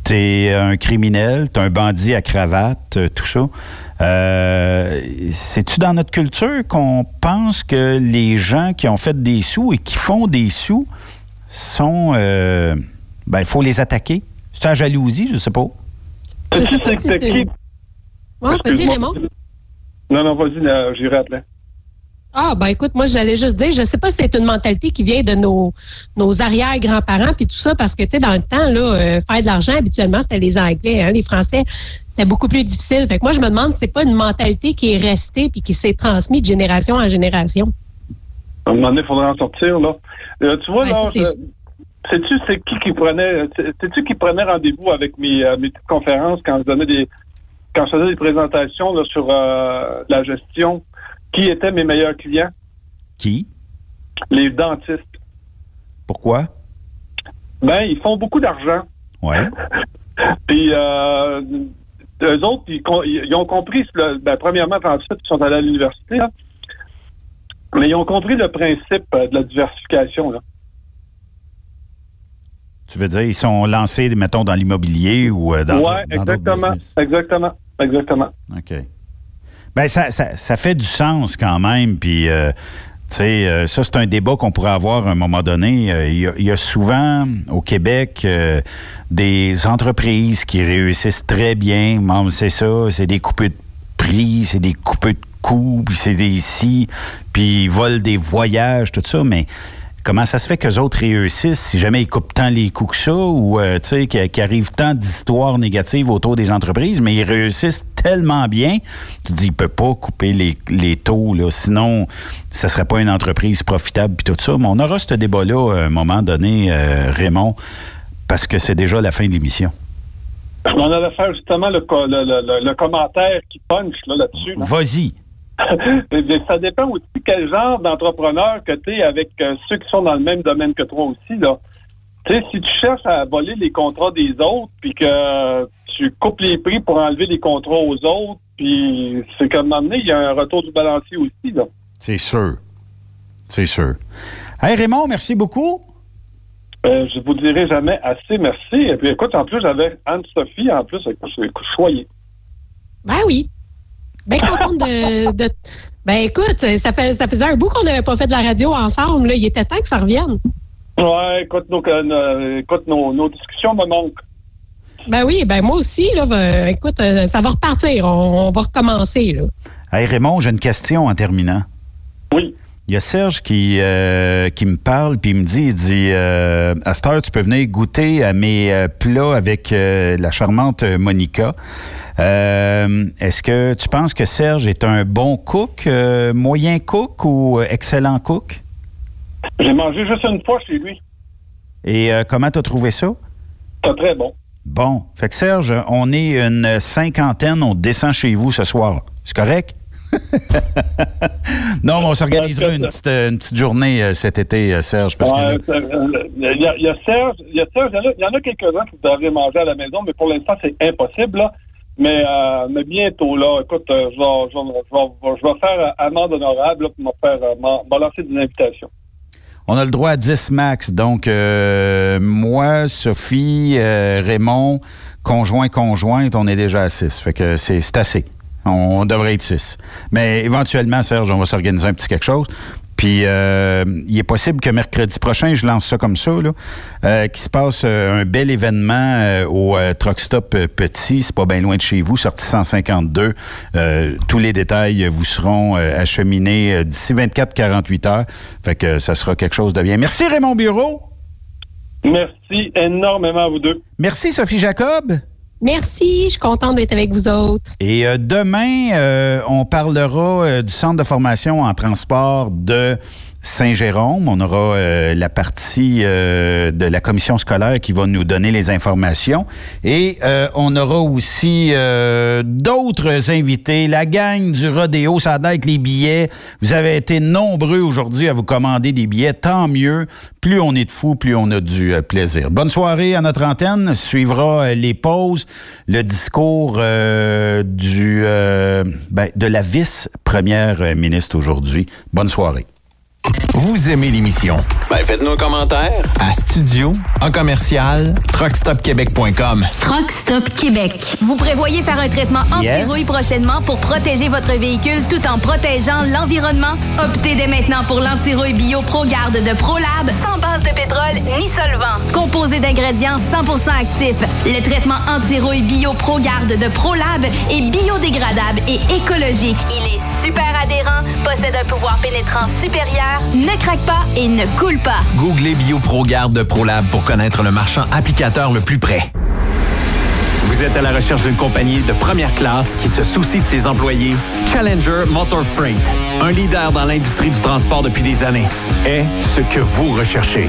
t'es un criminel, t'es un bandit à cravate, tout ça. C'est-tu dans notre culture qu'on pense que les gens qui ont fait des sous et qui font des sous sont ben il faut les attaquer? C'est la jalousie, je sais pas. Je sais pas si C'est c'est- qui? Ouais, vas-y. Raymond. Non, non, vas-y, là, j'irai après. Ah, ben écoute, moi, j'allais juste dire, je sais pas si c'est une mentalité qui vient de nos, nos arrière-grands-parents puis tout ça, parce que, tu sais, dans le temps, là, euh, faire de l'argent, habituellement, c'était les Anglais, hein, les Français, c'était beaucoup plus difficile. Fait que moi, je me demande si c'est pas une mentalité qui est restée puis qui s'est transmise de génération en génération. À un moment donné, il faudrait en sortir, là. Euh, tu vois, Ouais, là, sais-tu c'est qui qui prenait, sais-tu qui prenait rendez-vous avec mes, euh, mes petites conférences quand je donnais des, quand je faisais des présentations là, sur euh, la gestion? Qui étaient mes meilleurs clients? Qui? Les dentistes. Pourquoi? Ben, ils font beaucoup d'argent. Ouais. Puis, euh, eux autres, ils, ont compris, le- ben, premièrement, ensuite, ils sont allés à l'université, mais ils ont compris le principe de la diversification. Là. Tu veux dire, ils sont lancés, mettons, dans l'immobilier ou euh, dans d'autres exactement, exactement, exactement. OK. Ben, ça, ça, ça fait du sens quand même. Puis, euh, tu sais, euh, ça, c'est un débat qu'on pourrait avoir à un moment donné. Euh, Il y, a- il y a souvent au Québec des entreprises qui réussissent très bien. Bon, c'est ça, c'est des coupes de prix, c'est des coupes de coûts, puis c'est des si, puis ils volent des voyages, tout ça. Mais comment ça se fait qu'eux autres réussissent si jamais ils coupent tant les coups que ça ou, euh, qu'il arrive tant d'histoires négatives autour des entreprises, mais ils réussissent tellement bien, tu dis, ils ne peuvent pas couper les, les taux, là, sinon, ça serait pas une entreprise profitable puis tout ça. Mais on aura ce débat-là à un moment donné, euh, Raymond, parce que c'est déjà la fin de l'émission. Je m'en allais faire justement le, le, le- commentaire qui punch là, là-dessus. là. Vas-y. Mais ça dépend aussi quel genre d'entrepreneur que tu es avec euh, ceux qui sont dans le même domaine que toi aussi. Là. Tu sais, si tu cherches à voler les contrats des autres, puis que tu coupes les prix pour enlever les contrats aux autres, puis c'est qu'à un moment donné, il y a un retour du balancier aussi. Là. C'est sûr. C'est sûr. Hey Raymond, merci beaucoup. Euh, je vous dirai jamais assez merci. Et puis écoute, en plus, j'avais Anne-Sophie, en plus, écoute, je suis choyé. Ben oui. Bien contente de, de- Ben écoute, ça, fait, ça faisait un bout qu'on n'avait pas fait de la radio ensemble. Là. Il était temps que ça revienne. Ouais, écoute, nos, euh, nos- écoute, nos, nos discussions me manquent. Ben oui, ben moi aussi, là, ben, écoute, euh, ça va repartir. On, on va recommencer. Là. Hey Raymond, j'ai une question en terminant. Oui. Il y a Serge qui, euh, qui me parle, puis il me dit, il dit, euh, à cette heure, tu peux venir goûter à mes euh, plats avec euh, la charmante Monica. Euh, Est-ce que tu penses que Serge est un bon cook, euh, moyen cook ou euh, excellent cook? J'ai mangé juste une fois chez lui. Et euh, comment tu as trouvé ça? C'est très bon. Bon. Fait que Serge, on est une cinquantaine, on descend chez vous ce soir. C'est correct? non, mais on s'organisera une petite, une petite journée cet été, Serge, parce que là- Il y, a- il y a Serge, il y a Serge, il y en a- quelques-uns qui voudraient manger à la maison, mais pour l'instant, c'est impossible. Là. Mais, euh, mais bientôt, là, écoute, euh, je, vais, faire euh, amende honorable pour me faire m'en lancer des invitations. On a le droit à 10 max. Donc, moi, Sophie, Raymond, conjoint, conjointe, on est déjà à 6. Fait que c'est assez. On devrait être 6. Mais éventuellement, Serge, on va s'organiser un petit quelque chose. Puis, euh, il est possible que mercredi prochain, je lance ça comme ça, là, euh, qu'il se passe euh, un bel événement au Truck Stop Petit. C'est pas bien loin de chez vous, sortie 152. Euh, tous les détails vous seront acheminés d'ici 24-48 heures. Fait que ça sera quelque chose de bien. Merci Raymond Bureau. Merci énormément à vous deux. Merci Sophie Jacob. Merci, je suis contente d'être avec vous autres. Et euh, demain, euh, on parlera euh, du centre de formation en transport de Saint-Jérôme. On aura euh, la partie euh, de la commission scolaire qui va nous donner les informations. Et euh, on aura aussi d'autres invités. La gang du Rodéo, ça a les billets. Vous avez été nombreux aujourd'hui à vous commander des billets. Tant mieux. Plus on est de fous, plus on a du plaisir. Bonne soirée à notre antenne. Suivra les pauses, le discours du, ben, de la vice-première ministre aujourd'hui. Bonne soirée. Vous aimez l'émission? Ben, faites-nous un commentaire à studio en commercial truckstopquebec.com. Truck Stop Québec. Vous prévoyez faire un traitement Yes. anti-rouille prochainement pour protéger votre véhicule tout en protégeant l'environnement? Optez dès maintenant pour l'anti-rouille bio ProGarde de ProLab, sans base de pétrole ni solvant. Composé d'ingrédients 100% actifs, le traitement anti-rouille bio ProGarde de ProLab est biodégradable et écologique. Il est super adhérent, possède un pouvoir pénétrant supérieur, ne craque pas et ne coule pas. Googlez BioProGarde de ProLab pour connaître le marchand applicateur le plus près. Vous êtes à la recherche d'une compagnie de première classe qui se soucie de ses employés? Challenger Motor Freight, un leader dans l'industrie du transport depuis des années, est ce que vous recherchez.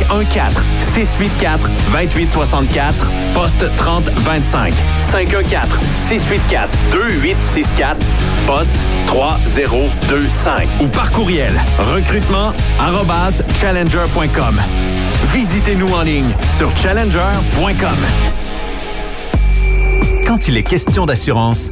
684 2864 poste 3025 514 684 2864 poste 3025 ou par courriel recrutement challenger.com. Visitez-nous en ligne sur challenger.com. Quand il est question d'assurance,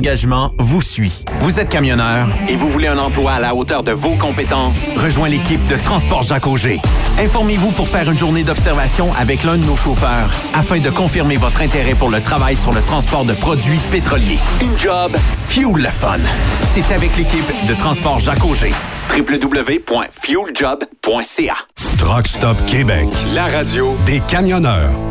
vous suit. Vous êtes camionneur et vous voulez un emploi à la hauteur de vos compétences? Rejoins l'équipe de Transport Jacques Auger. Informez-vous pour faire une journée d'observation avec l'un de nos chauffeurs afin de confirmer votre intérêt pour le travail sur le transport de produits pétroliers. Une job, fuel le fun. C'est avec l'équipe de Transport Jacques Auger www.fueljob.ca. Truck Stop Québec, la radio des camionneurs.